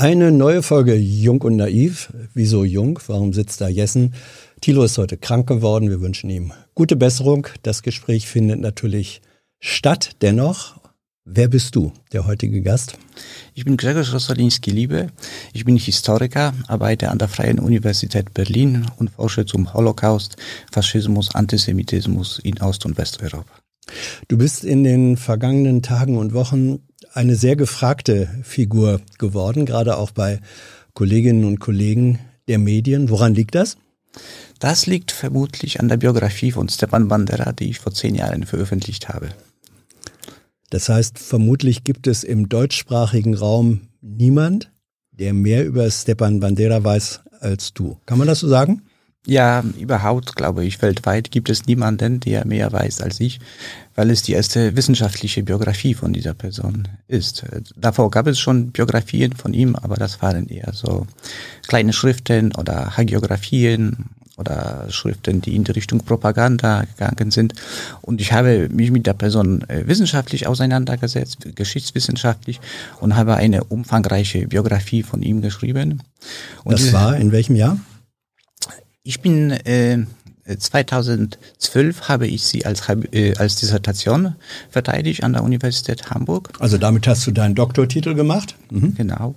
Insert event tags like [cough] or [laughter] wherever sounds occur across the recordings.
Eine neue Folge Jung und Naiv. Wieso jung? Warum sitzt da Jessen? Thilo ist heute krank geworden. Wir wünschen ihm gute Besserung. Das Gespräch findet natürlich statt. Dennoch, wer bist du, der heutige Gast? Ich bin Gregor Rossalinski-Liebe. Ich bin Historiker, arbeite an der Freien Universität Berlin und forsche zum Holocaust, Faschismus, Antisemitismus in Ost- und Westeuropa. Du bist in den vergangenen Tagen und Wochen eine sehr gefragte Figur geworden, gerade auch bei Kolleginnen und Kollegen der Medien. Woran liegt das? Das liegt vermutlich an der Biografie von Stepan Bandera, die ich vor zehn Jahren veröffentlicht habe. Das heißt, vermutlich gibt es im deutschsprachigen Raum niemand, der mehr über Stepan Bandera weiß als du. Kann man das so sagen? Ja, überhaupt glaube ich, weltweit gibt es niemanden, der mehr weiß als ich, weil es die erste wissenschaftliche Biografie von dieser Person ist. Davor gab es schon Biografien von ihm, aber das waren eher so kleine Schriften oder Hagiografien oder Schriften, die in die Richtung Propaganda gegangen sind. Und ich habe mich mit der Person äh, wissenschaftlich auseinandergesetzt, geschichtswissenschaftlich, und habe eine umfangreiche Biografie von ihm geschrieben. Und das war in welchem Jahr? Ich bin äh, 2012 habe ich sie als, äh, als Dissertation verteidigt an der Universität Hamburg. Also damit hast du deinen Doktortitel gemacht? Mhm. Genau.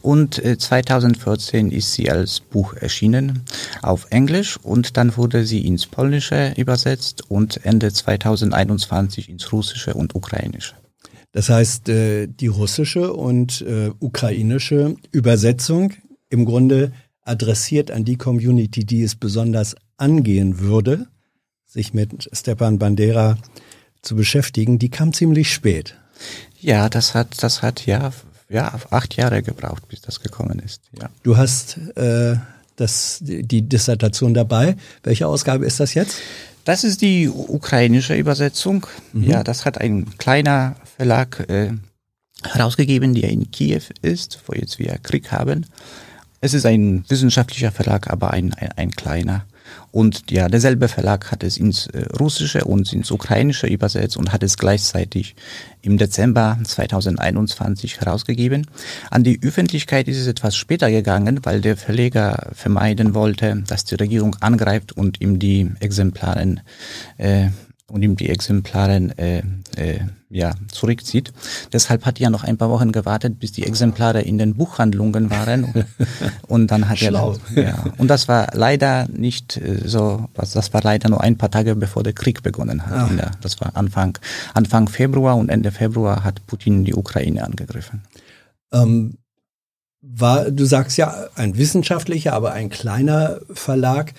Und äh, 2014 ist sie als Buch erschienen auf Englisch und dann wurde sie ins Polnische übersetzt und Ende 2021 ins Russische und Ukrainische. Das heißt, äh, die russische und äh, ukrainische Übersetzung im Grunde adressiert an die Community, die es besonders angehen würde, sich mit Stepan Bandera zu beschäftigen, die kam ziemlich spät. Ja, das hat, das hat ja, ja acht Jahre gebraucht, bis das gekommen ist. Ja. Du hast äh, das, die Dissertation dabei. Welche Ausgabe ist das jetzt? Das ist die ukrainische Übersetzung. Mhm. Ja, das hat ein kleiner Verlag äh, herausgegeben, der in Kiew ist, wo jetzt wir Krieg haben. Es ist ein wissenschaftlicher Verlag, aber ein, ein, ein kleiner. Und ja, derselbe Verlag hat es ins äh, Russische und ins Ukrainische übersetzt und hat es gleichzeitig im Dezember 2021 herausgegeben. An die Öffentlichkeit ist es etwas später gegangen, weil der Verleger vermeiden wollte, dass die Regierung angreift und ihm die Exemplaren äh, und ihm die Exemplare äh, äh, ja, zurückzieht. Deshalb hat er noch ein paar Wochen gewartet, bis die Exemplare in den Buchhandlungen waren. [laughs] und dann hat Schlau. er ja, und das war leider nicht äh, so, das war leider nur ein paar Tage bevor der Krieg begonnen hat. Ah. Das war Anfang Anfang Februar und Ende Februar hat Putin die Ukraine angegriffen. Ähm, war, du sagst ja, ein wissenschaftlicher, aber ein kleiner Verlag.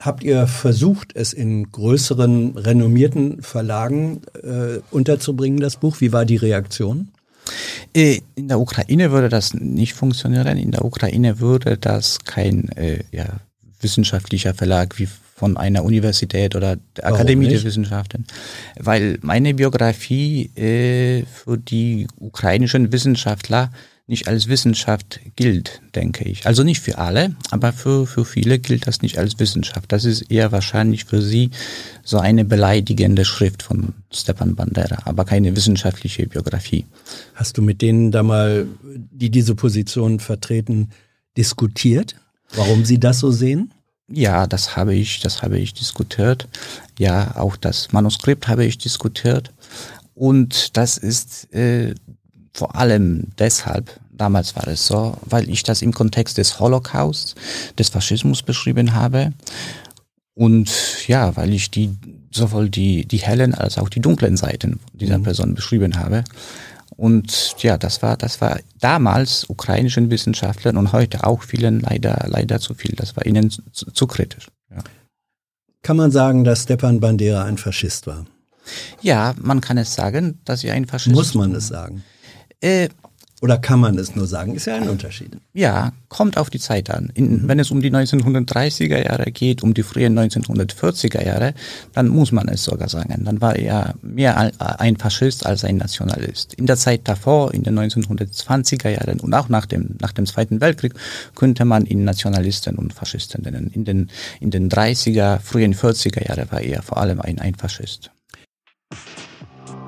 Habt ihr versucht, es in größeren, renommierten Verlagen äh, unterzubringen, das Buch? Wie war die Reaktion? Äh, in der Ukraine würde das nicht funktionieren. In der Ukraine würde das kein äh, ja, wissenschaftlicher Verlag wie von einer Universität oder der Akademie der Wissenschaften, weil meine Biografie äh, für die ukrainischen Wissenschaftler nicht als Wissenschaft gilt, denke ich. Also nicht für alle, aber für, für viele gilt das nicht als Wissenschaft. Das ist eher wahrscheinlich für sie so eine beleidigende Schrift von Stepan Bandera, aber keine wissenschaftliche Biografie. Hast du mit denen da mal, die diese Position vertreten, diskutiert, warum sie das so sehen? Ja, das habe ich, das habe ich diskutiert. Ja, auch das Manuskript habe ich diskutiert. Und das ist äh, vor allem deshalb, damals war es so, weil ich das im Kontext des Holocaust, des Faschismus beschrieben habe. Und ja, weil ich die sowohl die, die hellen als auch die dunklen Seiten dieser mhm. Person beschrieben habe. Und ja, das war, das war damals ukrainischen Wissenschaftlern und heute auch vielen leider, leider zu viel. Das war ihnen zu, zu kritisch. Ja. Kann man sagen, dass Stepan Bandera ein Faschist war? Ja, man kann es sagen, dass er ein Faschist war. Muss man es sagen? Äh, oder kann man es nur sagen? Ist ja ein Unterschied. Ja, kommt auf die Zeit an. In, mhm. Wenn es um die 1930er Jahre geht, um die frühen 1940er Jahre, dann muss man es sogar sagen. Dann war er mehr ein Faschist als ein Nationalist. In der Zeit davor, in den 1920er Jahren und auch nach dem, nach dem Zweiten Weltkrieg, könnte man ihn Nationalisten und Faschisten nennen. In den, in den 30er, frühen 40er Jahren war er vor allem ein, ein Faschist.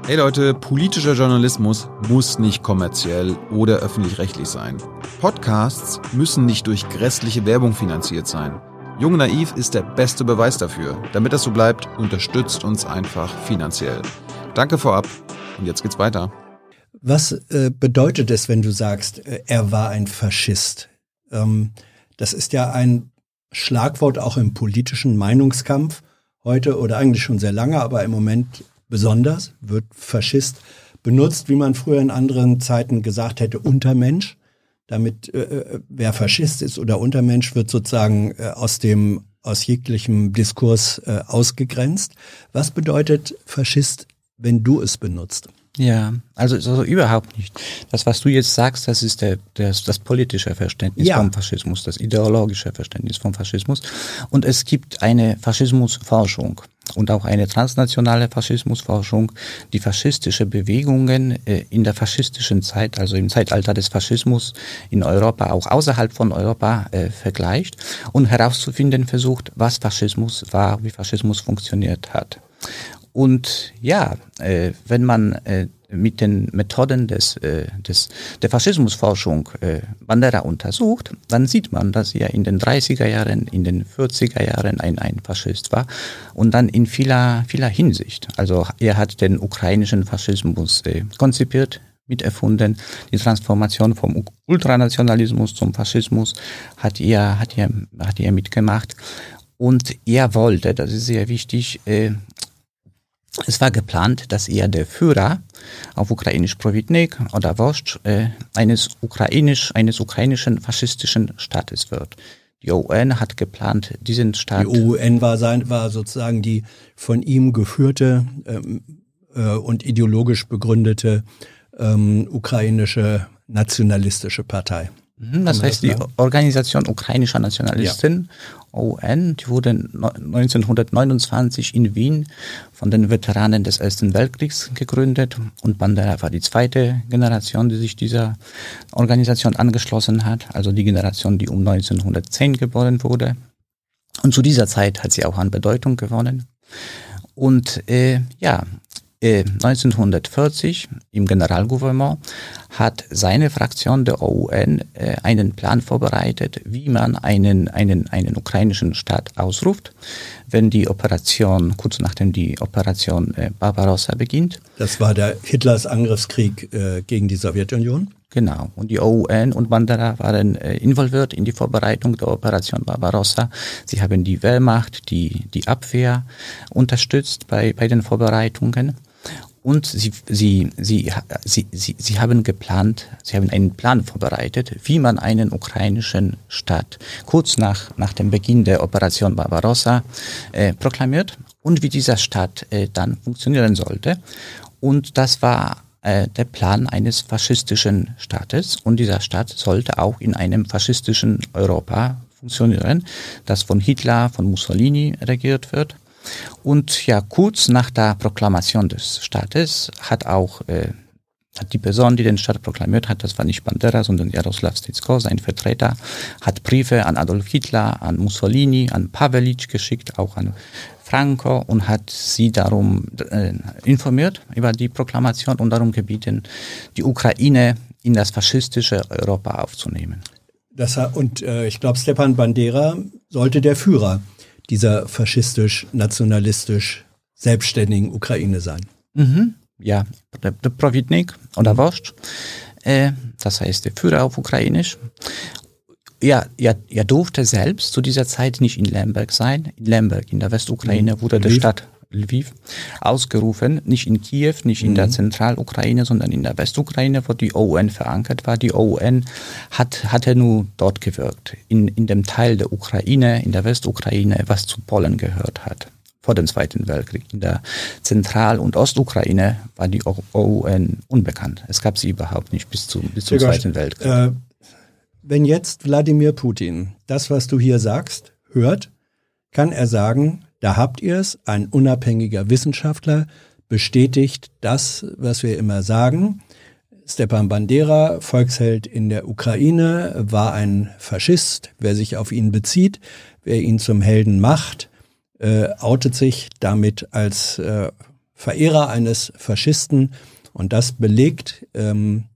Hey Leute, politischer Journalismus muss nicht kommerziell oder öffentlich-rechtlich sein. Podcasts müssen nicht durch grässliche Werbung finanziert sein. Jung Naiv ist der beste Beweis dafür. Damit das so bleibt, unterstützt uns einfach finanziell. Danke vorab und jetzt geht's weiter. Was äh, bedeutet es, wenn du sagst, äh, er war ein Faschist? Ähm, das ist ja ein Schlagwort auch im politischen Meinungskampf heute oder eigentlich schon sehr lange, aber im Moment besonders, wird Faschist benutzt, wie man früher in anderen Zeiten gesagt hätte, Untermensch. Damit äh, äh, wer Faschist ist oder Untermensch wird sozusagen äh, aus dem aus jeglichem Diskurs äh, ausgegrenzt. Was bedeutet Faschist, wenn du es benutzt? Ja, also, also überhaupt nicht. Das, was du jetzt sagst, das ist der, das, das politische Verständnis ja. vom Faschismus, das ideologische Verständnis vom Faschismus. Und es gibt eine Faschismusforschung und auch eine transnationale Faschismusforschung, die faschistische Bewegungen äh, in der faschistischen Zeit, also im Zeitalter des Faschismus in Europa, auch außerhalb von Europa äh, vergleicht und herauszufinden versucht, was Faschismus war, wie Faschismus funktioniert hat. Und ja, äh, wenn man mit den Methoden des, äh, des, der Faschismusforschung äh, Bandera untersucht, dann sieht man, dass er in den 30er Jahren, in den 40er Jahren ein, ein Faschist war und dann in vieler, vieler Hinsicht. Also er hat den ukrainischen Faschismus äh, konzipiert, miterfunden. Die Transformation vom Ultranationalismus zum Faschismus hat er, hat er, hat er mitgemacht. Und er wollte, das ist sehr wichtig, äh, es war geplant, dass er der Führer auf ukrainisch Provitnik oder Wurst äh, eines ukrainisch eines ukrainischen faschistischen Staates wird. Die UN hat geplant, diesen Staat. Die UN war sein war sozusagen die von ihm geführte ähm, äh, und ideologisch begründete ähm, ukrainische nationalistische Partei. Mhm, das heißt, die Organisation ukrainischer Nationalisten, ja. ON, die wurde 1929 in Wien von den Veteranen des Ersten Weltkriegs gegründet und Bandera war die zweite Generation, die sich dieser Organisation angeschlossen hat, also die Generation, die um 1910 geboren wurde. Und zu dieser Zeit hat sie auch an Bedeutung gewonnen. Und äh, ja, 1940 äh, im Generalgouvernement hat seine Fraktion der OUN äh, einen Plan vorbereitet, wie man einen, einen, einen ukrainischen Staat ausruft, wenn die Operation, kurz nachdem die Operation äh, Barbarossa beginnt. Das war der Hitlers Angriffskrieg gegen die Sowjetunion. Genau. Und die OUN und Bandera waren äh, involviert in die Vorbereitung der Operation Barbarossa. Sie haben die Wehrmacht, die, die Abwehr unterstützt bei, bei den Vorbereitungen. Und sie, sie, sie, sie, sie, sie haben geplant, sie haben einen Plan vorbereitet, wie man einen ukrainischen Staat kurz nach, nach dem Beginn der Operation Barbarossa äh, proklamiert und wie dieser Staat äh, dann funktionieren sollte. Und das war äh, der Plan eines faschistischen Staates und dieser Staat sollte auch in einem faschistischen Europa funktionieren, das von Hitler, von Mussolini regiert wird und ja, kurz nach der Proklamation des Staates hat auch äh, hat die Person, die den Staat proklamiert hat, das war nicht Bandera, sondern Jaroslav Stitsko, sein Vertreter, hat Briefe an Adolf Hitler, an Mussolini, an Pavelic geschickt, auch an Franco und hat sie darum äh, informiert über die Proklamation und darum gebeten, die Ukraine in das faschistische Europa aufzunehmen. Das, und äh, ich glaube, Stepan Bandera sollte der Führer dieser faschistisch-nationalistisch selbstständigen Ukraine sein. Mhm. Ja, der, der Provitnik oder Wurst, äh, das heißt der Führer auf Ukrainisch. Ja, er, er durfte selbst zu dieser Zeit nicht in Lemberg sein. In Lemberg, in der Westukraine, wurde der Stadt Lviv ausgerufen, nicht in Kiew, nicht in mhm. der Zentralukraine, sondern in der Westukraine, wo die OUN verankert war. Die OUN hat, hatte nur dort gewirkt, in, in dem Teil der Ukraine, in der Westukraine, was zu Polen gehört hat vor dem Zweiten Weltkrieg. In der Zentral- und Ostukraine war die OUN unbekannt. Es gab sie überhaupt nicht bis, zu, bis zum Zweiten Weltkrieg. Äh, wenn jetzt Wladimir Putin das, was du hier sagst, hört, kann er sagen, da habt ihr es, ein unabhängiger Wissenschaftler bestätigt das, was wir immer sagen. Stepan Bandera, Volksheld in der Ukraine, war ein Faschist. Wer sich auf ihn bezieht, wer ihn zum Helden macht, äh, outet sich damit als äh, Verehrer eines Faschisten und das belegt, ähm,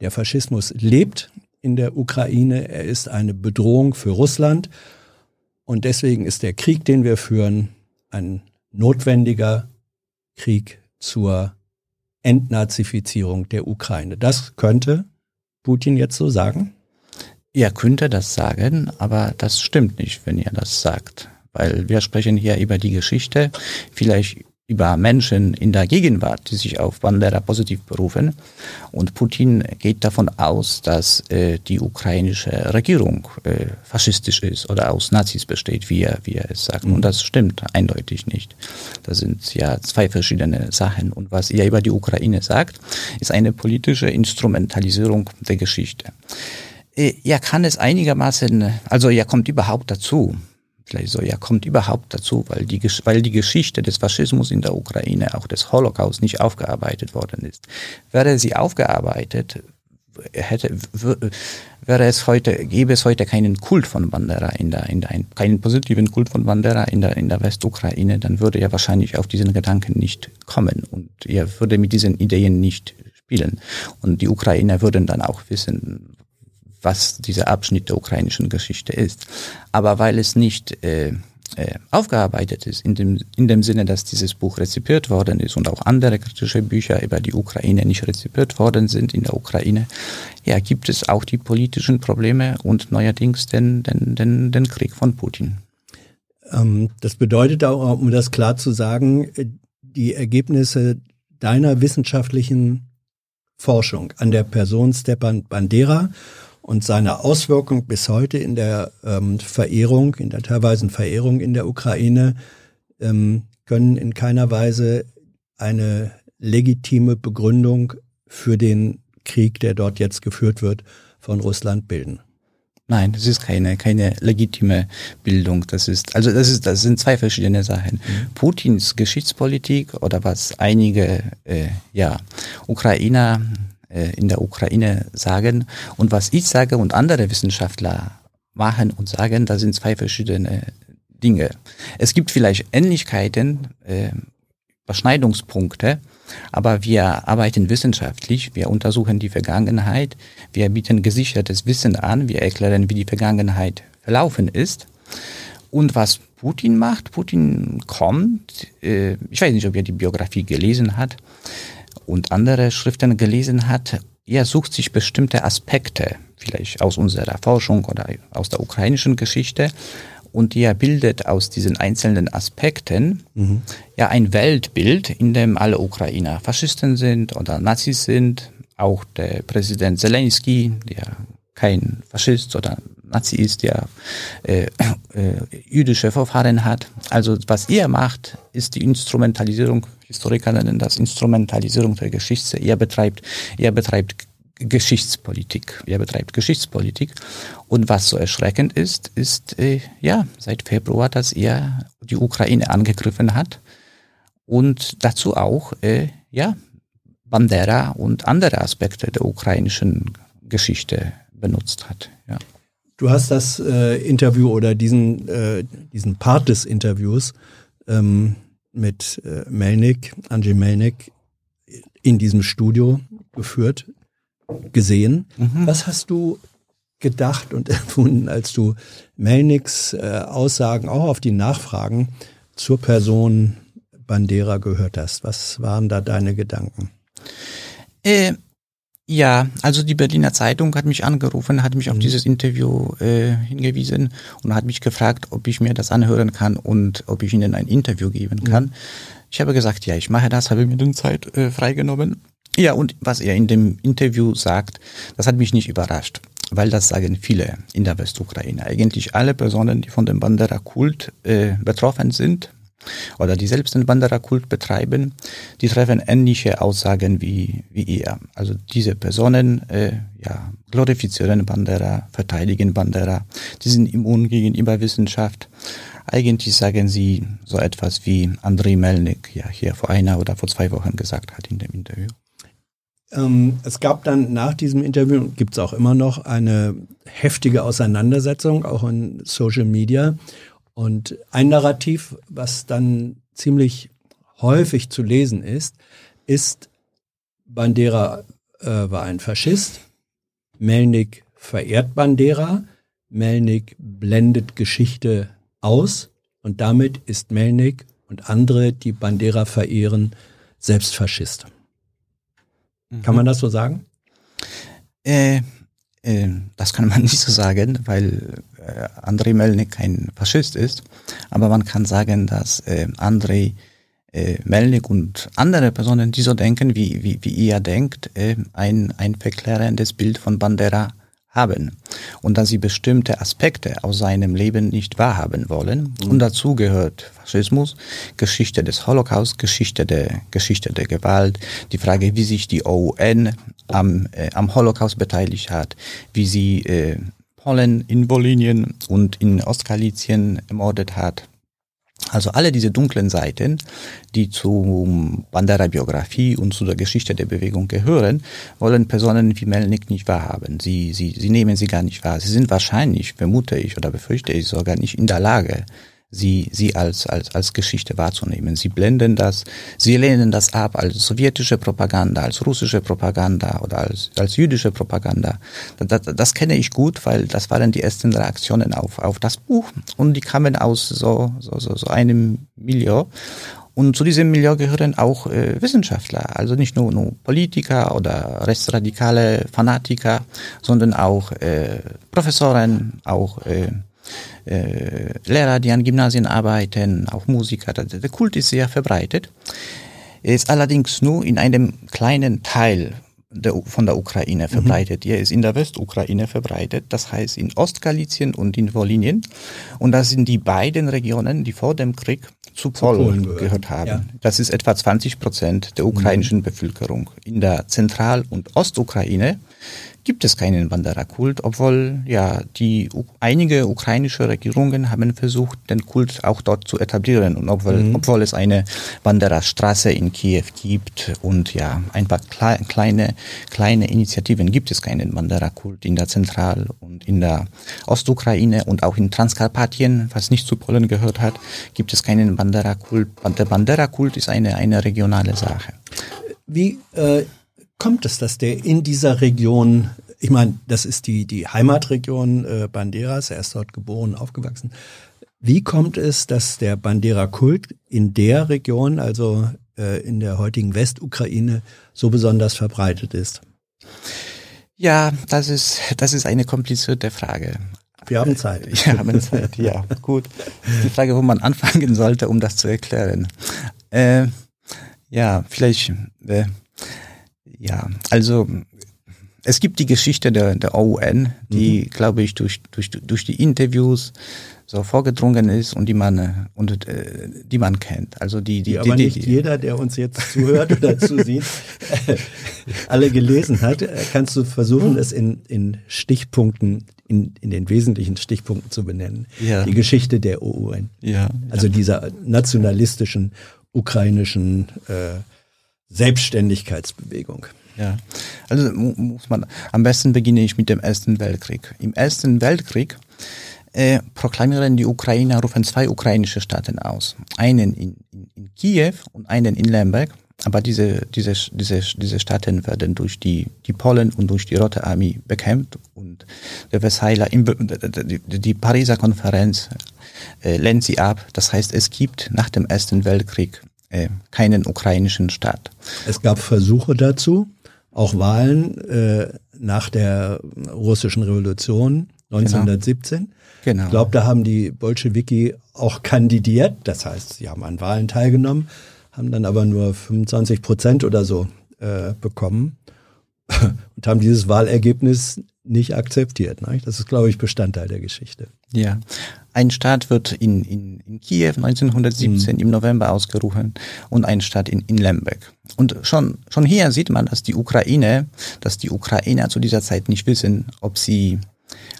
der Faschismus lebt in der Ukraine, er ist eine Bedrohung für Russland und deswegen ist der Krieg, den wir führen, ein notwendiger Krieg zur Entnazifizierung der Ukraine. Das könnte Putin jetzt so sagen? Er könnte das sagen, aber das stimmt nicht, wenn er das sagt. Weil wir sprechen hier über die Geschichte. Vielleicht über Menschen in der Gegenwart, die sich auf Bandera positiv berufen. Und Putin geht davon aus, dass äh, die ukrainische Regierung äh, faschistisch ist oder aus Nazis besteht, wie er, wie er es sagt. Und das stimmt eindeutig nicht. Das sind ja zwei verschiedene Sachen. Und was er über die Ukraine sagt, ist eine politische Instrumentalisierung der Geschichte. Äh, er kann es einigermaßen, also er kommt überhaupt dazu, vielleicht so, ja, kommt überhaupt dazu, weil die, weil die Geschichte des Faschismus in der Ukraine, auch des Holocaust, nicht aufgearbeitet worden ist. Wäre sie aufgearbeitet, hätte, wäre es heute, gäbe es heute keinen Kult von Bandera in der, in der, keinen positiven Kult von Bandera in der, in der Westukraine, dann würde er wahrscheinlich auf diesen Gedanken nicht kommen und er würde mit diesen Ideen nicht spielen. Und die Ukrainer würden dann auch wissen, was dieser Abschnitt der ukrainischen Geschichte ist. Aber weil es nicht äh, äh, aufgearbeitet ist, in dem, in dem Sinne, dass dieses Buch rezipiert worden ist und auch andere kritische Bücher über die Ukraine nicht rezipiert worden sind in der Ukraine, ja, gibt es auch die politischen Probleme und neuerdings den, den, den, den Krieg von Putin. Ähm, das bedeutet auch, um das klar zu sagen, die Ergebnisse deiner wissenschaftlichen Forschung an der Person Stepan Bandera und seine Auswirkung bis heute in der ähm, Verehrung, in der teilweisen Verehrung in der Ukraine, ähm, können in keiner Weise eine legitime Begründung für den Krieg, der dort jetzt geführt wird, von Russland bilden. Nein, das ist keine, keine legitime Bildung. Das ist, also das ist, das sind zwei verschiedene Sachen. Mhm. Putins Geschichtspolitik oder was einige, äh, ja, Ukrainer äh, in der Ukraine sagen. Und was ich sage und andere Wissenschaftler machen und sagen, das sind zwei verschiedene Dinge. Es gibt vielleicht Ähnlichkeiten, äh, Überschneidungspunkte, aber wir arbeiten wissenschaftlich, wir untersuchen die Vergangenheit, wir bieten gesichertes Wissen an, wir erklären, wie die Vergangenheit verlaufen ist. Und was Putin macht, Putin kommt, äh, ich weiß nicht, ob er die Biografie gelesen hat, und andere Schriften gelesen hat, er sucht sich bestimmte Aspekte, vielleicht aus unserer Forschung oder aus der ukrainischen Geschichte, und er bildet aus diesen einzelnen Aspekten mhm. ja ein Weltbild, in dem alle Ukrainer Faschisten sind oder Nazis sind. Auch der Präsident Zelensky, der kein Faschist oder Nazi ist, der äh, äh, jüdische Vorfahren hat. Also was er macht, ist die Instrumentalisierung Historiker nennen das Instrumentalisierung der Geschichte. Er betreibt, er betreibt Geschichtspolitik. Er betreibt Geschichtspolitik. Und was so erschreckend ist, ist äh, ja seit Februar, dass er die Ukraine angegriffen hat und dazu auch äh, ja Bandera und andere Aspekte der ukrainischen Geschichte benutzt hat. Du hast das äh, Interview oder diesen äh, diesen Part des Interviews ähm, mit äh, Melnik, Andrzej Melnik, in diesem Studio geführt, gesehen. Mhm. Was hast du gedacht und [laughs] empfunden, als du Melniks äh, Aussagen, auch auf die Nachfragen zur Person Bandera gehört hast? Was waren da deine Gedanken? Äh, ja, also die Berliner Zeitung hat mich angerufen, hat mich mhm. auf dieses Interview äh, hingewiesen und hat mich gefragt, ob ich mir das anhören kann und ob ich ihnen ein Interview geben kann. Mhm. Ich habe gesagt, ja, ich mache das, habe mir die Zeit äh, freigenommen. Ja, und was er in dem Interview sagt, das hat mich nicht überrascht, weil das sagen viele in der Westukraine. Eigentlich alle Personen, die von dem Bandera-Kult äh, betroffen sind, oder die selbst den Bandera-Kult betreiben, die treffen ähnliche Aussagen wie, wie ihr. Also diese Personen äh, ja, glorifizieren Bandera, verteidigen Bandera, die sind immun gegenüber Wissenschaft. Eigentlich sagen sie so etwas wie Andrei Melnik ja hier vor einer oder vor zwei Wochen gesagt hat in dem Interview. Ähm, es gab dann nach diesem Interview, gibt es auch immer noch, eine heftige Auseinandersetzung, auch in Social Media und ein Narrativ, was dann ziemlich häufig zu lesen ist, ist Bandera äh, war ein Faschist, Melnik verehrt Bandera, Melnik blendet Geschichte aus und damit ist Melnik und andere, die Bandera verehren, selbst Faschist. Mhm. Kann man das so sagen? Äh, äh, das kann man [laughs] nicht so sagen, weil äh, Andrei Melnik kein Faschist ist. Aber man kann sagen, dass äh, Andrei äh, Melnik und andere Personen, die so denken, wie, wie, wie ihr denkt, äh, ein, ein verklärendes Bild von Bandera haben und dass sie bestimmte Aspekte aus seinem Leben nicht wahrhaben wollen. Mhm. Und dazu gehört Faschismus, Geschichte des Holocaust, Geschichte der, Geschichte der Gewalt, die Frage, wie sich die OUN am, äh, am Holocaust beteiligt hat, wie sie äh, Polen in Wolinien und in Ostgalizien ermordet hat also alle diese dunklen Seiten, die zur Bandera-Biografie und zu der Geschichte der Bewegung gehören, wollen Personen wie Melnik nicht wahrhaben. Sie, sie, sie nehmen sie gar nicht wahr. Sie sind wahrscheinlich, vermute ich oder befürchte ich sogar nicht in der Lage, sie, sie als, als, als Geschichte wahrzunehmen. Sie blenden das, sie lehnen das ab als sowjetische Propaganda, als russische Propaganda oder als, als jüdische Propaganda. Das, das, das kenne ich gut, weil das waren die ersten Reaktionen auf, auf das Buch und die kamen aus so, so, so, so einem Milieu. Und zu diesem Milieu gehören auch äh, Wissenschaftler, also nicht nur, nur Politiker oder rechtsradikale Fanatiker, sondern auch äh, Professoren, auch äh, äh, Lehrer, die an Gymnasien arbeiten, auch Musiker. Der Kult ist sehr verbreitet. Er ist allerdings nur in einem kleinen Teil der, von der Ukraine mhm. verbreitet. Mhm. Er ist in der Westukraine verbreitet, das heißt in Ostgalizien und in Wolinien. Und das sind die beiden Regionen, die vor dem Krieg zu, zu Polen, Polen gehört. gehört, haben. Ja. Das ist etwa 20 Prozent der ukrainischen mhm. Bevölkerung. In der Zentral- und Ostukraine gibt es keinen Bandera-Kult, obwohl ja die einige ukrainische Regierungen haben versucht, den Kult auch dort zu etablieren und obwohl, mhm. obwohl es eine Bandera-Straße in Kiew gibt und ja ein paar kleine kleine Initiativen gibt es keinen Bandera-Kult in der Zentral- und in der Ostukraine und auch in Transkarpatien, was nicht zu Polen gehört hat, gibt es keinen Bandera-Kult. Der Bandera-Kult ist eine eine regionale Sache. Wie äh kommt es, dass der in dieser Region, ich meine, das ist die, die Heimatregion äh, Banderas, er ist dort geboren, aufgewachsen. Wie kommt es, dass der Bandera-Kult in der Region, also äh, in der heutigen Westukraine, so besonders verbreitet ist? Ja, das ist, das ist eine komplizierte Frage. Wir haben Zeit. [laughs] Wir haben Zeit, ja, gut. Die Frage, wo man anfangen sollte, um das zu erklären. Äh, ja, vielleicht äh, ja, also es gibt die Geschichte der, der OUN, die, mhm. glaube ich, durch, durch, durch die Interviews so vorgedrungen ist und die man und äh, die man kennt. Also die, die, die aber die, nicht die, jeder, der uns jetzt zuhört oder [laughs] zusieht, alle gelesen hat. Kannst du versuchen, es in, in Stichpunkten, in, in den wesentlichen Stichpunkten zu benennen? Ja. Die Geschichte der OUN. Ja. Also dieser nationalistischen ukrainischen äh, Selbstständigkeitsbewegung. Ja, also muss man, am besten beginne ich mit dem Ersten Weltkrieg. Im Ersten Weltkrieg äh, proklamieren die Ukrainer, rufen zwei ukrainische Staaten aus. Einen in, in, in Kiew und einen in Lemberg. Aber diese, diese, diese, diese Staaten werden durch die, die Polen und durch die Rote Armee bekämpft und der Versailler, die, die Pariser Konferenz äh, lehnt sie ab. Das heißt, es gibt nach dem Ersten Weltkrieg äh, keinen ukrainischen Staat. Es gab Versuche dazu, auch Wahlen äh, nach der russischen Revolution 1917. Genau. genau. Ich glaube, da haben die Bolschewiki auch kandidiert. Das heißt, sie haben an Wahlen teilgenommen, haben dann aber nur 25 Prozent oder so äh, bekommen [laughs] und haben dieses Wahlergebnis nicht akzeptiert. Ne? Das ist, glaube ich, Bestandteil der Geschichte. Ja, ein Staat wird in, in, in Kiew 1917 mhm. im November ausgerufen und ein Staat in, in Lemberg. Und schon, schon hier sieht man, dass die Ukraine, dass die Ukrainer zu dieser Zeit nicht wissen, ob sie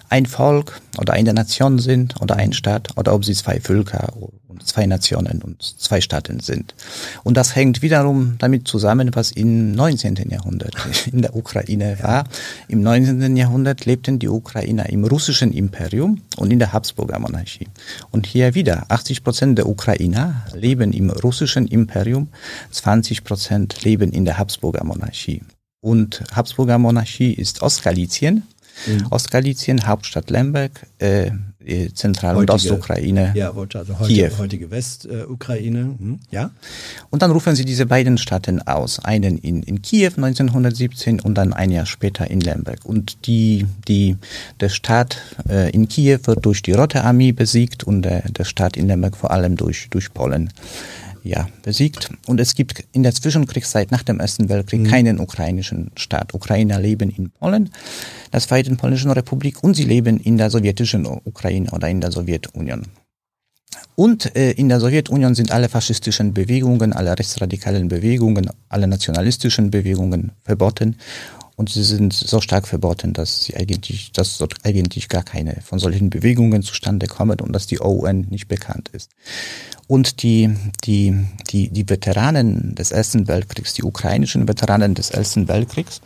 ein Volk oder eine Nation sind oder ein Staat oder ob sie zwei Völker zwei Nationen und zwei Staaten sind. Und das hängt wiederum damit zusammen, was im 19. Jahrhundert [laughs] in der Ukraine war. Im 19. Jahrhundert lebten die Ukrainer im russischen Imperium und in der Habsburger Monarchie. Und hier wieder 80 Prozent der Ukrainer leben im russischen Imperium, 20 Prozent leben in der Habsburger Monarchie. Und Habsburger Monarchie ist Ostgalizien, mhm. Ostgalizien, Hauptstadt Lemberg, äh, Zentral- und Ostukraine. Ja, also heute, Kiew. heutige Westukraine. Äh, hm, ja. Und dann rufen sie diese beiden Staaten aus. Einen in, in Kiew 1917 und dann ein Jahr später in Lemberg. Und die, die, der Staat äh, in Kiew wird durch die Rote Armee besiegt und der, der Staat in Lemberg vor allem durch, durch Polen ja, besiegt. Und es gibt in der Zwischenkriegszeit nach dem Ersten Weltkrieg mhm. keinen ukrainischen Staat. Ukrainer leben in Polen, der Zweiten Polnischen Republik, und sie leben in der sowjetischen Ukraine oder in der Sowjetunion. Und äh, in der Sowjetunion sind alle faschistischen Bewegungen, alle rechtsradikalen Bewegungen, alle nationalistischen Bewegungen verboten. Und sie sind so stark verboten, dass sie eigentlich, dass dort eigentlich gar keine von solchen Bewegungen zustande kommen und dass die OUN nicht bekannt ist. Und die, die, die, die Veteranen des Ersten Weltkriegs, die ukrainischen Veteranen des Ersten Weltkriegs,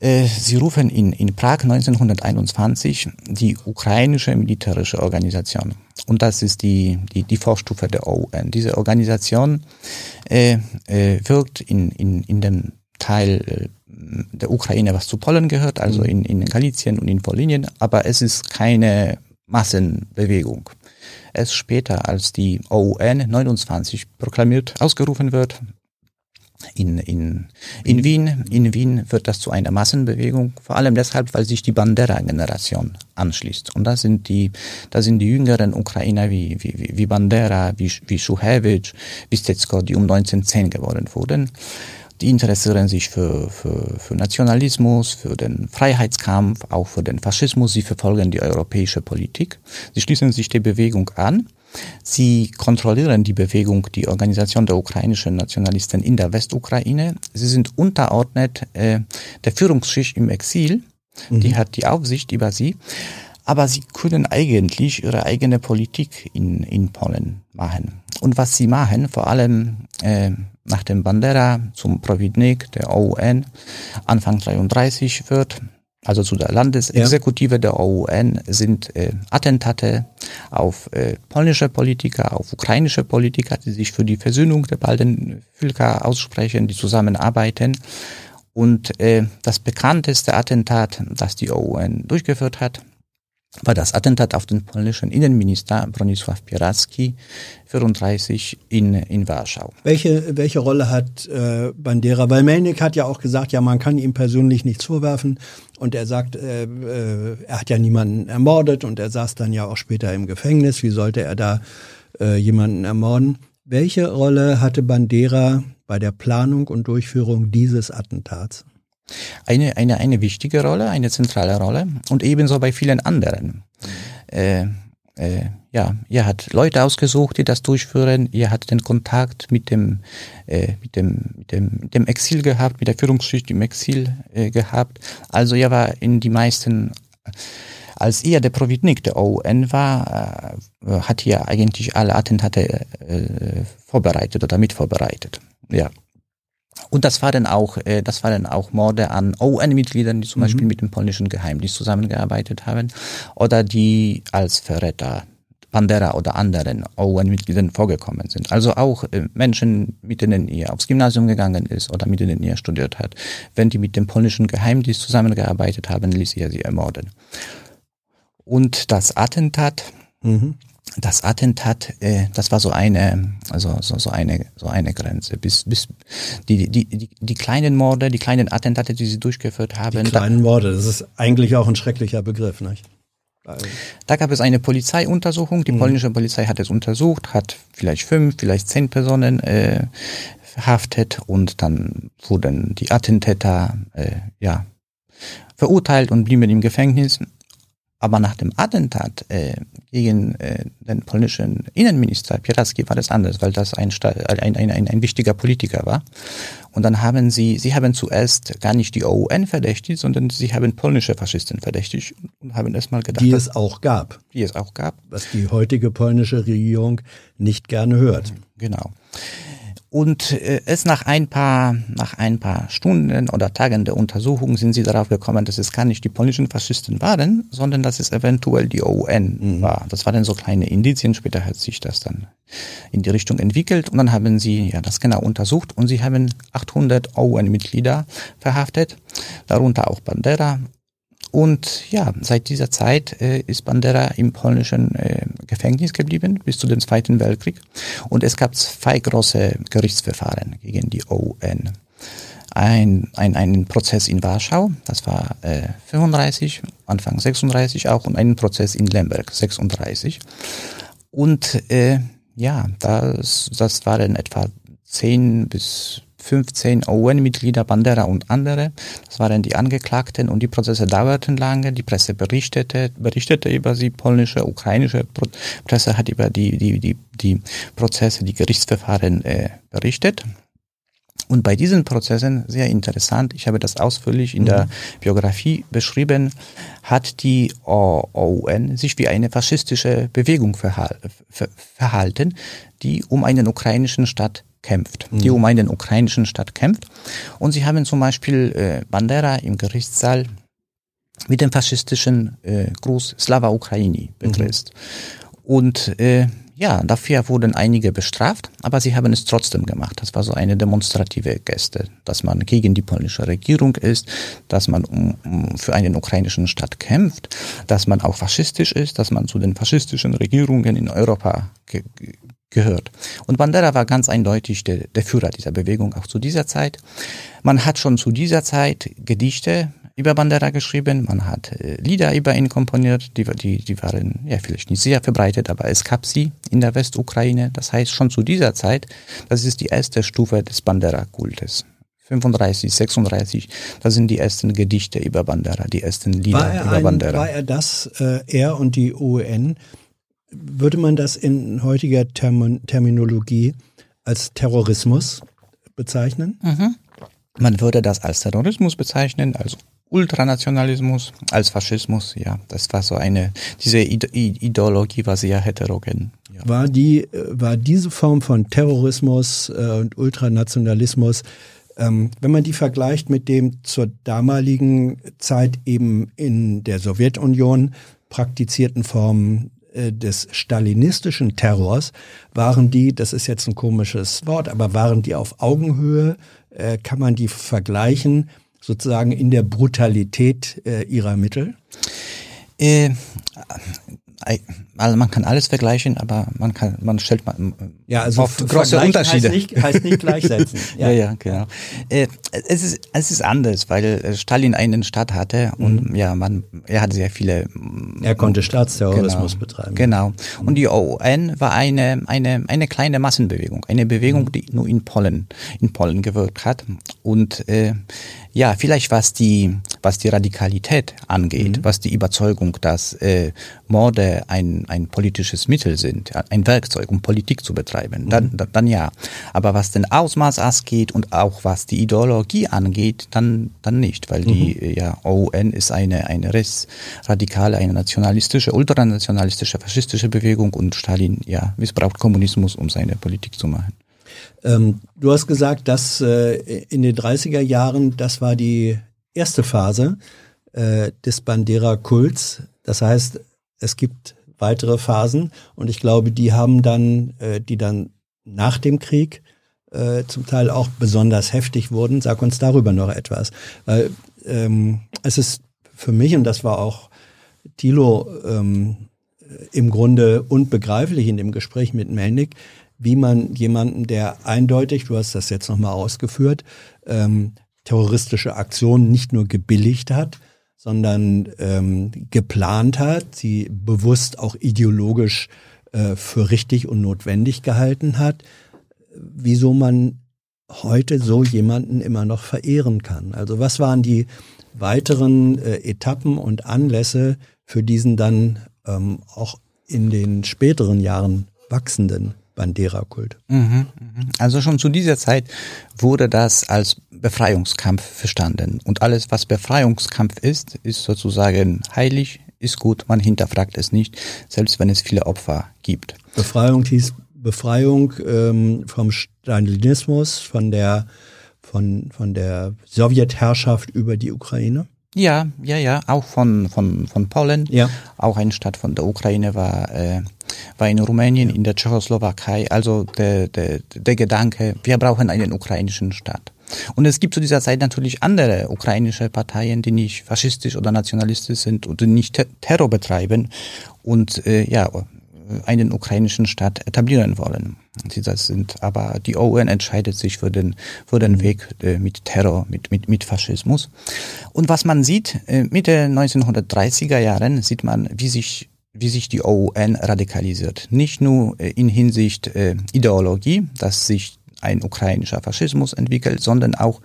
äh, Sie rufen in, in Prag 1921 die ukrainische militärische Organisation. Und das ist die, die, die Vorstufe der OUN. Diese Organisation äh, äh, wirkt in, in, in dem Teil äh, der Ukraine, was zu Polen gehört, also mhm. in, in Galizien und in Polinien, aber es ist keine Massenbewegung. Erst später, als die OUN 29 proklamiert, ausgerufen wird, in, in, in Wien, in Wien wird das zu einer Massenbewegung, vor allem deshalb, weil sich die Bandera-Generation anschließt. Und da sind die, da sind die jüngeren Ukrainer wie, wie, wie Bandera, wie, wie Schuhewitsch, wie Stetsko, die um 1910 geboren wurden die interessieren sich für, für, für Nationalismus, für den Freiheitskampf, auch für den Faschismus. Sie verfolgen die europäische Politik. Sie schließen sich der Bewegung an. Sie kontrollieren die Bewegung, die Organisation der ukrainischen Nationalisten in der Westukraine. Sie sind unterordnet äh, der Führungsschicht im Exil. Mhm. Die hat die Aufsicht über sie. Aber sie können eigentlich ihre eigene Politik in, in Polen machen. Und was sie machen, vor allem äh, nach dem Bandera zum Providnik der OUN Anfang 33 wird, also zu der Landesexekutive ja. der OUN, sind äh, Attentate auf äh, polnische Politiker, auf ukrainische Politiker, die sich für die Versöhnung der beiden Völker aussprechen, die zusammenarbeiten. Und äh, das bekannteste Attentat, das die OUN durchgeführt hat, war das Attentat auf den polnischen Innenminister Bronisław Pieracki, 34 in, in Warschau. Welche, welche Rolle hat äh, Bandera? Weil Melnik hat ja auch gesagt, ja, man kann ihm persönlich nichts vorwerfen. Und er sagt, äh, äh, er hat ja niemanden ermordet und er saß dann ja auch später im Gefängnis. Wie sollte er da äh, jemanden ermorden? Welche Rolle hatte Bandera bei der Planung und Durchführung dieses Attentats? Eine, eine, eine wichtige Rolle, eine zentrale Rolle und ebenso bei vielen anderen. Äh, äh, ja, ihr hat Leute ausgesucht, die das durchführen. Ihr hat den Kontakt mit dem, äh, mit dem, mit dem, mit dem Exil gehabt, mit der Führungsschicht im Exil äh, gehabt. Also ihr war in die meisten, als ihr der Providnik der OUN war, äh, hat ihr eigentlich alle Attentate äh, vorbereitet oder mit vorbereitet. Ja. Und das waren auch, äh, das waren auch Morde an ON-Mitgliedern, die zum mhm. Beispiel mit dem polnischen Geheimdienst zusammengearbeitet haben oder die als Verräter Bandera oder anderen ON-Mitgliedern vorgekommen sind. Also auch äh, Menschen, mit denen ihr aufs Gymnasium gegangen ist oder mit denen ihr studiert hat. Wenn die mit dem polnischen Geheimdienst zusammengearbeitet haben, ließ ihr sie ermorden. Und das Attentat mhm das Attentat, äh, das war so eine, also so, so eine, so eine Grenze. Bis, bis die, die, die, die kleinen Morde, die kleinen Attentate, die sie durchgeführt haben. Die kleinen Morde, das ist eigentlich auch ein schrecklicher Begriff, nicht? Da gab es eine Polizeiuntersuchung. Die mhm. polnische Polizei hat es untersucht, hat vielleicht fünf, vielleicht zehn Personen äh, verhaftet und dann wurden die Attentäter äh, ja verurteilt und blieben im Gefängnis. Aber nach dem Attentat äh, gegen äh, den polnischen Innenminister Pieraski war das anders, weil das ein, ein, ein, ein, ein wichtiger Politiker war. Und dann haben sie, sie haben zuerst gar nicht die OUN verdächtigt, sondern sie haben polnische Faschisten verdächtigt und haben erstmal gedacht. Die es auch gab. Die es auch gab. Was die heutige polnische Regierung nicht gerne hört. Genau. Und äh, es nach ein paar, nach ein paar Stunden oder Tagen der Untersuchung sind sie darauf gekommen, dass es gar nicht die polnischen Faschisten waren, sondern dass es eventuell die OUN mhm. war. Das waren so kleine Indizien. Später hat sich das dann in die Richtung entwickelt und dann haben sie ja das genau untersucht und sie haben 800 OUN-Mitglieder verhaftet, darunter auch Bandera und ja, seit dieser Zeit äh, ist Bandera im polnischen äh, Gefängnis geblieben bis zu dem Zweiten Weltkrieg. Und es gab zwei große Gerichtsverfahren gegen die ON. Ein, ein, ein Prozess in Warschau, das war äh, 35, Anfang 36 auch, und einen Prozess in Lemberg, 36. Und äh, ja, das, das waren etwa 10 bis 15 UN-Mitglieder, Bandera und andere. Das waren die Angeklagten und die Prozesse dauerten lange. Die Presse berichtete, berichtete über sie, polnische, ukrainische Presse hat über die, die, die, die Prozesse, die Gerichtsverfahren äh, berichtet. Und bei diesen Prozessen, sehr interessant, ich habe das ausführlich in mhm. der Biografie beschrieben, hat die OUN sich wie eine faschistische Bewegung verhalten, die um einen ukrainischen Staat kämpft, mhm. die um einen ukrainischen Staat kämpft. Und sie haben zum Beispiel äh, Bandera im Gerichtssaal mit dem faschistischen äh, Gruß Slava Ukraini begrüßt. Mhm. Und äh, ja, dafür wurden einige bestraft, aber sie haben es trotzdem gemacht. Das war so eine demonstrative Geste, dass man gegen die polnische Regierung ist, dass man um, um für einen ukrainischen Staat kämpft, dass man auch faschistisch ist, dass man zu den faschistischen Regierungen in Europa gehört. Und Bandera war ganz eindeutig der, der Führer dieser Bewegung auch zu dieser Zeit. Man hat schon zu dieser Zeit Gedichte über Bandera geschrieben, man hat äh, Lieder über ihn komponiert, die, die, die waren ja vielleicht nicht sehr verbreitet, aber es gab sie in der Westukraine. Das heißt schon zu dieser Zeit, das ist die erste Stufe des Bandera-Kultes. 35, 36, das sind die ersten Gedichte über Bandera, die ersten Lieder über ein, Bandera. War er das, äh, er und die UN, würde man das in heutiger Term Terminologie als Terrorismus bezeichnen? Mhm. Man würde das als Terrorismus bezeichnen, als Ultranationalismus, als Faschismus, ja. Das war so eine, diese Ideologie war sehr heterogen. Ja. War die, war diese Form von Terrorismus äh, und Ultranationalismus, ähm, wenn man die vergleicht mit dem zur damaligen Zeit eben in der Sowjetunion praktizierten Formen äh, des stalinistischen Terrors, waren die, das ist jetzt ein komisches Wort, aber waren die auf Augenhöhe, äh, kann man die vergleichen, sozusagen in der Brutalität äh, ihrer Mittel? Also man kann alles vergleichen, aber man kann, man stellt man ja, also oft große Unterschiede. Heißt nicht, heißt nicht gleichsetzen. [laughs] ja. ja, ja, genau. Äh, es ist, es ist anders, weil äh, Stalin einen Staat hatte und mhm. ja, man, er hat sehr viele. Er konnte Staatsterrorismus genau, betreiben. Genau. Und die OUN war eine, eine, eine kleine Massenbewegung, eine Bewegung, mhm. die nur in Polen, in Polen gewirkt hat. Und äh, ja, vielleicht was die, was die Radikalität angeht, mhm. was die Überzeugung, dass äh, Morde ein, ein politisches Mittel sind, ein Werkzeug, um Politik zu betreiben, dann, mhm. dann, dann ja. Aber was den Ausmaß angeht und auch was die Ideologie angeht, dann, dann nicht, weil die mhm. ja, OUN ist eine, eine rechtsradikale, eine nationalistische, ultranationalistische, faschistische Bewegung und Stalin ja missbraucht Kommunismus, um seine Politik zu machen. Ähm, du hast gesagt, dass äh, in den 30er Jahren, das war die erste Phase äh, des Bandera-Kults. Das heißt, es gibt weitere Phasen und ich glaube, die haben dann, äh, die dann nach dem Krieg äh, zum Teil auch besonders heftig wurden. Sag uns darüber noch etwas. Weil ähm, es ist für mich, und das war auch Thilo ähm, im Grunde unbegreiflich in dem Gespräch mit Melnik, wie man jemanden, der eindeutig, du hast das jetzt nochmal ausgeführt, ähm, terroristische Aktionen nicht nur gebilligt hat, sondern ähm, geplant hat, sie bewusst auch ideologisch äh, für richtig und notwendig gehalten hat, wieso man heute so jemanden immer noch verehren kann. Also was waren die weiteren äh, Etappen und Anlässe für diesen dann ähm, auch in den späteren Jahren wachsenden Bandera-Kult. Mhm, mhm. Also schon zu dieser Zeit wurde das als Befreiungskampf verstanden. Und alles, was Befreiungskampf ist, ist sozusagen heilig, ist gut, man hinterfragt es nicht, selbst wenn es viele Opfer gibt. Befreiung hieß Befreiung ähm, vom Stalinismus, von der, von, von der Sowjetherrschaft über die Ukraine? Ja, ja, ja, auch von, von, von Polen. Ja. Auch eine Stadt von der Ukraine war, äh, war in Rumänien, in der Tschechoslowakei. Also der, der, der Gedanke, wir brauchen einen ukrainischen Staat. Und es gibt zu dieser Zeit natürlich andere ukrainische Parteien, die nicht faschistisch oder nationalistisch sind und nicht Terror betreiben und äh, ja einen ukrainischen Staat etablieren wollen. Das sind, aber die UN entscheidet sich für den, für den Weg äh, mit Terror, mit, mit, mit Faschismus. Und was man sieht, äh, Mitte 1930er Jahren sieht man, wie sich wie sich die OUN radikalisiert. Nicht nur äh, in Hinsicht äh, Ideologie, dass sich ein ukrainischer Faschismus entwickelt, sondern auch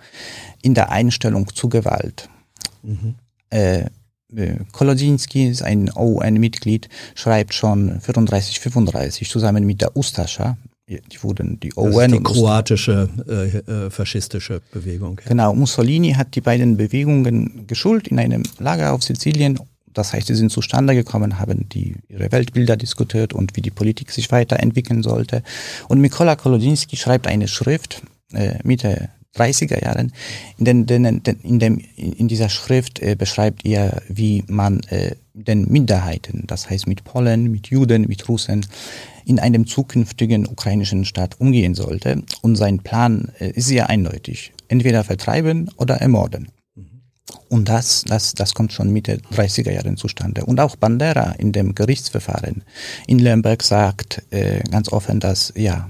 in der Einstellung zu Gewalt. Mhm. Äh, äh, Kolodzinski ist ein OUN-Mitglied, schreibt schon 34, 35 zusammen mit der Ustascha. Die wurden die. Das ist die kroatische äh, äh, faschistische Bewegung. Ja. Genau, Mussolini hat die beiden Bewegungen geschult in einem Lager auf Sizilien. Das heißt, sie sind zustande gekommen, haben die, ihre Weltbilder diskutiert und wie die Politik sich weiterentwickeln sollte. Und Mikola Kolodzinski schreibt eine Schrift äh, Mitte 30er Jahren. In, den, in, dem, in dieser Schrift äh, beschreibt er, wie man äh, den Minderheiten, das heißt mit Polen, mit Juden, mit Russen, in einem zukünftigen ukrainischen Staat umgehen sollte. Und sein Plan äh, ist sehr eindeutig. Entweder vertreiben oder ermorden. Und das, das, das kommt schon Mitte 30er Jahren zustande. Und auch Bandera in dem Gerichtsverfahren in Lemberg sagt äh, ganz offen, dass ja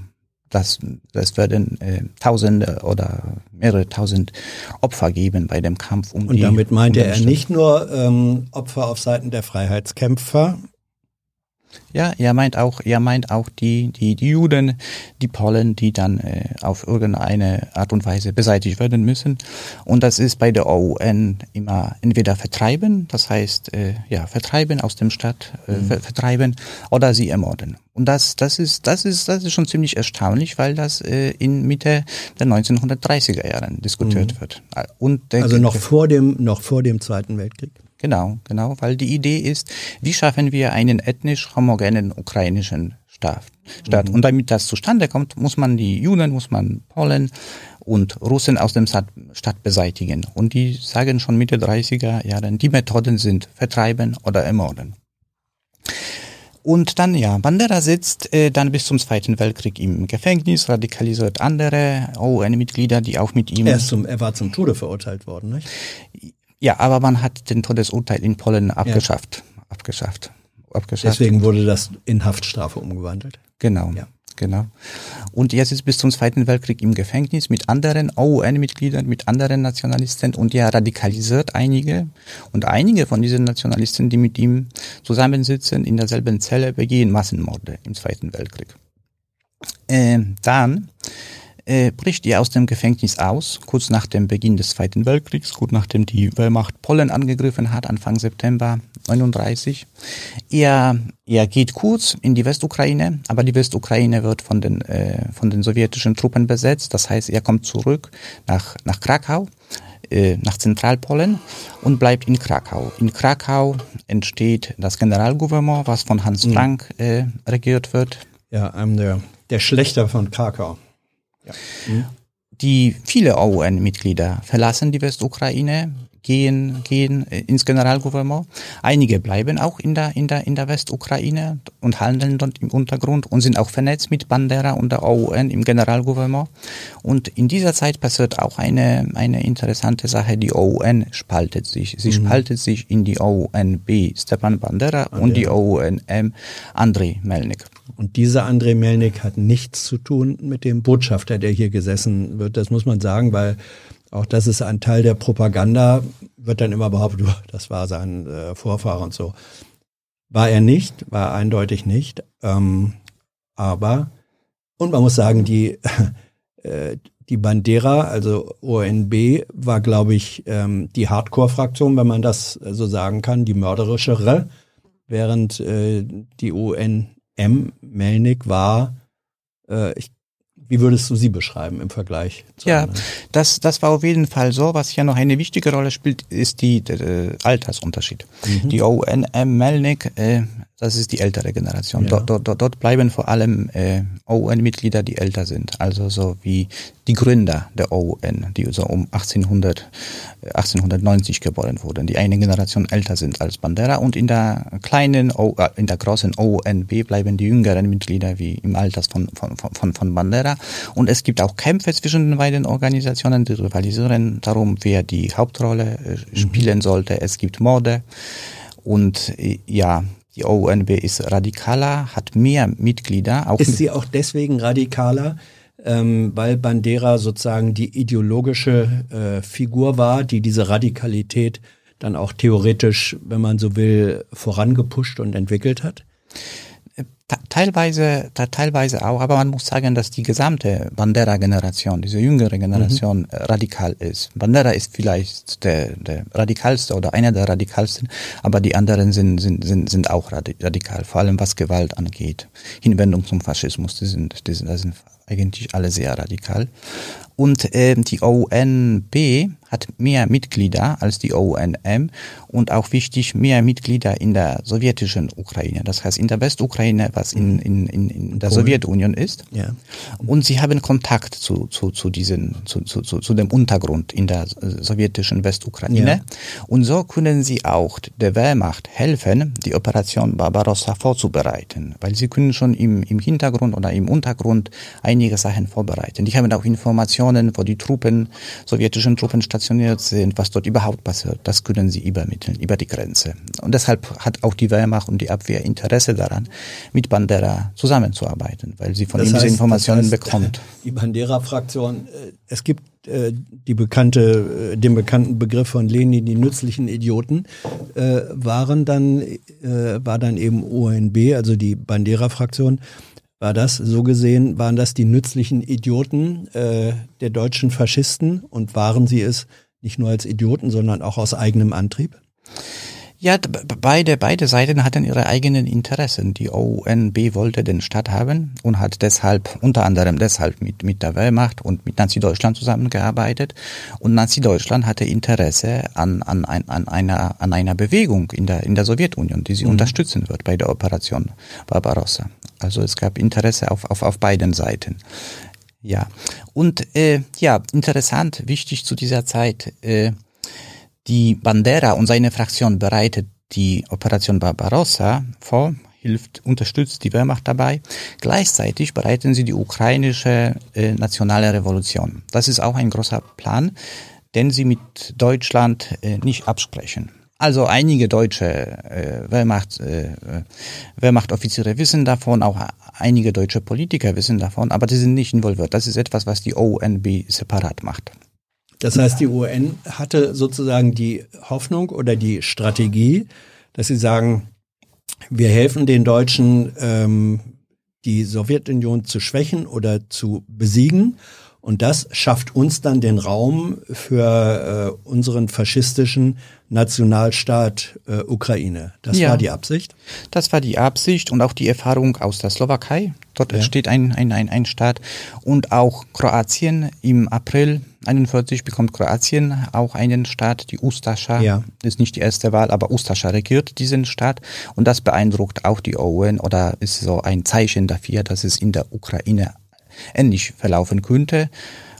das, das werden äh, Tausende oder mehrere Tausend Opfer geben bei dem Kampf um Und die, damit meinte um er nicht nur ähm, Opfer auf Seiten der Freiheitskämpfer, ja, er meint auch, er meint auch die, die, die Juden, die Polen, die dann äh, auf irgendeine Art und Weise beseitigt werden müssen. Und das ist bei der OUN immer entweder vertreiben, das heißt, äh, ja, vertreiben aus dem Stadt, äh, mhm. ver vertreiben, oder sie ermorden. Und das, das ist, das ist, das ist schon ziemlich erstaunlich, weil das äh, in Mitte der 1930er Jahren diskutiert mhm. wird. Und der, also noch vor dem, noch vor dem Zweiten Weltkrieg. Genau, genau, weil die Idee ist, wie schaffen wir einen ethnisch homogenen ukrainischen Staat. Mhm. Und damit das zustande kommt, muss man die Juden, muss man Polen und Russen aus dem Stadt beseitigen. Und die sagen schon Mitte 30er Jahren, die Methoden sind vertreiben oder ermorden. Und dann, ja, Bandera sitzt äh, dann bis zum Zweiten Weltkrieg im Gefängnis, radikalisiert andere OUN-Mitglieder, die auch mit ihm... Er, zum, er war zum Tode verurteilt worden, nicht? Ja, aber man hat den Todesurteil in Polen abgeschafft. Ja. Abgeschafft. abgeschafft. Deswegen wurde das in Haftstrafe umgewandelt. Genau. Ja. Genau. Und er sitzt bis zum Zweiten Weltkrieg im Gefängnis mit anderen OUN-Mitgliedern, mit anderen Nationalisten und er radikalisiert einige. Und einige von diesen Nationalisten, die mit ihm zusammensitzen in derselben Zelle, begehen Massenmorde im Zweiten Weltkrieg. Äh, dann äh, bricht er aus dem Gefängnis aus, kurz nach dem Beginn des Zweiten Weltkriegs, kurz nachdem die Wehrmacht Polen angegriffen hat, Anfang September 39. Er, er geht kurz in die Westukraine, aber die Westukraine wird von den, äh, von den sowjetischen Truppen besetzt. Das heißt, er kommt zurück nach, nach Krakau äh, nach Zentralpolen und bleibt in Krakau. In Krakau entsteht das Generalgouvernement, was von Hans mhm. Frank äh, regiert wird. Ja, einem der, der Schlechter von Krakau. Ja. Mhm. Die viele OUN-Mitglieder verlassen die Westukraine, gehen, gehen ins Generalgouvernement. Einige bleiben auch in der, in der, in der Westukraine und handeln dort im Untergrund und sind auch vernetzt mit Bandera und der OUN im Generalgouvernement. Und in dieser Zeit passiert auch eine, eine interessante Sache. Die OUN spaltet sich. Sie mhm. spaltet sich in die OUN-B Stepan Bandera ah, und die OUN-M Andrei Melnik. Und dieser Andrei Melnik hat nichts zu tun mit dem Botschafter, der hier gesessen wird. Das muss man sagen, weil auch das ist ein Teil der Propaganda, wird dann immer behauptet, [laughs] das war sein äh, Vorfahr und so. War er nicht, war er eindeutig nicht. Ähm, aber, und man muss sagen, die, [laughs] äh, die Bandera, also ONB, war, glaube ich, ähm, die Hardcore-Fraktion, wenn man das so sagen kann, die mörderischere während äh, die UNM Melnik war, äh, ich wie würdest du sie beschreiben im Vergleich? ja, anderen? das, das war auf jeden Fall so. Was hier noch eine wichtige Rolle spielt, ist die, der, der Altersunterschied. Mhm. Die ONM Melnik äh, das ist die ältere Generation. Ja. Dort, dort, dort bleiben vor allem äh, OUN-Mitglieder, die älter sind. Also so wie die Gründer der OUN, die so um 1800, 1890 geboren wurden, die eine Generation älter sind als Bandera. Und in der kleinen, o, äh, in der großen OUNB bleiben die jüngeren Mitglieder wie im Alter von, von, von, von Bandera. Und es gibt auch Kämpfe zwischen den beiden Organisationen, die rivalisieren darum, wer die Hauptrolle äh, spielen sollte. Es gibt Morde. Und äh, ja, die OUNB ist radikaler, hat mehr Mitglieder. Auch ist sie auch deswegen radikaler, ähm, weil Bandera sozusagen die ideologische äh, Figur war, die diese Radikalität dann auch theoretisch, wenn man so will, vorangepusht und entwickelt hat? Teilweise, teilweise auch, aber man muss sagen, dass die gesamte Bandera-Generation, diese jüngere Generation, mhm. radikal ist. Bandera ist vielleicht der, der radikalste oder einer der radikalsten, aber die anderen sind, sind, sind, sind auch radikal, vor allem was Gewalt angeht. Hinwendung zum Faschismus, die sind, die sind, die sind eigentlich alle sehr radikal. Und äh, die ONB hat mehr Mitglieder als die ONM und auch wichtig mehr Mitglieder in der sowjetischen Ukraine. Das heißt in der Westukraine, was in, in, in, in der Sowjetunion ist. Ja. Und sie haben Kontakt zu, zu, zu, diesen, zu, zu, zu, zu dem Untergrund in der sowjetischen Westukraine. Ja. Und so können sie auch der Wehrmacht helfen, die Operation Barbarossa vorzubereiten, weil sie können schon im, im Hintergrund oder im Untergrund einige Sachen vorbereiten. Die haben auch Informationen, wo die Truppen, sowjetischen Truppen stationiert sind, was dort überhaupt passiert. Das können sie übermitteln, über die Grenze. Und deshalb hat auch die Wehrmacht und die Abwehr Interesse daran, mit Bandera zusammenzuarbeiten, weil sie von das ihm heißt, diese Informationen das heißt, bekommt. Die Bandera-Fraktion, äh, es gibt äh, die bekannte, äh, den bekannten Begriff von Lenin, die nützlichen Idioten, waren dann, war dann eben ONB, also die Bandera-Fraktion, war das, so gesehen, waren das die nützlichen Idioten äh, der deutschen Faschisten und waren sie es nicht nur als Idioten, sondern auch aus eigenem Antrieb? Ja, beide, beide Seiten hatten ihre eigenen Interessen. Die ONB wollte den Staat haben und hat deshalb, unter anderem deshalb mit, mit der Wehrmacht und mit Nazi-Deutschland zusammengearbeitet. Und Nazi-Deutschland hatte Interesse an, an, an, an, einer, an einer Bewegung in der, in der Sowjetunion, die sie mhm. unterstützen wird bei der Operation Barbarossa. Also es gab Interesse auf, auf, auf beiden Seiten. Ja, und äh, ja, interessant, wichtig zu dieser Zeit, äh, die Bandera und seine Fraktion bereitet die Operation Barbarossa vor, hilft, unterstützt die Wehrmacht dabei. Gleichzeitig bereiten sie die ukrainische äh, nationale Revolution. Das ist auch ein großer Plan, den sie mit Deutschland äh, nicht absprechen. Also einige deutsche äh, Wehrmacht, äh, Wehrmachtoffiziere wissen davon, auch einige deutsche Politiker wissen davon, aber die sind nicht involviert. Das ist etwas, was die ONB separat macht. Das heißt, die UN hatte sozusagen die Hoffnung oder die Strategie, dass sie sagen, wir helfen den Deutschen, ähm, die Sowjetunion zu schwächen oder zu besiegen und das schafft uns dann den Raum für äh, unseren faschistischen Nationalstaat äh, Ukraine. Das ja, war die Absicht? Das war die Absicht und auch die Erfahrung aus der Slowakei. Dort ja. steht ein, ein, ein, ein Staat. Und auch Kroatien im April 41 bekommt Kroatien auch einen Staat, die Ustascha. Ja. Ist nicht die erste Wahl, aber Ustascha regiert diesen Staat. Und das beeindruckt auch die UN oder ist so ein Zeichen dafür, dass es in der Ukraine ähnlich verlaufen könnte.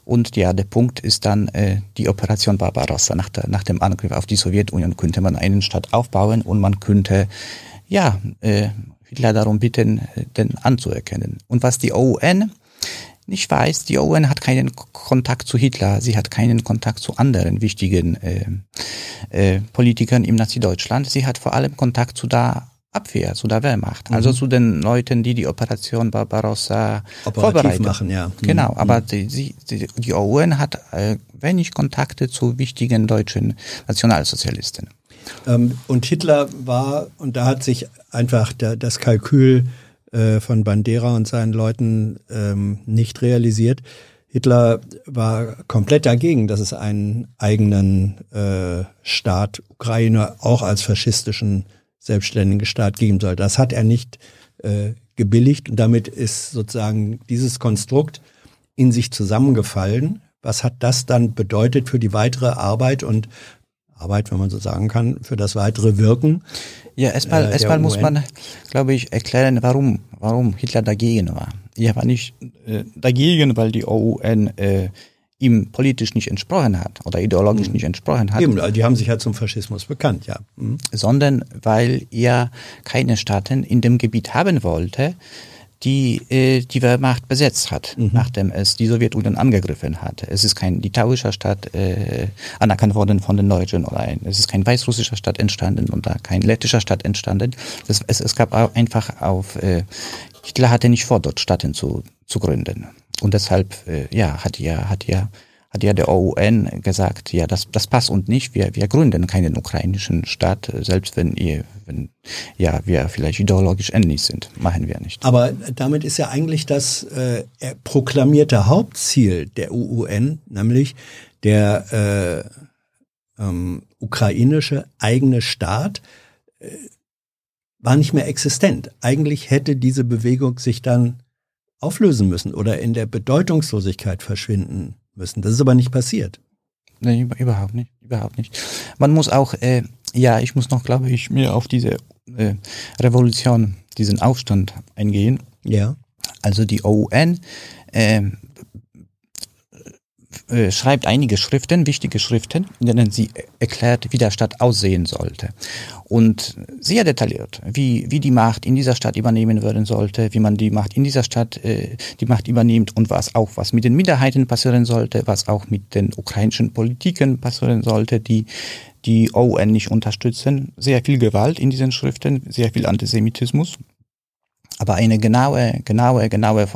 Und ja, der Punkt ist dann äh, die Operation Barbarossa. Nach, der, nach dem Angriff auf die Sowjetunion könnte man einen Staat aufbauen und man könnte ja äh, Hitler darum bitten, äh, den anzuerkennen. Und was die OUN nicht weiß, die OUN hat keinen Kontakt zu Hitler, sie hat keinen Kontakt zu anderen wichtigen äh, äh, Politikern im Nazi-Deutschland. Sie hat vor allem Kontakt zu der Abwehr, zu der Wehrmacht. Also mhm. zu den Leuten, die die Operation Barbarossa Operativ vorbereiten. machen, ja. Mhm. Genau, aber mhm. die, die, die OUN hat äh, wenig Kontakte zu wichtigen deutschen Nationalsozialisten. Ähm, und Hitler war, und da hat sich einfach der, das Kalkül äh, von Bandera und seinen Leuten ähm, nicht realisiert. Hitler war komplett dagegen, dass es einen eigenen äh, Staat Ukraine auch als faschistischen selbstständigen Staat geben soll. Das hat er nicht äh, gebilligt und damit ist sozusagen dieses Konstrukt in sich zusammengefallen. Was hat das dann bedeutet für die weitere Arbeit und Arbeit, wenn man so sagen kann, für das weitere Wirken? Ja, erstmal, äh, erstmal muss man, glaube ich, erklären, warum, warum Hitler dagegen war. Er war nicht äh, dagegen, weil die OUN äh, ihm politisch nicht entsprochen hat oder ideologisch mhm. nicht entsprochen hat. Eben, die haben sich ja zum Faschismus bekannt, ja. Mhm. Sondern weil er keine Staaten in dem Gebiet haben wollte, die äh, die Wehrmacht besetzt hat, mhm. nachdem es die Sowjetunion angegriffen hat. Es ist kein litauischer Staat äh, anerkannt worden von den Deutschen oder ein, es ist kein weißrussischer Staat entstanden und da kein lettischer Staat entstanden. Das, es, es gab einfach auf äh, Hitler hatte nicht vor, dort Staaten zu, zu gründen. Und deshalb, äh, ja, hat ja, hat ja, hat ja der OUN gesagt, ja, das, das passt uns nicht. Wir, wir gründen keinen ukrainischen Staat, selbst wenn ihr, wenn, ja, wir vielleicht ideologisch ähnlich sind. Machen wir nicht. Aber damit ist ja eigentlich das äh, proklamierte Hauptziel der UUN, nämlich der äh, ähm, ukrainische eigene Staat, äh, war nicht mehr existent. Eigentlich hätte diese Bewegung sich dann auflösen müssen oder in der Bedeutungslosigkeit verschwinden müssen. Das ist aber nicht passiert. Nee, überhaupt nicht, überhaupt nicht. Man muss auch, äh, ja, ich muss noch, glaube ich, mir auf diese äh, Revolution, diesen Aufstand eingehen. Ja. Also die OUN äh, äh, schreibt einige Schriften, wichtige Schriften, in denen sie erklärt, wie der Staat aussehen sollte. Und sehr detailliert, wie, wie die Macht in dieser Stadt übernehmen werden sollte, wie man die Macht in dieser Stadt äh, die Macht übernimmt und was auch, was mit den Minderheiten passieren sollte, was auch mit den ukrainischen Politiken passieren sollte, die die OUN nicht unterstützen. Sehr viel Gewalt in diesen Schriften, sehr viel Antisemitismus aber eine genaue, genaue, genaue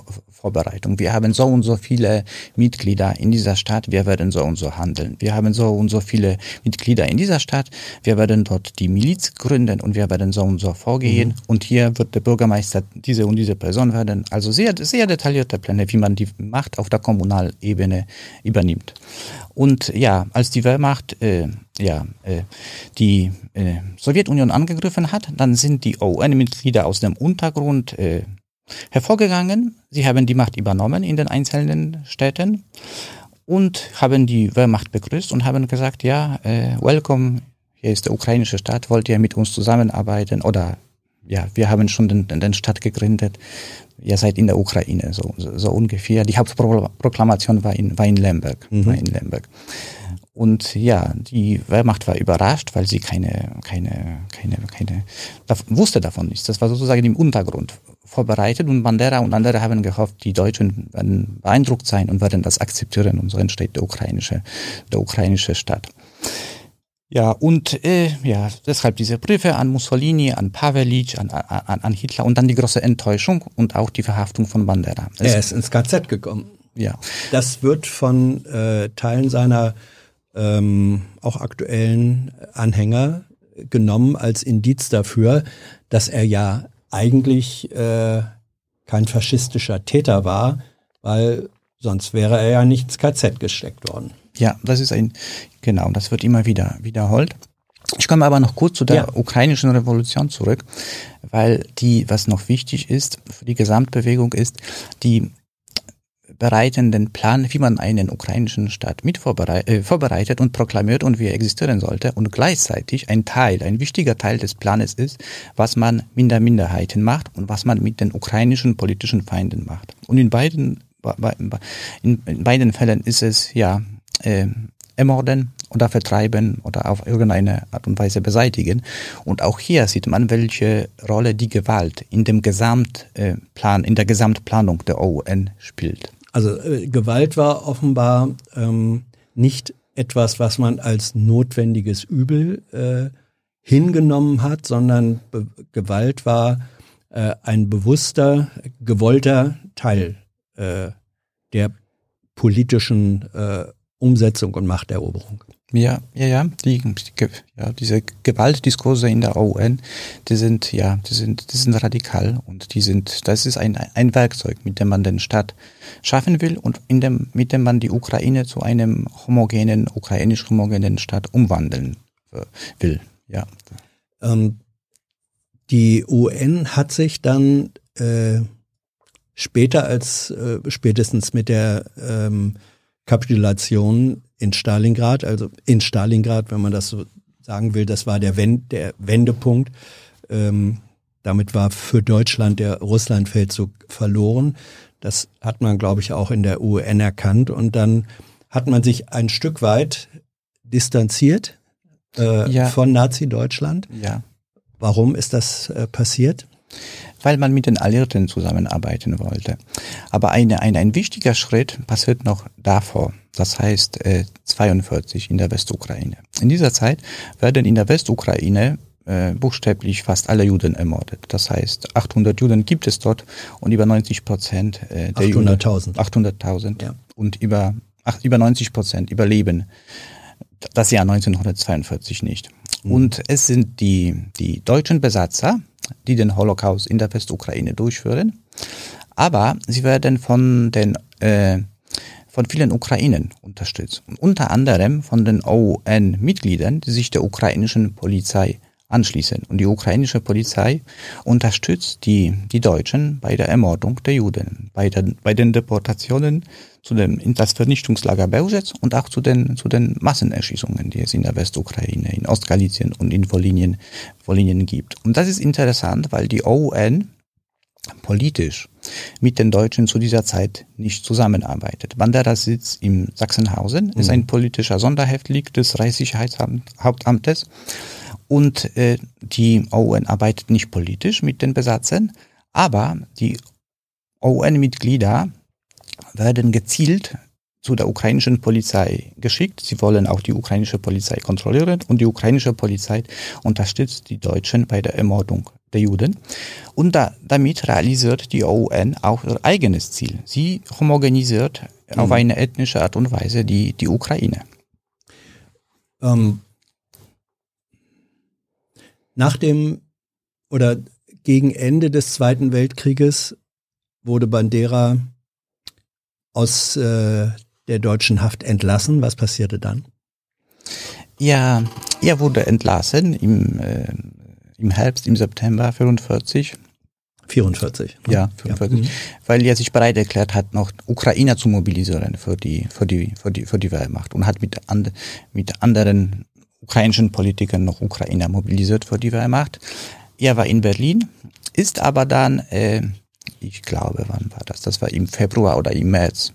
Vorbereitung. Wir haben so und so viele Mitglieder in dieser Stadt, wir werden so und so handeln. Wir haben so und so viele Mitglieder in dieser Stadt, wir werden dort die Miliz gründen und wir werden so und so vorgehen. Mhm. Und hier wird der Bürgermeister diese und diese Person werden. Also sehr, sehr detaillierte Pläne, wie man die Macht auf der Kommunalebene übernimmt. Und ja, als die Wehrmacht äh, ja, äh, die äh, Sowjetunion angegriffen hat, dann sind die UN-Mitglieder aus dem Untergrund äh, hervorgegangen. Sie haben die Macht übernommen in den einzelnen Städten und haben die Wehrmacht begrüßt und haben gesagt, ja, äh, welcome, hier ist der ukrainische Staat, wollt ihr mit uns zusammenarbeiten? Oder ja, wir haben schon den, den Staat gegründet, ihr seid in der Ukraine, so, so, so ungefähr. Die Hauptproklamation war in, war in Lemberg. Mhm. War in Lemberg. Und ja, die Wehrmacht war überrascht, weil sie keine, keine, keine, keine, wusste davon nichts. Das war sozusagen im Untergrund vorbereitet und Bandera und andere haben gehofft, die Deutschen werden beeindruckt sein und werden das akzeptieren und so entsteht der ukrainische, der ukrainische Staat. Ja, und äh, ja, deshalb diese Briefe an Mussolini, an Pavelic, an, an, an Hitler und dann die große Enttäuschung und auch die Verhaftung von Bandera. Er ist ins KZ gekommen. Ja. Das wird von äh, Teilen seiner ähm, auch aktuellen Anhänger genommen als Indiz dafür, dass er ja eigentlich äh, kein faschistischer Täter war, weil sonst wäre er ja nicht ins KZ gesteckt worden. Ja, das ist ein, genau, das wird immer wieder wiederholt. Ich komme aber noch kurz zu der ja. ukrainischen Revolution zurück, weil die, was noch wichtig ist für die Gesamtbewegung ist, die bereiten den Plan, wie man einen ukrainischen Staat mit äh, vorbereitet und proklamiert und wie er existieren sollte. Und gleichzeitig ein Teil, ein wichtiger Teil des Planes ist, was man mit der Minderheiten macht und was man mit den ukrainischen politischen Feinden macht. Und in beiden, in, beiden Fällen ist es ja äh, ermorden oder vertreiben oder auf irgendeine Art und Weise beseitigen. Und auch hier sieht man, welche Rolle die Gewalt in dem Gesamtplan, in der Gesamtplanung der OUN spielt. Also äh, Gewalt war offenbar ähm, nicht etwas, was man als notwendiges Übel äh, hingenommen hat, sondern Be Gewalt war äh, ein bewusster, gewollter Teil äh, der politischen äh, Umsetzung und Machteroberung. Ja, ja, ja, die, ja, diese Gewaltdiskurse in der UN, die sind, ja, die sind, die sind radikal und die sind, das ist ein, ein Werkzeug, mit dem man den Staat schaffen will und in dem, mit dem man die Ukraine zu einem homogenen, ukrainisch homogenen Staat umwandeln äh, will, ja. Ähm, Die UN hat sich dann äh, später als äh, spätestens mit der ähm, Kapitulation in Stalingrad, also in Stalingrad, wenn man das so sagen will, das war der, Wend der Wendepunkt. Ähm, damit war für Deutschland der Russlandfeldzug verloren. Das hat man, glaube ich, auch in der UN erkannt. Und dann hat man sich ein Stück weit distanziert äh, ja. von Nazi-Deutschland. Ja. Warum ist das äh, passiert? Weil man mit den Alliierten zusammenarbeiten wollte. Aber eine, ein, ein wichtiger Schritt passiert noch davor. Das heißt äh, 42 in der Westukraine. In dieser Zeit werden in der Westukraine äh, buchstäblich fast alle Juden ermordet. Das heißt, 800 Juden gibt es dort und über 90 Prozent äh, der 800.000 800.000 ja. und über, ach, über 90 Prozent überleben das Jahr 1942 nicht. Mhm. Und es sind die, die deutschen Besatzer, die den Holocaust in der Westukraine durchführen, aber sie werden von den äh, von vielen Ukrainen unterstützt. Unter anderem von den OUN-Mitgliedern, die sich der ukrainischen Polizei anschließen. Und die ukrainische Polizei unterstützt die, die Deutschen bei der Ermordung der Juden, bei, der, bei den Deportationen zu dem, in das Vernichtungslager Beusitz und auch zu den, zu den Massenerschießungen, die es in der Westukraine, in Ostgalizien und in Wolinien, Wolinien gibt. Und das ist interessant, weil die OUN politisch mit den Deutschen zu dieser Zeit nicht zusammenarbeitet. Wanderer Sitz im Sachsenhausen mhm. ist ein politischer Sonderhäftling des Reichssicherheitshauptamtes und äh, die OUN arbeitet nicht politisch mit den Besatzern, aber die OUN-Mitglieder werden gezielt zu der ukrainischen Polizei geschickt. Sie wollen auch die ukrainische Polizei kontrollieren und die ukrainische Polizei unterstützt die Deutschen bei der Ermordung der Juden. Und da, damit realisiert die OUN auch ihr eigenes Ziel. Sie homogenisiert mhm. auf eine ethnische Art und Weise die, die Ukraine. Ähm, nach dem oder gegen Ende des Zweiten Weltkrieges wurde Bandera aus äh, der deutschen Haft entlassen. Was passierte dann? Ja, er wurde entlassen im, äh, im Herbst, im September 45. 44. Ne? Ja, 44. Ja. Mhm. Weil er sich bereit erklärt hat, noch Ukrainer zu mobilisieren für die, für die, für die, für die Wehrmacht und hat mit, and, mit anderen ukrainischen Politikern noch Ukrainer mobilisiert für die Wehrmacht. Er war in Berlin, ist aber dann, äh, ich glaube, wann war das? Das war im Februar oder im März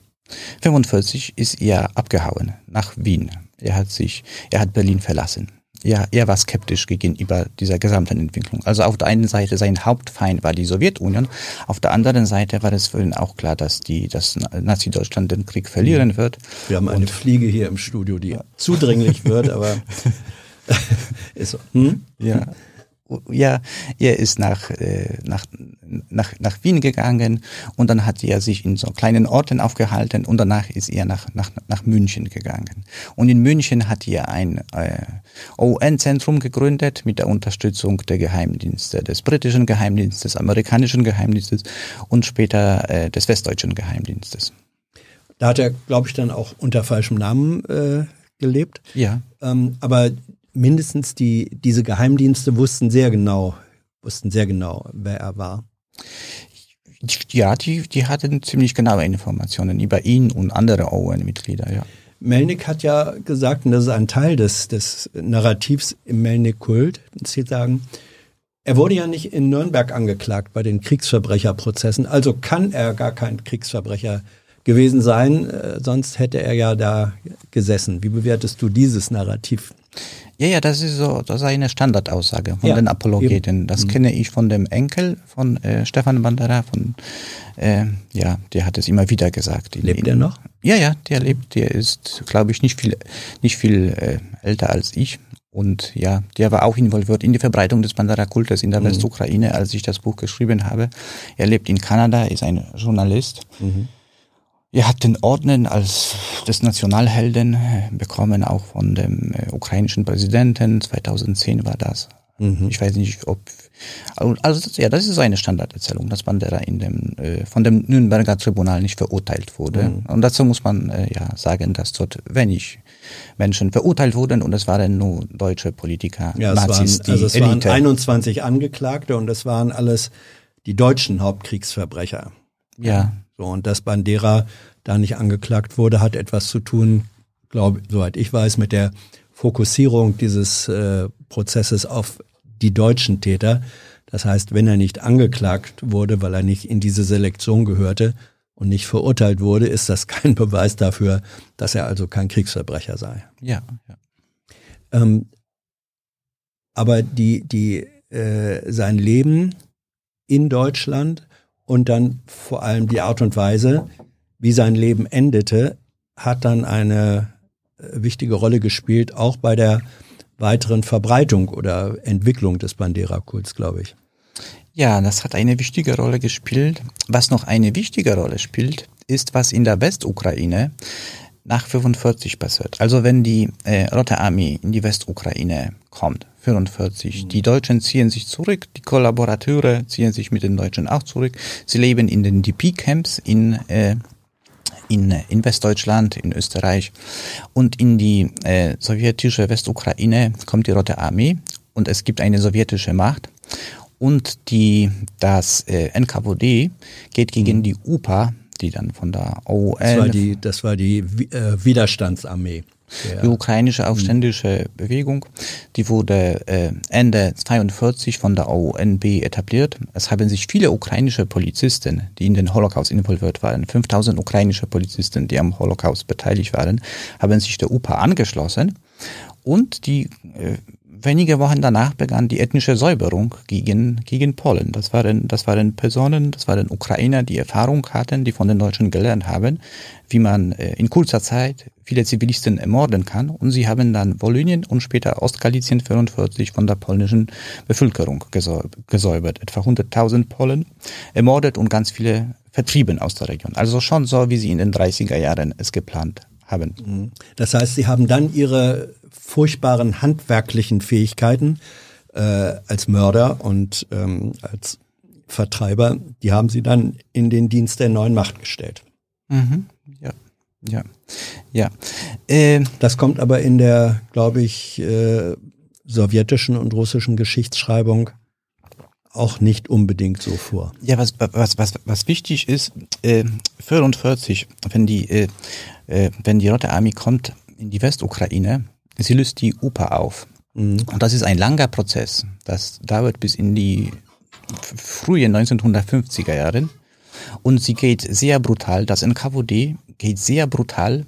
45 ist er abgehauen nach Wien. Er hat sich, er hat Berlin verlassen. Ja, er war skeptisch gegenüber dieser gesamten Entwicklung. Also auf der einen Seite sein Hauptfeind war die Sowjetunion, auf der anderen Seite war es für ihn auch klar, dass die, dass Nazi-Deutschland den Krieg verlieren mhm. wird. Wir haben eine Und Fliege hier im Studio, die zudringlich wird, aber [laughs] [laughs] ist so. Hm? Ja ja, er ist nach, äh, nach, nach, nach Wien gegangen und dann hat er sich in so kleinen Orten aufgehalten und danach ist er nach, nach, nach München gegangen. Und in München hat er ein äh, UN-Zentrum gegründet mit der Unterstützung der Geheimdienste, des britischen Geheimdienstes, des amerikanischen Geheimdienstes und später äh, des westdeutschen Geheimdienstes. Da hat er, glaube ich, dann auch unter falschem Namen äh, gelebt. Ja. Ähm, aber mindestens die, diese Geheimdienste wussten sehr genau, wussten sehr genau, wer er war. Ja, die, die hatten ziemlich genaue Informationen über ihn und andere OUN-Mitglieder, ja. Melnick hat ja gesagt, und das ist ein Teil des, des Narrativs im Melnick-Kult, Sie sagen, er wurde ja nicht in Nürnberg angeklagt bei den Kriegsverbrecherprozessen, also kann er gar kein Kriegsverbrecher gewesen sein, äh, sonst hätte er ja da gesessen. Wie bewertest du dieses Narrativ? Ja, ja, das ist so, das ist eine Standardaussage von ja, den Apologeten. Das mhm. kenne ich von dem Enkel von äh, Stefan Bandera, von äh, ja, der hat es immer wieder gesagt. Lebt er noch? Ja, ja, der lebt. Der ist, glaube ich, nicht viel, nicht viel äh, älter als ich. Und ja, der war auch involviert in die Verbreitung des Bandera-Kultes in der mhm. Westukraine, als ich das Buch geschrieben habe. Er lebt in Kanada, ist ein Journalist. Mhm. Er hat den Orden als des Nationalhelden äh, bekommen, auch von dem äh, ukrainischen Präsidenten. 2010 war das. Mhm. Ich weiß nicht, ob also ja, das ist eine Standarderzählung, dass Bandera in dem äh, von dem Nürnberger Tribunal nicht verurteilt wurde. Mhm. Und dazu muss man äh, ja sagen, dass dort wenig Menschen verurteilt wurden und es waren nur deutsche Politiker, ja, Nazis, waren, also es Elite. waren 21 Angeklagte und es waren alles die deutschen Hauptkriegsverbrecher. Ja. So und dass Bandera da nicht angeklagt wurde, hat etwas zu tun, glaube soweit ich weiß, mit der Fokussierung dieses äh, Prozesses auf die deutschen Täter. Das heißt, wenn er nicht angeklagt wurde, weil er nicht in diese Selektion gehörte und nicht verurteilt wurde, ist das [laughs] kein Beweis dafür, dass er also kein Kriegsverbrecher sei. Ja. ja. Ähm, aber die, die, äh, sein Leben in Deutschland und dann vor allem die Art und Weise, wie sein Leben endete, hat dann eine äh, wichtige Rolle gespielt, auch bei der weiteren Verbreitung oder Entwicklung des Bandera-Kults, glaube ich. Ja, das hat eine wichtige Rolle gespielt. Was noch eine wichtige Rolle spielt, ist, was in der Westukraine nach 45 passiert. Also wenn die äh, Rote Armee in die Westukraine kommt, 45, mhm. die Deutschen ziehen sich zurück, die Kollaborateure ziehen sich mit den Deutschen auch zurück. Sie leben in den DP-Camps in äh, in, in Westdeutschland, in Österreich und in die äh, sowjetische Westukraine kommt die Rote Armee und es gibt eine sowjetische Macht und die das äh, NKWD geht gegen mhm. die UPA, die dann von der OUN. Das war die, das war die äh, Widerstandsarmee. Die ukrainische aufständische Bewegung, die wurde äh, Ende 42 von der ONB etabliert. Es haben sich viele ukrainische Polizisten, die in den Holocaust involviert waren, 5000 ukrainische Polizisten, die am Holocaust beteiligt waren, haben sich der UPA angeschlossen und die äh, wenige Wochen danach begann die ethnische Säuberung gegen, gegen Polen. Das waren, das waren Personen, das waren Ukrainer, die Erfahrung hatten, die von den Deutschen gelernt haben, wie man äh, in kurzer Zeit viele Zivilisten ermorden kann. Und sie haben dann Wolynien und später Ostgalizien 44 von der polnischen Bevölkerung gesäubert. Etwa 100.000 Polen ermordet und ganz viele vertrieben aus der Region. Also schon so, wie sie in den 30er Jahren es geplant haben. Mhm. Das heißt, Sie haben dann Ihre furchtbaren handwerklichen Fähigkeiten äh, als Mörder und ähm, als Vertreiber, die haben Sie dann in den Dienst der neuen Macht gestellt. Mhm. Ja, ja, ja. Äh, das kommt aber in der, glaube ich, äh, sowjetischen und russischen Geschichtsschreibung auch nicht unbedingt so vor. Ja, was, was, was, was wichtig ist, äh, 44, wenn die, äh, äh, wenn die Rote Armee kommt in die Westukraine, sie löst die UPA auf. Mhm. Und das ist ein langer Prozess. Das dauert bis in die frühen 1950er Jahre. Und sie geht sehr brutal, das NKWD geht sehr brutal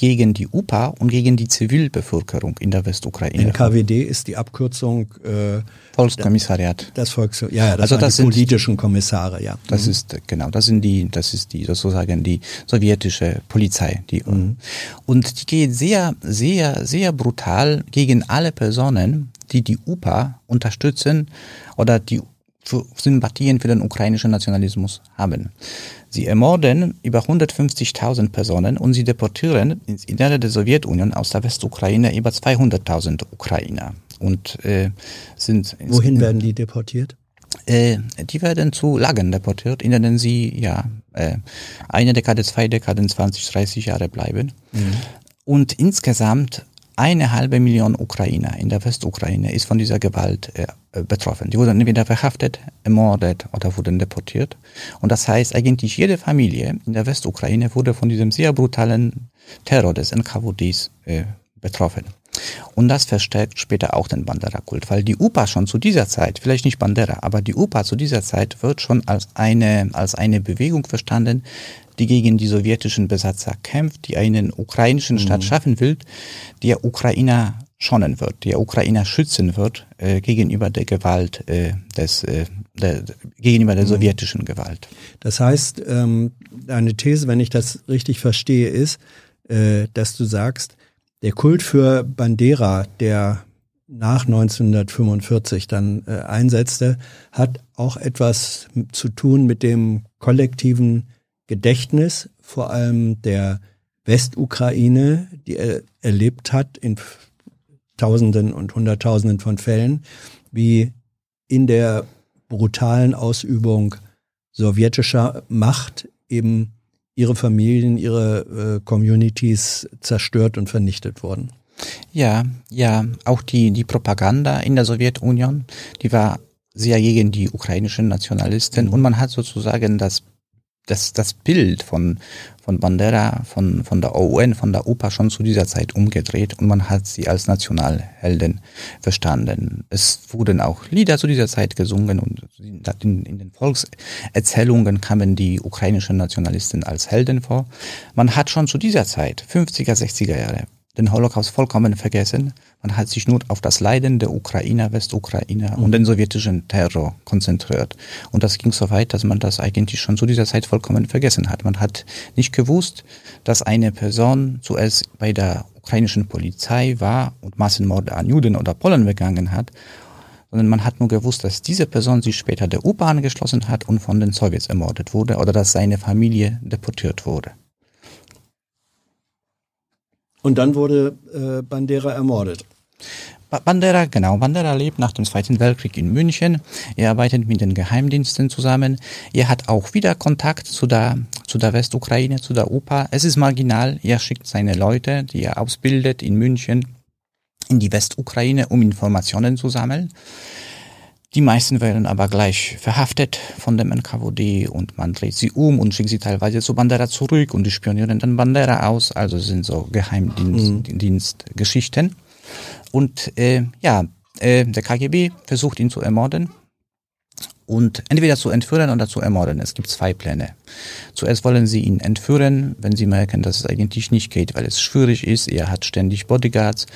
gegen die UPA und gegen die Zivilbevölkerung in der Westukraine. NKWD ist die Abkürzung äh, Volkskommissariat. Das Volks ja, ja, das, also das die sind politischen Kommissare, ja. Das mhm. ist genau, das sind die, das ist die sozusagen die sowjetische Polizei, die mhm. und die geht sehr, sehr, sehr brutal gegen alle Personen, die die UPA unterstützen oder die Sympathien für den ukrainischen Nationalismus haben. Sie ermorden über 150.000 Personen und sie deportieren ins Innere der Sowjetunion aus der Westukraine über 200.000 Ukrainer. Und äh, sind wohin werden die deportiert? Äh, die werden zu Lagern deportiert, in denen sie ja äh, eine Dekade, zwei Dekaden, 20, 30 Jahre bleiben. Mhm. Und insgesamt eine halbe Million Ukrainer in der Westukraine ist von dieser Gewalt äh, betroffen. Die wurden entweder verhaftet, ermordet oder wurden deportiert. Und das heißt, eigentlich jede Familie in der Westukraine wurde von diesem sehr brutalen Terror des NKWDs äh, betroffen. Und das verstärkt später auch den Bandera-Kult, weil die UPA schon zu dieser Zeit, vielleicht nicht Bandera, aber die UPA zu dieser Zeit wird schon als eine, als eine Bewegung verstanden, die gegen die sowjetischen Besatzer kämpft, die einen ukrainischen mhm. Staat schaffen will, der Ukrainer schonen wird, der Ukrainer schützen wird äh, gegenüber der Gewalt äh, des äh, der, gegenüber der mhm. sowjetischen Gewalt. Das heißt, ähm, deine These, wenn ich das richtig verstehe, ist, äh, dass du sagst, der Kult für Bandera, der nach 1945 dann äh, einsetzte, hat auch etwas zu tun mit dem kollektiven Gedächtnis, vor allem der Westukraine, die er erlebt hat in Tausenden und Hunderttausenden von Fällen, wie in der brutalen Ausübung sowjetischer Macht eben ihre Familien, ihre äh, Communities zerstört und vernichtet wurden. Ja, ja, auch die, die Propaganda in der Sowjetunion, die war sehr gegen die ukrainischen Nationalisten mhm. und man hat sozusagen das das, das Bild von, von Bandera, von, von der OUN, von der UPA schon zu dieser Zeit umgedreht und man hat sie als Nationalhelden verstanden. Es wurden auch Lieder zu dieser Zeit gesungen und in, in den Volkserzählungen kamen die ukrainischen Nationalisten als Helden vor. Man hat schon zu dieser Zeit, 50er, 60er Jahre, den Holocaust vollkommen vergessen. Man hat sich nur auf das Leiden der Ukrainer, Westukrainer mhm. und den sowjetischen Terror konzentriert. Und das ging so weit, dass man das eigentlich schon zu dieser Zeit vollkommen vergessen hat. Man hat nicht gewusst, dass eine Person zuerst bei der ukrainischen Polizei war und Massenmorde an Juden oder Polen begangen hat, sondern man hat nur gewusst, dass diese Person sich später der UPA angeschlossen hat und von den Sowjets ermordet wurde oder dass seine Familie deportiert wurde. Und dann wurde äh, Bandera ermordet. Bandera, genau, Bandera lebt nach dem Zweiten Weltkrieg in München. Er arbeitet mit den Geheimdiensten zusammen. Er hat auch wieder Kontakt zu der, zu der Westukraine, zu der UPA. Es ist marginal. Er schickt seine Leute, die er ausbildet in München, in die Westukraine, um Informationen zu sammeln. Die meisten werden aber gleich verhaftet von dem NKWD und man dreht sie um und schickt sie teilweise zu Bandera zurück und die spionieren dann Bandera aus. Also sind so Geheimdienstgeschichten. Mhm. Und äh, ja, äh, der KGB versucht ihn zu ermorden und entweder zu entführen oder zu ermorden. Es gibt zwei Pläne. Zuerst wollen sie ihn entführen, wenn sie merken, dass es eigentlich nicht geht, weil es schwierig ist. Er hat ständig Bodyguards.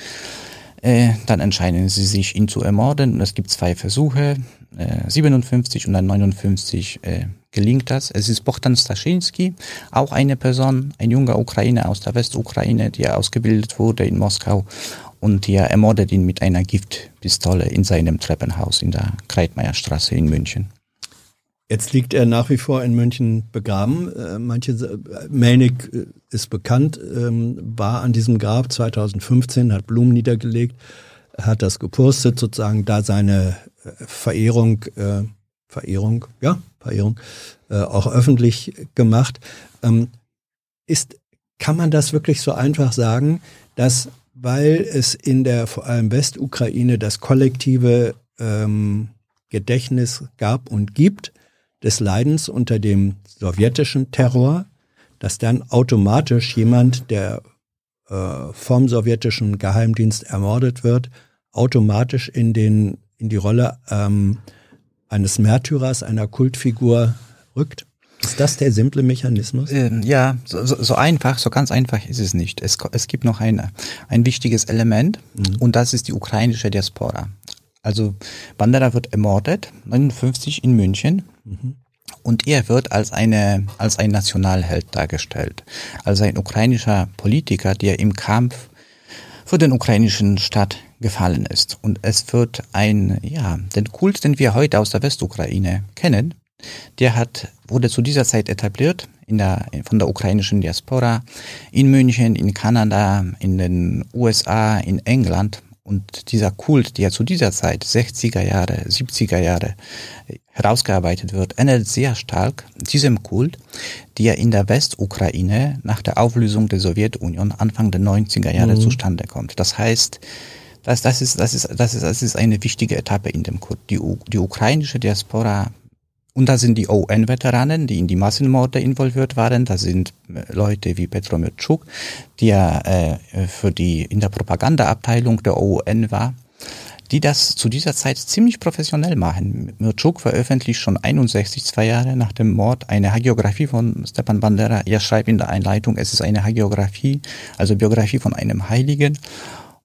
Äh, dann entscheiden sie sich, ihn zu ermorden. Und es gibt zwei Versuche, äh, 57 und dann 59 äh, gelingt das. Es ist Bohdan Staschinski, auch eine Person, ein junger Ukrainer aus der Westukraine, die ausgebildet wurde in Moskau und die ermordet ihn mit einer Giftpistole in seinem Treppenhaus in der Kreitmeierstraße in München. Jetzt liegt er nach wie vor in München begraben. Äh, manche, äh, Melnick äh, ist bekannt, ähm, war an diesem Grab 2015, hat Blumen niedergelegt, hat das gepostet, sozusagen da seine Verehrung, Verehrung, ja, Verehrung, auch öffentlich gemacht. Ähm, ist, kann man das wirklich so einfach sagen, dass, weil es in der vor allem Westukraine das kollektive ähm, Gedächtnis gab und gibt, des Leidens unter dem sowjetischen Terror, dass dann automatisch jemand, der äh, vom sowjetischen Geheimdienst ermordet wird, automatisch in, den, in die Rolle ähm, eines Märtyrers, einer Kultfigur rückt? Ist das der simple Mechanismus? Ähm, ja, so, so, einfach, so ganz einfach ist es nicht. Es, es gibt noch ein, ein wichtiges Element mhm. und das ist die ukrainische Diaspora. Also Bandera wird ermordet, 59 in München. Und er wird als eine, als ein Nationalheld dargestellt. Als ein ukrainischer Politiker, der im Kampf für den ukrainischen Staat gefallen ist. Und es wird ein, ja, den Kult, den wir heute aus der Westukraine kennen, der hat, wurde zu dieser Zeit etabliert in der, von der ukrainischen Diaspora in München, in Kanada, in den USA, in England und dieser Kult, der zu dieser Zeit, 60er Jahre, 70er Jahre, herausgearbeitet wird, ändert sehr stark diesem Kult, der in der Westukraine nach der Auflösung der Sowjetunion Anfang der 90er Jahre mhm. zustande kommt. Das heißt, das, das, ist, das, ist, das, ist, das ist eine wichtige Etappe in dem Kult. Die, die ukrainische Diaspora und da sind die UN-Veteranen, die in die Massenmorde involviert waren. Da sind äh, Leute wie Petro Mirczuk, der äh, für die in der Propagandaabteilung der UN war, die das zu dieser Zeit ziemlich professionell machen. Mirczuk veröffentlicht schon 61, zwei Jahre nach dem Mord, eine Hagiografie von Stepan Bandera. Er schreibt in der Einleitung, es ist eine Hagiografie, also Biografie von einem Heiligen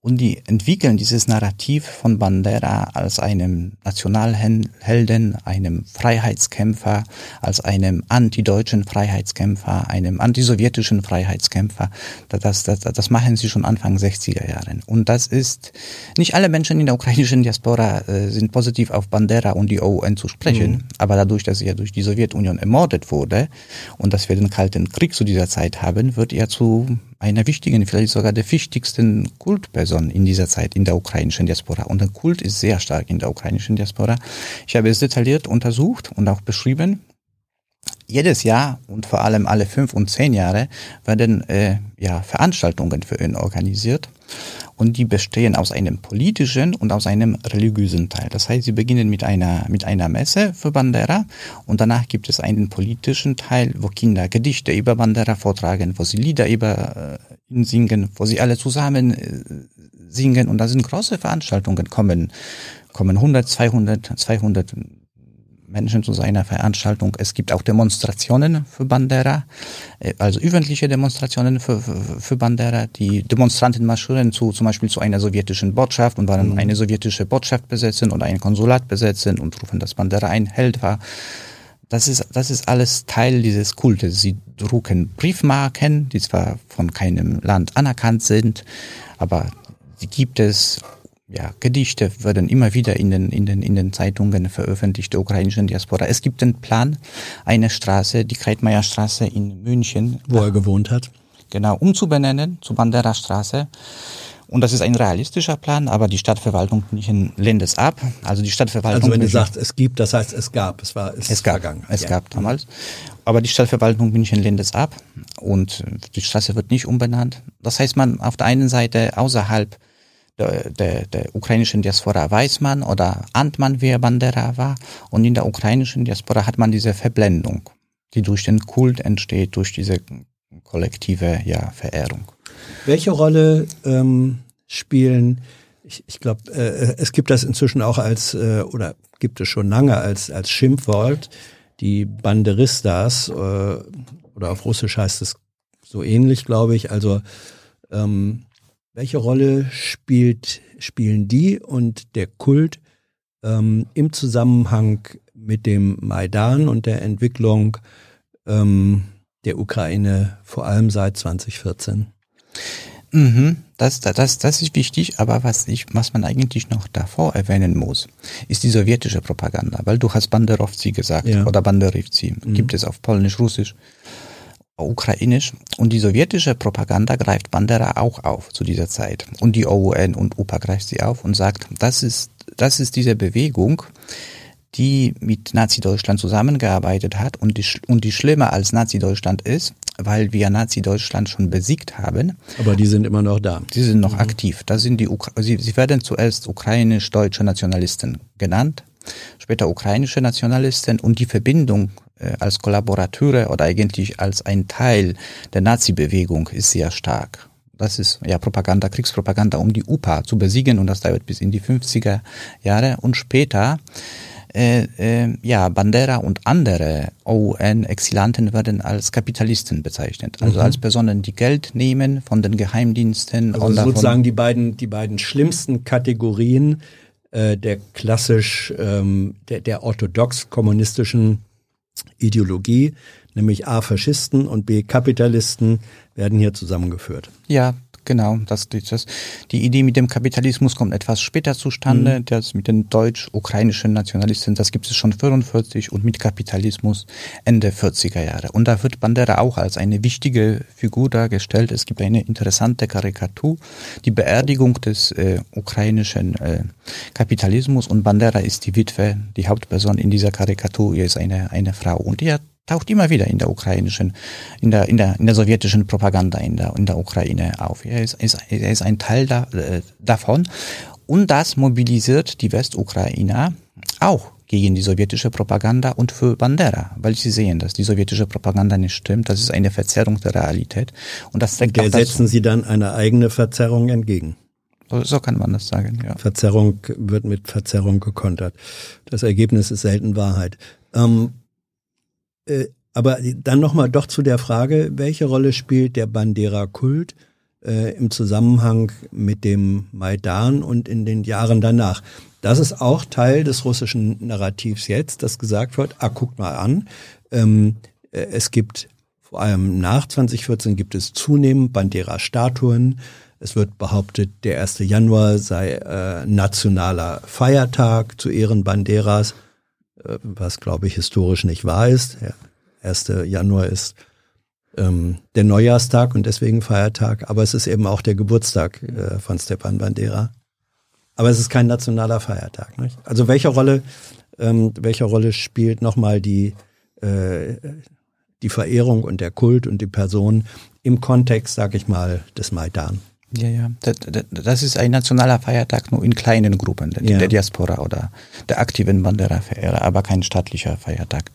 und die entwickeln dieses Narrativ von Bandera als einem Nationalhelden, einem Freiheitskämpfer, als einem antideutschen Freiheitskämpfer, einem antisowjetischen Freiheitskämpfer. Das, das, das machen sie schon Anfang 60er Jahren. Und das ist, nicht alle Menschen in der ukrainischen Diaspora äh, sind positiv auf Bandera und die OUN zu sprechen, mhm. aber dadurch, dass er durch die Sowjetunion ermordet wurde und dass wir den Kalten Krieg zu dieser Zeit haben, wird er zu einer wichtigen, vielleicht sogar der wichtigsten Kultperson in dieser Zeit in der ukrainischen Diaspora. Und der Kult ist sehr stark in der ukrainischen Diaspora. Ich habe es detailliert untersucht und auch beschrieben. Jedes Jahr und vor allem alle fünf und zehn Jahre werden äh, ja, Veranstaltungen für ihn organisiert und die bestehen aus einem politischen und aus einem religiösen Teil. Das heißt, sie beginnen mit einer, mit einer Messe für Bandera und danach gibt es einen politischen Teil, wo Kinder Gedichte über Bandera vortragen, wo sie Lieder über äh, ihn singen, wo sie alle zusammen äh, singen und da sind große Veranstaltungen, kommen, kommen 100, 200, 200 Menschen zu seiner Veranstaltung. Es gibt auch Demonstrationen für Bandera, äh, also öffentliche Demonstrationen für, für, für Bandera. Die Demonstranten marschieren zu, zum Beispiel zu einer sowjetischen Botschaft und wollen mhm. eine sowjetische Botschaft besetzen oder ein Konsulat besetzen und rufen, dass Bandera ein Held war. Das ist, das ist alles Teil dieses Kultes. Sie drucken Briefmarken, die zwar von keinem Land anerkannt sind, aber die gibt es ja, Gedichte werden immer wieder in den, in den, in den Zeitungen veröffentlicht, der ukrainischen Diaspora. Es gibt den Plan, eine Straße, die Kreitmeier Straße in München. Wo er gewohnt hat. Genau, umzubenennen zu Bandera Straße. Und das ist ein realistischer Plan, aber die Stadtverwaltung München lehnt es ab. Also die Stadtverwaltung. Also wenn du sagst, es gibt, das heißt es gab, es war es, es gab, vergangen. Es ja. gab damals. Aber die Stadtverwaltung München lehnt es ab und die Straße wird nicht umbenannt. Das heißt, man auf der einen Seite außerhalb der, der, der ukrainischen Diaspora weiß man oder ahnt man, wer Bandera war. Und in der ukrainischen Diaspora hat man diese Verblendung, die durch den Kult entsteht, durch diese kollektive ja, Verehrung. Welche Rolle ähm, spielen, ich, ich glaube, äh, es gibt das inzwischen auch als, äh, oder gibt es schon lange als, als Schimpfwort, die Banderistas, äh, oder auf Russisch heißt es so ähnlich, glaube ich, also ähm, welche Rolle spielt, spielen die und der Kult ähm, im Zusammenhang mit dem Maidan und der Entwicklung ähm, der Ukraine, vor allem seit 2014? Mhm, das, das, das ist wichtig, aber was, ich, was man eigentlich noch davor erwähnen muss, ist die sowjetische Propaganda, weil du hast Banderovci gesagt ja. oder Banderivci, mhm. gibt es auf Polnisch, Russisch ukrainisch und die sowjetische Propaganda greift Bandera auch auf zu dieser Zeit und die OUN und UPA greift sie auf und sagt, das ist, das ist diese Bewegung, die mit Nazi-Deutschland zusammengearbeitet hat und die, und die schlimmer als Nazi-Deutschland ist, weil wir Nazi-Deutschland schon besiegt haben. Aber die sind immer noch da. Die sind noch mhm. aktiv. Das sind die, sie, sie werden zuerst ukrainisch-deutsche Nationalisten genannt, später ukrainische Nationalisten und die Verbindung äh, als Kollaborateure oder eigentlich als ein Teil der Nazi-Bewegung ist sehr stark. Das ist ja Propaganda, Kriegspropaganda, um die UPA zu besiegen und das dauert bis in die 50er Jahre und später äh, äh, ja, Bandera und andere OUN-Exilanten werden als Kapitalisten bezeichnet. Also mhm. als Personen, die Geld nehmen von den Geheimdiensten. Also sozusagen die beiden, die beiden schlimmsten Kategorien äh, der klassisch, ähm, der, der orthodox kommunistischen Ideologie, nämlich A Faschisten und B Kapitalisten, werden hier zusammengeführt. Ja, genau. Das, das, die Idee mit dem Kapitalismus kommt etwas später zustande. Mhm. Das mit den deutsch-ukrainischen Nationalisten, das gibt es schon 45 und mit Kapitalismus Ende 40er Jahre. Und da wird Bandera auch als eine wichtige Figur dargestellt. Es gibt eine interessante Karikatur, die Beerdigung des äh, ukrainischen äh, Kapitalismus und Bandera ist die Witwe, die Hauptperson in dieser Karikatur, ist eine, eine Frau und die hat taucht immer wieder in der ukrainischen, in der, in der, in der sowjetischen Propaganda in der, in der Ukraine auf. Er ist, ist, er ist ein Teil da, äh, davon. Und das mobilisiert die Westukrainer auch gegen die sowjetische Propaganda und für Bandera, weil sie sehen, dass die sowjetische Propaganda nicht stimmt. Das ist eine Verzerrung der Realität. Und das der setzen Sie dann eine eigene Verzerrung entgegen. So kann man das sagen, ja. Verzerrung wird mit Verzerrung gekontert. Das Ergebnis ist selten Wahrheit. Ähm, äh, aber dann nochmal doch zu der Frage, welche Rolle spielt der Bandera-Kult äh, im Zusammenhang mit dem Maidan und in den Jahren danach? Das ist auch Teil des russischen Narrativs jetzt, dass gesagt wird, ah, guckt mal an, ähm, äh, es gibt vor allem nach 2014 gibt es zunehmend Bandera-Statuen. Es wird behauptet, der 1. Januar sei äh, nationaler Feiertag zu Ehren Banderas. Äh, was glaube ich historisch nicht wahr ist. Der 1. Januar ist ähm, der Neujahrstag und deswegen Feiertag, aber es ist eben auch der Geburtstag äh, von Stepan Bandera. Aber es ist kein nationaler Feiertag. Nicht? Also welche Rolle, ähm, welche Rolle spielt nochmal die, äh, die Verehrung und der Kult und die Person im Kontext, sag ich mal, des Maidan? Ja, ja. Das, ist ein nationaler Feiertag nur in kleinen Gruppen, der, ja. der Diaspora oder der aktiven Bandera-Verehrer, aber kein staatlicher Feiertag.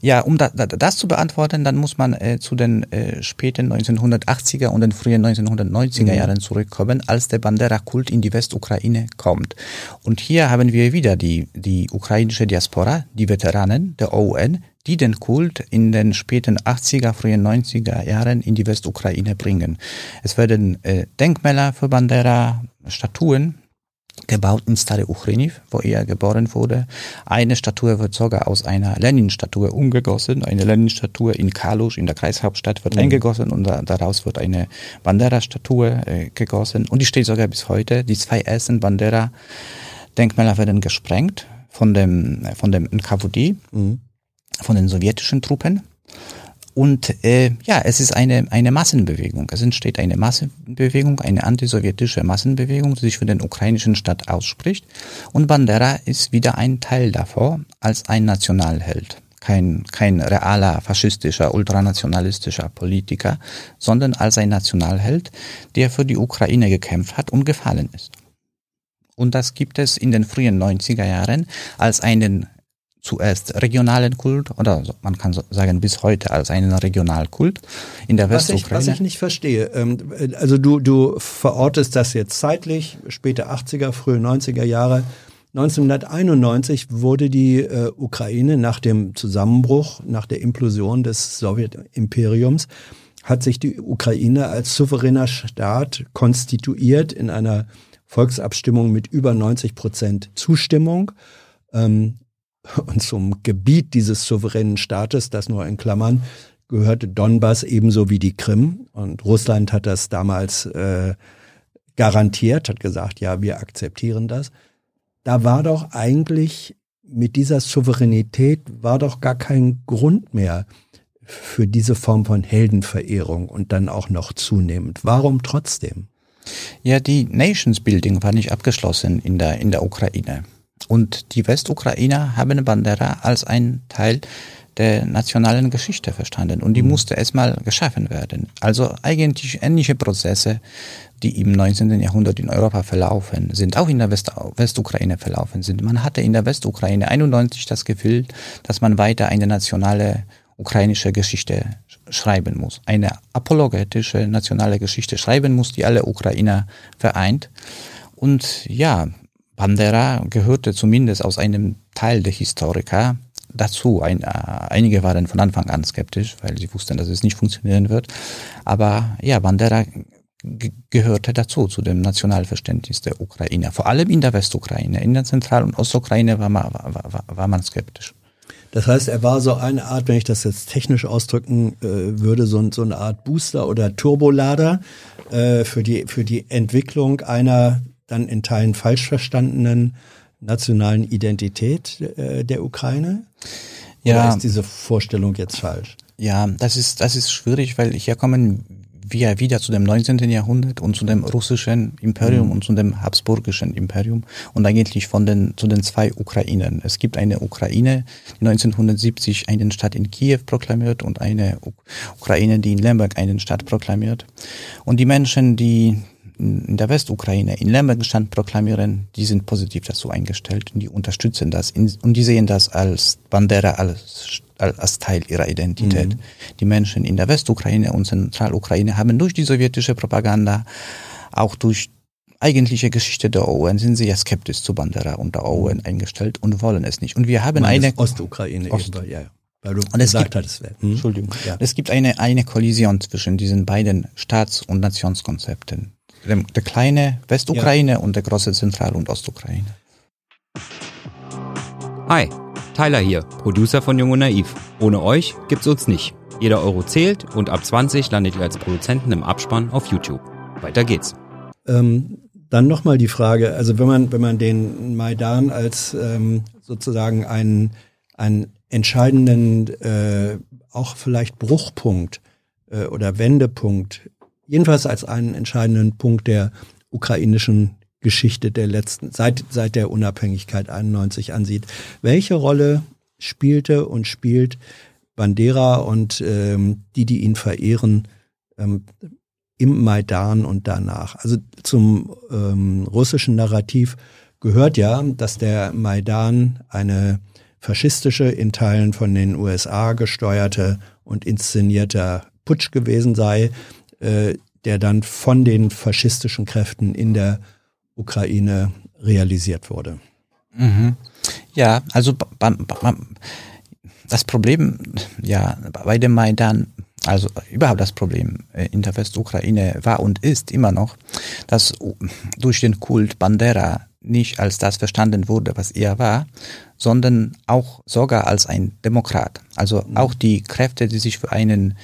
Ja, um da, das zu beantworten, dann muss man äh, zu den äh, späten 1980er und den frühen 1990er mhm. Jahren zurückkommen, als der Bandera-Kult in die Westukraine kommt. Und hier haben wir wieder die, die ukrainische Diaspora, die Veteranen der OUN, die den Kult in den späten 80er, frühen 90er Jahren in die Westukraine bringen. Es werden äh, Denkmäler für Bandera, Statuen gebaut in Stare Uchriniv, wo er geboren wurde. Eine Statue wird sogar aus einer Lenin-Statue umgegossen. Eine Lenin-Statue in Kalusch, in der Kreishauptstadt, wird mhm. eingegossen und da, daraus wird eine Bandera-Statue äh, gegossen. Und die steht sogar bis heute. Die zwei ersten Bandera-Denkmäler werden gesprengt von dem, von dem NKVD. Mhm von den sowjetischen Truppen. Und äh, ja, es ist eine, eine Massenbewegung. Es entsteht eine Massenbewegung, eine antisowjetische Massenbewegung, die sich für den ukrainischen Staat ausspricht. Und Bandera ist wieder ein Teil davor als ein Nationalheld. Kein, kein realer, faschistischer, ultranationalistischer Politiker, sondern als ein Nationalheld, der für die Ukraine gekämpft hat und gefallen ist. Und das gibt es in den frühen 90er Jahren als einen zuerst regionalen Kult oder man kann sagen bis heute als einen Regionalkult in der Westukraine. Was ich, was ich nicht verstehe, ähm, also du, du verortest das jetzt zeitlich, späte 80er, frühe 90er Jahre. 1991 wurde die äh, Ukraine nach dem Zusammenbruch, nach der Implosion des Sowjetimperiums, hat sich die Ukraine als souveräner Staat konstituiert in einer Volksabstimmung mit über 90 Prozent Zustimmung. Ähm, und zum Gebiet dieses souveränen Staates, das nur in Klammern, gehörte Donbass ebenso wie die Krim. Und Russland hat das damals äh, garantiert, hat gesagt, ja, wir akzeptieren das. Da war doch eigentlich mit dieser Souveränität war doch gar kein Grund mehr für diese Form von Heldenverehrung und dann auch noch zunehmend. Warum trotzdem? Ja, die Nations Building war nicht abgeschlossen in der, in der Ukraine. Und die Westukrainer haben Bandera als ein Teil der nationalen Geschichte verstanden und die mhm. musste erstmal geschaffen werden. Also eigentlich ähnliche Prozesse, die im 19. Jahrhundert in Europa verlaufen, sind auch in der West Westukraine verlaufen sind. Man hatte in der Westukraine 91 das Gefühl, dass man weiter eine nationale ukrainische Geschichte schreiben muss, eine apologetische nationale Geschichte schreiben muss, die alle Ukrainer vereint. Und ja, Bandera gehörte zumindest aus einem Teil der Historiker dazu. Ein, äh, einige waren von Anfang an skeptisch, weil sie wussten, dass es nicht funktionieren wird. Aber ja, Bandera gehörte dazu, zu dem Nationalverständnis der Ukraine. Vor allem in der Westukraine. In der Zentral- und Ostukraine war man, war, war, war man skeptisch. Das heißt, er war so eine Art, wenn ich das jetzt technisch ausdrücken äh, würde, so, so, eine Art Booster oder Turbolader äh, für, die, für die Entwicklung einer dann in Teilen falsch verstandenen nationalen Identität äh, der Ukraine? Oder ja. ist diese Vorstellung jetzt falsch? Ja, das ist, das ist schwierig, weil hier kommen wir wieder zu dem 19. Jahrhundert und zu dem russischen Imperium mhm. und zu dem habsburgischen Imperium und eigentlich von den, zu den zwei Ukrainen. Es gibt eine Ukraine, die 1970 einen Staat in Kiew proklamiert und eine Ukraine, die in Lemberg einen Staat proklamiert. Und die Menschen, die in der Westukraine in Lembergstand proklamieren, die sind positiv dazu eingestellt und die unterstützen das und die sehen das als Bandera, als, als Teil ihrer Identität. Mhm. Die Menschen in der Westukraine und Zentralukraine haben durch die sowjetische Propaganda, auch durch eigentliche Geschichte der OUN sind sie ja skeptisch zu Bandera und der OUN eingestellt und wollen es nicht. Und wir haben eine Ostukraine Ost. eben, ja, ja. Weil du und es gesagt gibt, hattest, hm? Entschuldigung. Ja. Es gibt eine, eine Kollision zwischen diesen beiden Staats- und Nationskonzepten der kleine Westukraine ja. und der große Zentral- und Ostukraine. Hi, Tyler hier, Producer von Jung und Naiv. Ohne euch gibt's uns nicht. Jeder Euro zählt und ab 20 landet ihr als Produzenten im Abspann auf YouTube. Weiter geht's. Ähm, dann nochmal die Frage, also wenn man, wenn man den Maidan als ähm, sozusagen einen, einen entscheidenden, äh, auch vielleicht Bruchpunkt äh, oder Wendepunkt, jedenfalls als einen entscheidenden Punkt der ukrainischen Geschichte der letzten, seit, seit der Unabhängigkeit 91 ansieht. Welche Rolle spielte und spielt Bandera und ähm, die, die ihn verehren, ähm, im Maidan und danach? Also zum ähm, russischen Narrativ gehört ja, dass der Maidan eine faschistische, in Teilen von den USA gesteuerte und inszenierte Putsch gewesen sei, äh, der dann von den faschistischen Kräften in der Ukraine realisiert wurde. Mhm. Ja, also das Problem ja bei dem Maidan, also überhaupt das Problem äh, in der Westukraine war und ist immer noch, dass durch den Kult Bandera nicht als das verstanden wurde, was er war, sondern auch sogar als ein Demokrat. Also mhm. auch die Kräfte, die sich für einen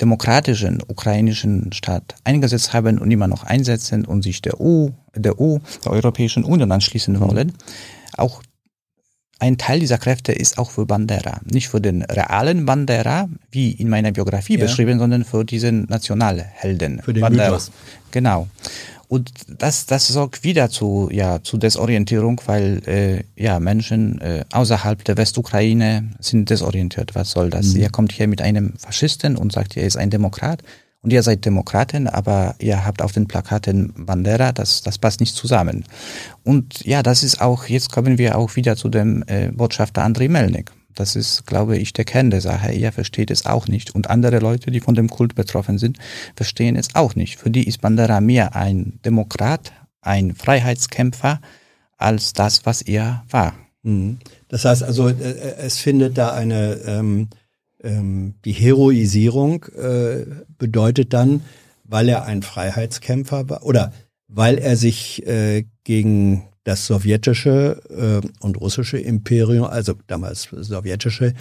demokratischen ukrainischen Staat eingesetzt haben und immer noch einsetzen und sich der EU, der EU, der Europäischen Union anschließen mhm. wollen, auch ein Teil dieser Kräfte ist auch für Bandera. Nicht für den realen Bandera, wie in meiner Biografie ja. beschrieben, sondern für diesen Nationalhelden. Für den Bandera. Mythos. Genau. Und das, das sorgt wieder zu, ja, zu Desorientierung, weil äh, ja, Menschen äh, außerhalb der Westukraine sind desorientiert. Was soll das? Mhm. Ihr kommt hier mit einem Faschisten und sagt, er ist ein Demokrat und ihr seid Demokraten, aber ihr habt auf den Plakaten Bandera, das, das passt nicht zusammen. Und ja, das ist auch, jetzt kommen wir auch wieder zu dem äh, Botschafter Andrei Melnik. Das ist, glaube ich, der Kern der Sache. Er versteht es auch nicht. Und andere Leute, die von dem Kult betroffen sind, verstehen es auch nicht. Für die ist Bandera mehr ein Demokrat, ein Freiheitskämpfer, als das, was er war. Mhm. Das heißt also, äh, es findet da eine, ähm, ähm, die Heroisierung äh, bedeutet dann, weil er ein Freiheitskämpfer war oder weil er sich äh, gegen das sowjetische äh, und russische Imperium, also damals sowjetische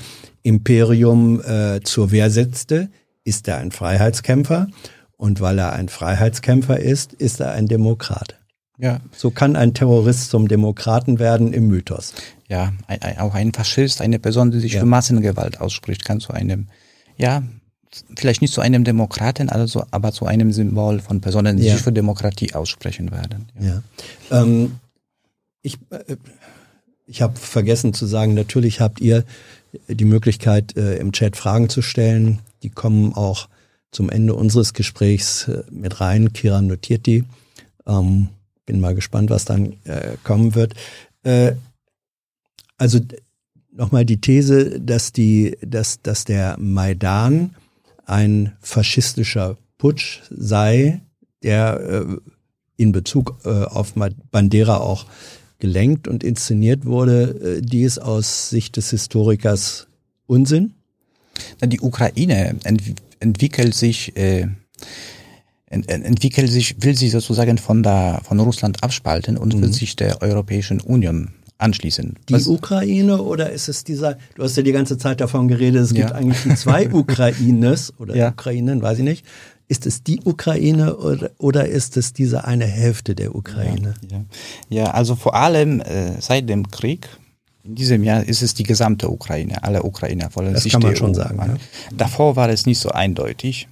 Imperium äh, zur Wehr setzte, ist er ein Freiheitskämpfer. Und weil er ein Freiheitskämpfer ist, ist er ein Demokrat. Ja. So kann ein Terrorist zum Demokraten werden im Mythos. Ja, ein, ein, auch ein Faschist, eine Person, die sich ja. für Massengewalt ausspricht, kann zu einem, ja, vielleicht nicht zu einem Demokraten, also, aber zu einem Symbol von Personen, die ja. sich für Demokratie aussprechen werden. Ja. ja. Ähm, ich, äh, ich habe vergessen zu sagen, natürlich habt ihr die Möglichkeit, äh, im Chat Fragen zu stellen. Die kommen auch zum Ende unseres Gesprächs äh, mit rein. Kira notiert die. Ähm, bin mal gespannt, was dann kommen wird. Also nochmal die These, dass die, dass, dass der Maidan ein faschistischer Putsch sei, der in Bezug äh, auf Bandera auch gelenkt und inszeniert wurde, äh, die ist aus Sicht des Historikers Unsinn? Die Ukraine ent entwickelt sich, äh, ent entwickelt sich, will sich sozusagen von der von Russland abspalten und mhm. will sich der Europäischen Union anschließen. Die Was? Ukraine oder ist es dieser, du hast ja die ganze Zeit davon geredet, es ja. gibt eigentlich die zwei [laughs] Ukraines oder ja. Ukrainen, weiß ich nicht. Ist es die Ukraine oder, oder ist es diese eine Hälfte der Ukraine? Ja, ja. ja also vor allem äh, seit dem Krieg, in diesem Jahr ist es die gesamte Ukraine. Alle Ukrainer wollen das sich kann man schon sagen. Ja. Davor war es nicht so eindeutig.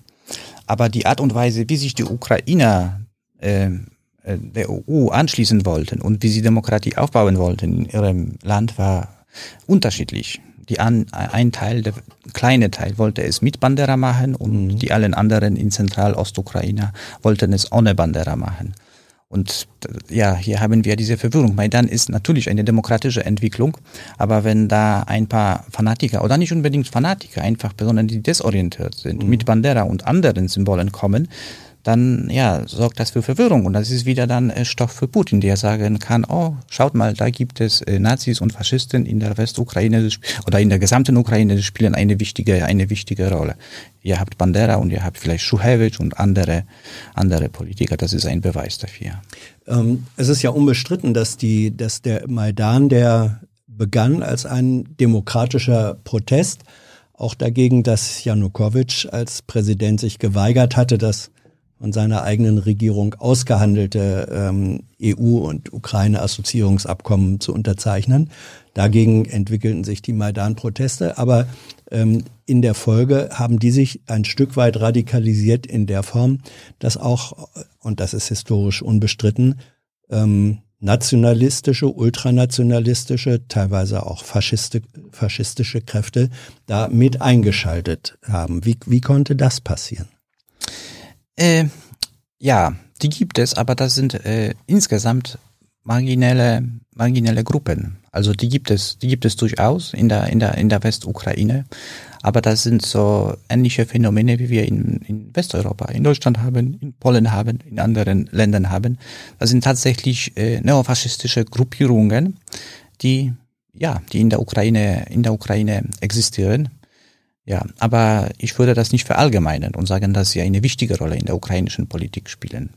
Aber die Art und Weise, wie sich die Ukrainer äh, äh der EU anschließen wollten und wie sie Demokratie aufbauen wollten in ihrem Land, war unterschiedlich die an, ein Teil, der kleine Teil wollte es mit Bandera machen und mhm. die allen anderen in Zentral-Ostukraine wollten es ohne Bandera machen. Und ja, hier haben wir diese Verwirrung. Maidan ist natürlich eine demokratische Entwicklung, aber wenn da ein paar Fanatiker oder nicht unbedingt Fanatiker, einfach Personen, die desorientiert sind, mhm. mit Bandera und anderen Symbolen kommen, dann ja, sorgt das für Verwirrung. Und das ist wieder dann äh, Stoff für Putin, der sagen kann, oh, schaut mal, da gibt es äh, Nazis und Faschisten in der Westukraine oder in der gesamten Ukraine, die spielen eine wichtige, eine wichtige Rolle. Ihr habt Bandera und ihr habt vielleicht Schuhewitsch und andere, andere Politiker. Das ist ein Beweis dafür. Ähm, es ist ja unbestritten, dass die, dass der Maidan, der begann als ein demokratischer Protest, auch dagegen, dass Janukowitsch als Präsident sich geweigert hatte, das von seiner eigenen Regierung ausgehandelte ähm, EU- und Ukraine-Assoziierungsabkommen zu unterzeichnen. Dagegen entwickelten sich die Maidan-Proteste, aber ähm, in der Folge haben die sich ein Stück weit radikalisiert in der Form, dass auch, und das ist historisch unbestritten, ähm, nationalistische, ultranationalistische, teilweise auch faschisti faschistische Kräfte da mit eingeschaltet haben. Wie, wie konnte das passieren? Äh, ja, die gibt es, aber das sind äh, insgesamt marginelle, marginelle Gruppen. Also die gibt es, die gibt es durchaus in der, in der, in der Westukraine. Aber das sind so ähnliche Phänomene, wie wir in, in Westeuropa, in Deutschland haben, in Polen haben, in anderen Ländern haben. Das sind tatsächlich äh, neofaschistische Gruppierungen, die, ja, die in der Ukraine, in der Ukraine existieren. Ja, aber ich würde das nicht verallgemeinern und sagen, dass sie eine wichtige Rolle in der ukrainischen Politik spielen.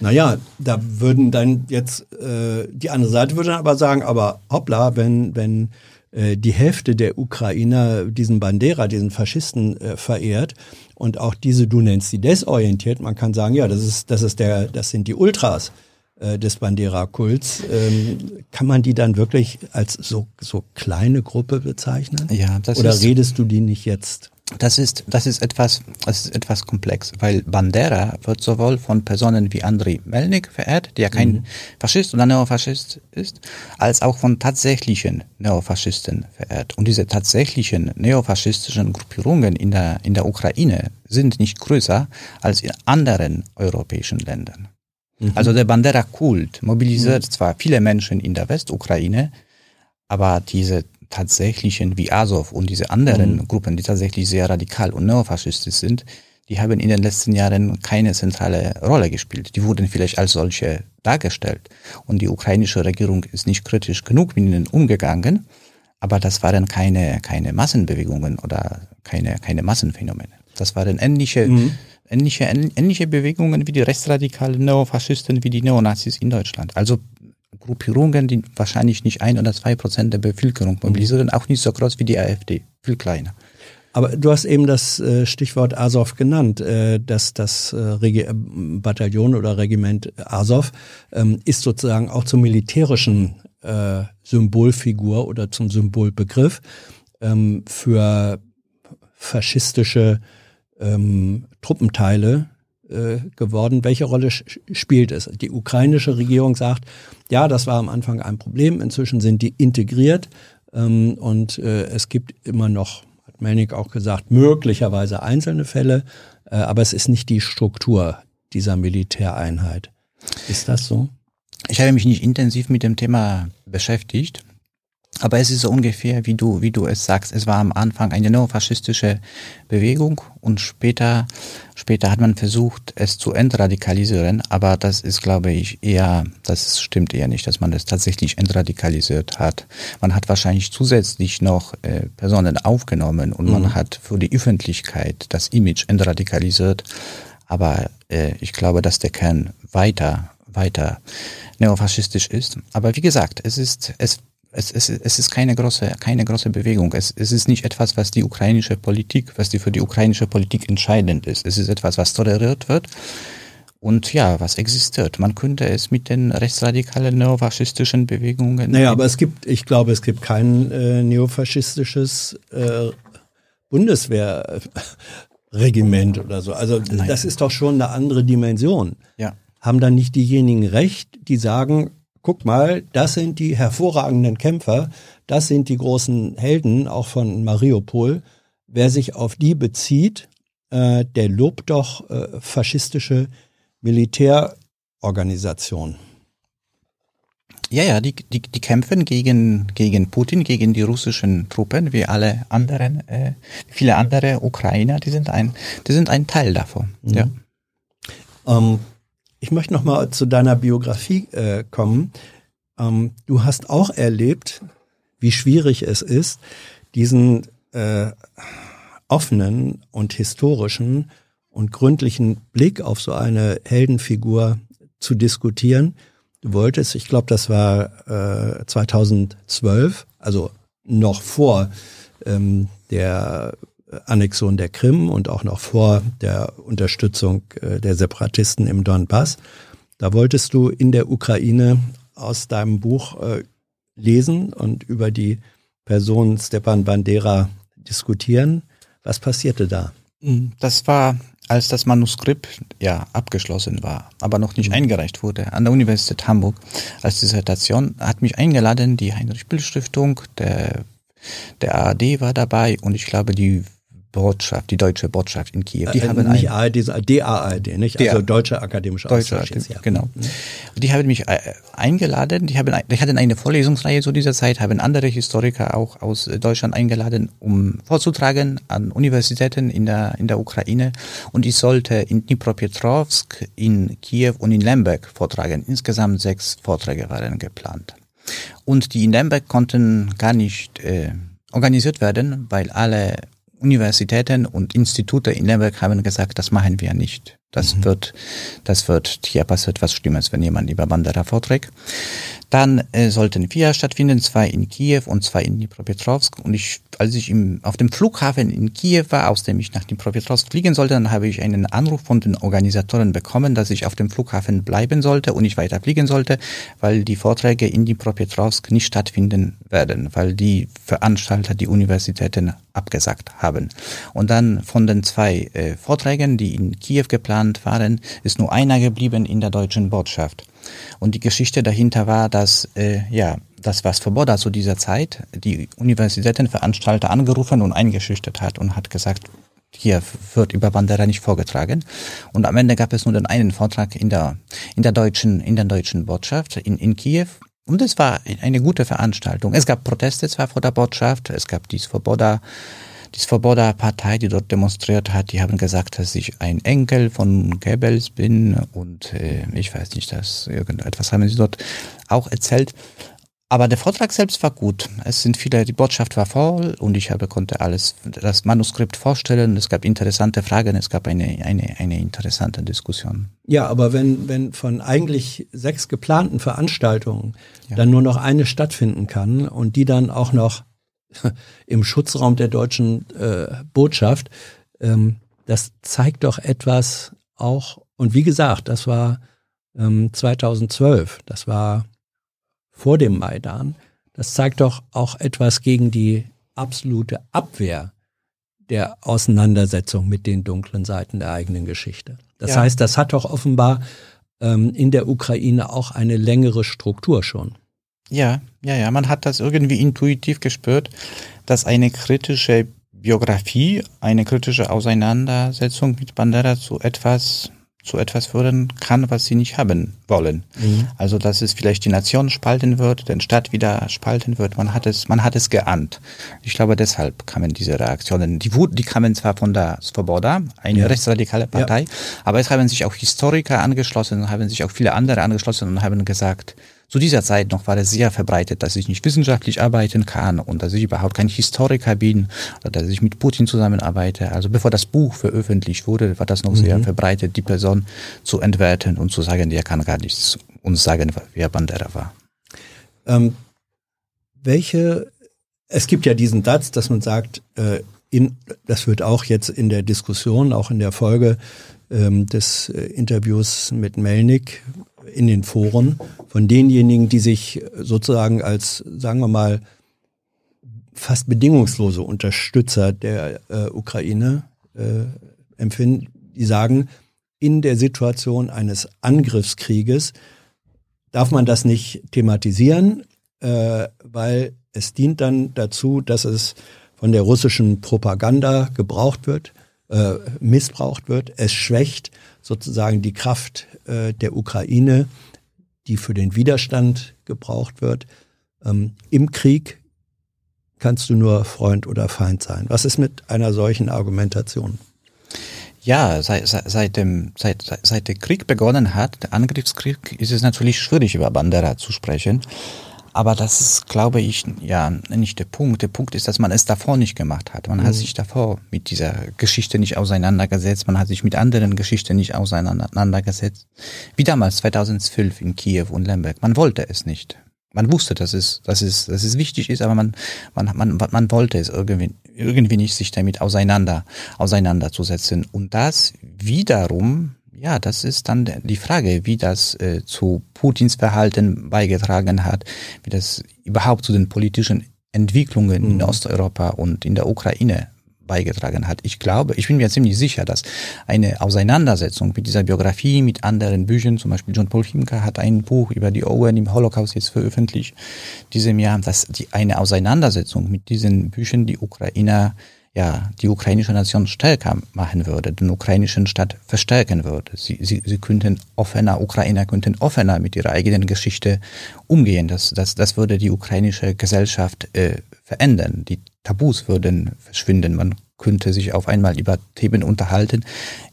Naja, da würden dann jetzt äh, die andere Seite würde dann aber sagen, aber hoppla, wenn wenn äh, die Hälfte der Ukrainer diesen Bandera, diesen Faschisten äh, verehrt und auch diese, du nennst sie desorientiert, man kann sagen, ja, das ist das ist der, das sind die Ultras äh, des Bandera-Kults. Ähm, kann man die dann wirklich als so so kleine Gruppe bezeichnen? Ja, das Oder ist, redest du die nicht jetzt das ist, das ist etwas, das ist etwas komplex, weil Bandera wird sowohl von Personen wie Andriy Melnik verehrt, der kein mhm. Faschist oder Neofaschist ist, als auch von tatsächlichen Neofaschisten verehrt. Und diese tatsächlichen neofaschistischen Gruppierungen in der, in der Ukraine sind nicht größer als in anderen europäischen Ländern. Mhm. Also der Bandera-Kult mobilisiert mhm. zwar viele Menschen in der Westukraine, aber diese tatsächlichen wie Azov und diese anderen mhm. Gruppen, die tatsächlich sehr radikal und neofaschistisch sind, die haben in den letzten Jahren keine zentrale Rolle gespielt. Die wurden vielleicht als solche dargestellt. Und die ukrainische Regierung ist nicht kritisch genug mit ihnen umgegangen. Aber das waren keine, keine Massenbewegungen oder keine, keine Massenphänomene. Das waren ähnliche, mhm. Ähnliche, ähnliche Bewegungen wie die rechtsradikalen Neofaschisten, wie die Neonazis in Deutschland. Also Gruppierungen, die wahrscheinlich nicht ein oder zwei Prozent der Bevölkerung mobilisieren, mhm. auch nicht so groß wie die AfD, viel kleiner. Aber du hast eben das äh, Stichwort Azov genannt, äh, dass das äh, Bataillon oder Regiment Azov ähm, ist sozusagen auch zum militärischen Symbolfigur oder zum Symbolbegriff ähm, für faschistische ähm, Truppenteile äh, geworden. Welche Rolle spielt es? Die ukrainische Regierung sagt, ja, das war am Anfang ein Problem, inzwischen sind die integriert ähm, und äh, es gibt immer noch, hat Melnik auch gesagt, möglicherweise einzelne Fälle, äh, aber es ist nicht die Struktur dieser Militäreinheit. Ist das so? Ich habe mich nicht intensiv mit dem Thema beschäftigt. Aber es ist so ungefähr, wie du, wie du es sagst. Es war am Anfang eine neofaschistische Bewegung und später, später hat man versucht, es zu entradikalisieren. Aber das ist, glaube ich, eher, das stimmt eher nicht, dass man es tatsächlich entradikalisiert hat. Man hat wahrscheinlich zusätzlich noch äh, Personen aufgenommen und mhm. man hat für die Öffentlichkeit das Image entradikalisiert. Aber äh, ich glaube, dass der Kern weiter, weiter neofaschistisch ist. Aber wie gesagt, es ist, es es, es, es ist keine große, keine große Bewegung. Es, es ist nicht etwas, was die ukrainische Politik, was die für die ukrainische Politik entscheidend ist. Es ist etwas, was toleriert wird und ja, was existiert. Man könnte es mit den rechtsradikalen neofaschistischen Bewegungen. Naja, aber es gibt, ich glaube, es gibt kein äh, neofaschistisches äh, Bundeswehrregiment oder so. Also Nein. das ist doch schon eine andere Dimension. Ja. Haben dann nicht diejenigen recht, die sagen, guck mal, das sind die hervorragenden Kämpfer, das sind die großen Helden, auch von Mariupol. Wer sich auf die bezieht, äh, der lobt doch äh, faschistische Militärorganisationen. Ja, ja, die, die, die kämpfen gegen, gegen Putin, gegen die russischen Truppen, wie alle anderen, äh, viele andere Ukrainer, die sind ein, die sind ein Teil davon. Mhm. Ja. Ähm, ich möchte noch mal zu deiner Biografie äh, kommen. Ähm, du hast auch erlebt, wie schwierig es ist, diesen äh, offenen und historischen und gründlichen Blick auf so eine Heldenfigur zu diskutieren. Du wolltest, ich glaube, das war äh, 2012, also noch vor ähm, der Annexion der Krim und auch noch vor der Unterstützung äh, der Separatisten im Donbass. Da wolltest du in der Ukraine aus deinem Buch äh, lesen und über die Person Stepan Bandera diskutieren. Was passierte da? Das war, als das Manuskript ja abgeschlossen war, aber noch nicht mhm. eingereicht wurde an der Universität Hamburg als Dissertation, hat mich eingeladen, die Heinrich-Bill-Stiftung, der, der ARD war dabei und ich glaube die Botschaft, die deutsche Botschaft in Kiew. Die äh, haben nicht ARD, DAAD, nicht? Also Deutsche Akademische Deutsche Austausch. Ja. Genau. Mhm. Die haben mich äh, eingeladen, die haben, die hatten eine Vorlesungsreihe zu dieser Zeit, haben andere Historiker auch aus Deutschland eingeladen, um vorzutragen an Universitäten in der, in der Ukraine. Und ich sollte in Dnipropetrovsk, in Kiew und in Lemberg vortragen. Insgesamt sechs Vorträge waren geplant. Und die in Lemberg konnten gar nicht äh, organisiert werden, weil alle Universitäten und Institute in Lemberg haben gesagt, das machen wir nicht. Das mhm. wird, das wird, hier passiert was Schlimmes, wenn jemand über Bandera vorträgt. Dann äh, sollten vier stattfinden, zwei in Kiew und zwei in Dnipropetrovsk. Und ich, als ich im, auf dem Flughafen in Kiew war, aus dem ich nach Dnipropetrovsk fliegen sollte, dann habe ich einen Anruf von den Organisatoren bekommen, dass ich auf dem Flughafen bleiben sollte und nicht weiter fliegen sollte, weil die Vorträge in Dnipropetrovsk nicht stattfinden werden, weil die Veranstalter die Universitäten abgesagt haben. Und dann von den zwei äh, Vorträgen, die in Kiew geplant waren, ist nur einer geblieben in der deutschen Botschaft. Und die Geschichte dahinter war, dass äh, ja das was Svoboda zu dieser Zeit die Universitätenveranstalter angerufen und eingeschüchtert hat und hat gesagt, hier wird über Bandera nicht vorgetragen. Und am Ende gab es nur den einen Vortrag in der, in der deutschen, in der deutschen Botschaft in, in Kiew. Und es war eine gute Veranstaltung. Es gab Proteste zwar vor der Botschaft, es gab die Svoboda die Svoboda-Partei, die dort demonstriert hat, die haben gesagt, dass ich ein Enkel von Goebbels bin und äh, ich weiß nicht, dass irgendetwas haben sie dort auch erzählt. Aber der Vortrag selbst war gut. Es sind viele, die Botschaft war voll und ich habe, konnte alles, das Manuskript vorstellen. Es gab interessante Fragen, es gab eine, eine, eine interessante Diskussion. Ja, aber wenn, wenn von eigentlich sechs geplanten Veranstaltungen ja. dann nur noch eine stattfinden kann und die dann auch noch [laughs] im Schutzraum der deutschen äh, Botschaft. Ähm, das zeigt doch etwas auch, und wie gesagt, das war ähm, 2012, das war vor dem Maidan, das zeigt doch auch etwas gegen die absolute Abwehr der Auseinandersetzung mit den dunklen Seiten der eigenen Geschichte. Das ja. heißt, das hat doch offenbar ähm, in der Ukraine auch eine längere Struktur schon. Ja, ja, ja, man hat das irgendwie intuitiv gespürt, dass eine kritische Biografie, eine kritische Auseinandersetzung mit Bandera zu etwas zu etwas führen kann, was sie nicht haben wollen. Mhm. Also dass es vielleicht die Nation spalten wird, den Staat wieder spalten wird. Man hat es, man hat es geahnt. Ich glaube, deshalb kamen diese Reaktionen. Die Wut, die kamen zwar von der Svoboda, eine ja. rechtsradikale Partei, ja. aber es haben sich auch Historiker angeschlossen, haben sich auch viele andere angeschlossen und haben gesagt, zu dieser Zeit noch war es sehr verbreitet, dass ich nicht wissenschaftlich arbeiten kann und dass ich überhaupt kein Historiker bin oder dass ich mit Putin zusammenarbeite. Also bevor das Buch veröffentlicht wurde, war das noch mhm. sehr verbreitet, die Person zu entwerten und zu sagen, der kann gar nichts uns sagen, wer Bandera war. Ähm, welche, es gibt ja diesen Satz, dass man sagt, äh, in, das wird auch jetzt in der Diskussion, auch in der Folge ähm, des äh, Interviews mit Melnik in den Foren von denjenigen, die sich sozusagen als, sagen wir mal, fast bedingungslose Unterstützer der äh, Ukraine äh, empfinden, die sagen, in der Situation eines Angriffskrieges darf man das nicht thematisieren, äh, weil es dient dann dazu, dass es von der russischen Propaganda gebraucht wird, äh, missbraucht wird. Es schwächt sozusagen die Kraft äh, der Ukraine, die für den Widerstand gebraucht wird. Ähm, Im Krieg kannst du nur Freund oder Feind sein. Was ist mit einer solchen Argumentation? Ja, seit, seit, dem, seit, seit der Krieg begonnen hat, der Angriffskrieg, ist es natürlich schwierig, über Bandera zu sprechen. Aber das ist, glaube ich, ja nicht der Punkt. Der Punkt ist, dass man es davor nicht gemacht hat. Man mhm. hat sich davor mit dieser Geschichte nicht auseinandergesetzt. Man hat sich mit anderen Geschichten nicht auseinandergesetzt. Wie damals 2012 in Kiew und Lemberg. Man wollte es nicht. man wusste, dass es, dass es, dass es wichtig ist, aber man, man, man, man wollte es irgendwie, irgendwie nicht sich damit auseinander, auseinanderzusetzen. Und das wiederum, ja, das ist dann die Frage, wie das äh, zu Putins Verhalten beigetragen hat, wie das überhaupt zu den politischen Entwicklungen mhm. in Osteuropa und in der Ukraine beigetragen hat. Ich glaube, ich bin mir ziemlich sicher, dass eine Auseinandersetzung mit dieser Biografie, mit anderen Büchern, zum Beispiel John Paul Himka hat ein Buch über die Owen im Holocaust jetzt veröffentlicht, diesem Jahr, dass die, eine Auseinandersetzung mit diesen Büchern die Ukrainer ja, die ukrainische Nation stärker machen würde, den ukrainischen Staat verstärken würde. Sie, sie, sie könnten offener, Ukrainer könnten offener mit ihrer eigenen Geschichte umgehen. Das, das, das würde die ukrainische Gesellschaft äh, verändern. Die Tabus würden verschwinden. Man könnte sich auf einmal über Themen unterhalten,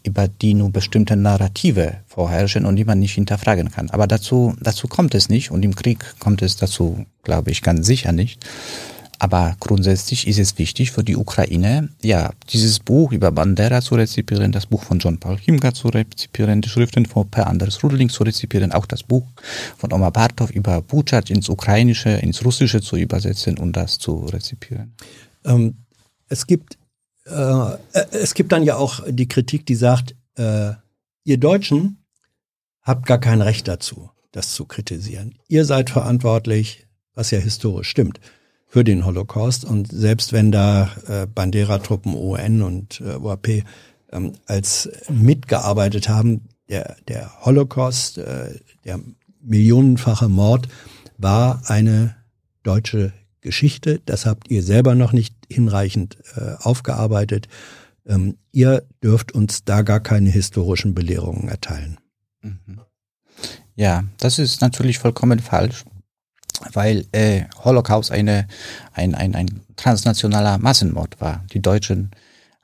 über die nur bestimmte Narrative vorherrschen und die man nicht hinterfragen kann. Aber dazu, dazu kommt es nicht und im Krieg kommt es dazu, glaube ich, ganz sicher nicht. Aber grundsätzlich ist es wichtig für die Ukraine, ja, dieses Buch über Bandera zu rezipieren, das Buch von John Paul Himka zu rezipieren, die Schriften von Per Anders Rudling zu rezipieren, auch das Buch von Omar Bartov über Buchat ins Ukrainische, ins Russische zu übersetzen und das zu rezipieren. Ähm, es gibt äh, es gibt dann ja auch die Kritik, die sagt, äh, ihr Deutschen habt gar kein Recht dazu, das zu kritisieren. Ihr seid verantwortlich, was ja historisch stimmt für den Holocaust. Und selbst wenn da äh, Bandera-Truppen UN und äh, OAP ähm, als mitgearbeitet haben, der, der Holocaust, äh, der millionenfache Mord war eine deutsche Geschichte. Das habt ihr selber noch nicht hinreichend äh, aufgearbeitet. Ähm, ihr dürft uns da gar keine historischen Belehrungen erteilen. Mhm. Ja, das ist natürlich vollkommen falsch weil äh, Holocaust eine, ein, ein, ein transnationaler Massenmord war. Die Deutschen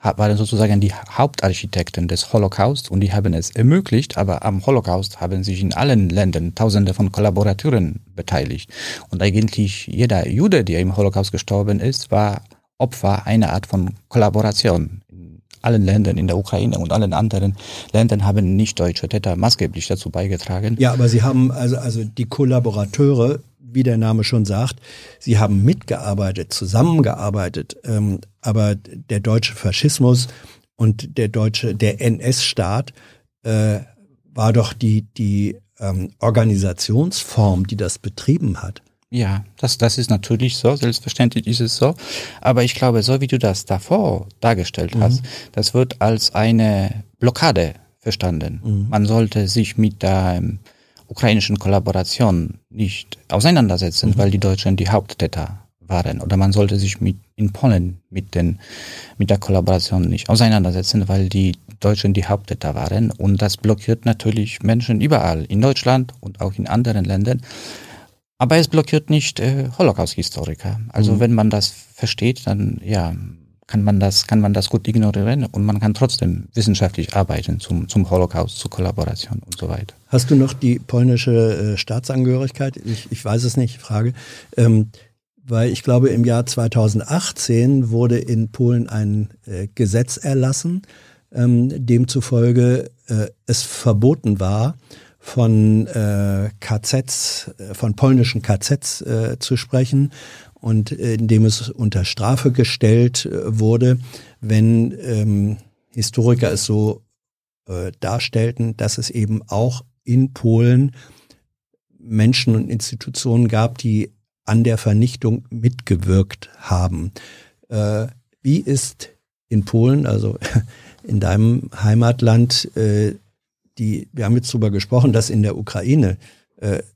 waren sozusagen die Hauptarchitekten des Holocaust und die haben es ermöglicht, aber am Holocaust haben sich in allen Ländern Tausende von Kollaborateuren beteiligt. Und eigentlich jeder Jude, der im Holocaust gestorben ist, war Opfer einer Art von Kollaboration. In allen Ländern, in der Ukraine und allen anderen Ländern haben nicht deutsche Täter maßgeblich dazu beigetragen. Ja, aber sie haben also, also die Kollaborateure wie der Name schon sagt, sie haben mitgearbeitet, zusammengearbeitet, ähm, aber der deutsche Faschismus und der deutsche, der NS-Staat äh, war doch die, die ähm, Organisationsform, die das betrieben hat. Ja, das, das ist natürlich so, selbstverständlich ist es so. Aber ich glaube, so wie du das davor dargestellt hast, mhm. das wird als eine Blockade verstanden. Mhm. Man sollte sich mit der ähm, ukrainischen Kollaboration nicht auseinandersetzen, mhm. weil die Deutschen die Haupttäter waren. Oder man sollte sich mit, in Polen mit, den, mit der Kollaboration nicht auseinandersetzen, weil die Deutschen die Haupttäter waren. Und das blockiert natürlich Menschen überall, in Deutschland und auch in anderen Ländern. Aber es blockiert nicht äh, Holocaust-Historiker. Also mhm. wenn man das versteht, dann ja, kann man das, kann man das gut ignorieren und man kann trotzdem wissenschaftlich arbeiten zum, zum Holocaust, zur Kollaboration und so weiter. Hast du noch die polnische äh, Staatsangehörigkeit? Ich, ich weiß es nicht, Frage. Ähm, weil ich glaube, im Jahr 2018 wurde in Polen ein äh, Gesetz erlassen, ähm, demzufolge äh, es verboten war, von äh, KZs, äh, von polnischen KZs äh, zu sprechen und äh, indem es unter Strafe gestellt äh, wurde, wenn ähm, Historiker es so äh, darstellten, dass es eben auch in Polen Menschen und Institutionen gab, die an der Vernichtung mitgewirkt haben. Äh, wie ist in Polen, also [laughs] in deinem Heimatland, äh, die, wir haben jetzt darüber gesprochen, dass in der Ukraine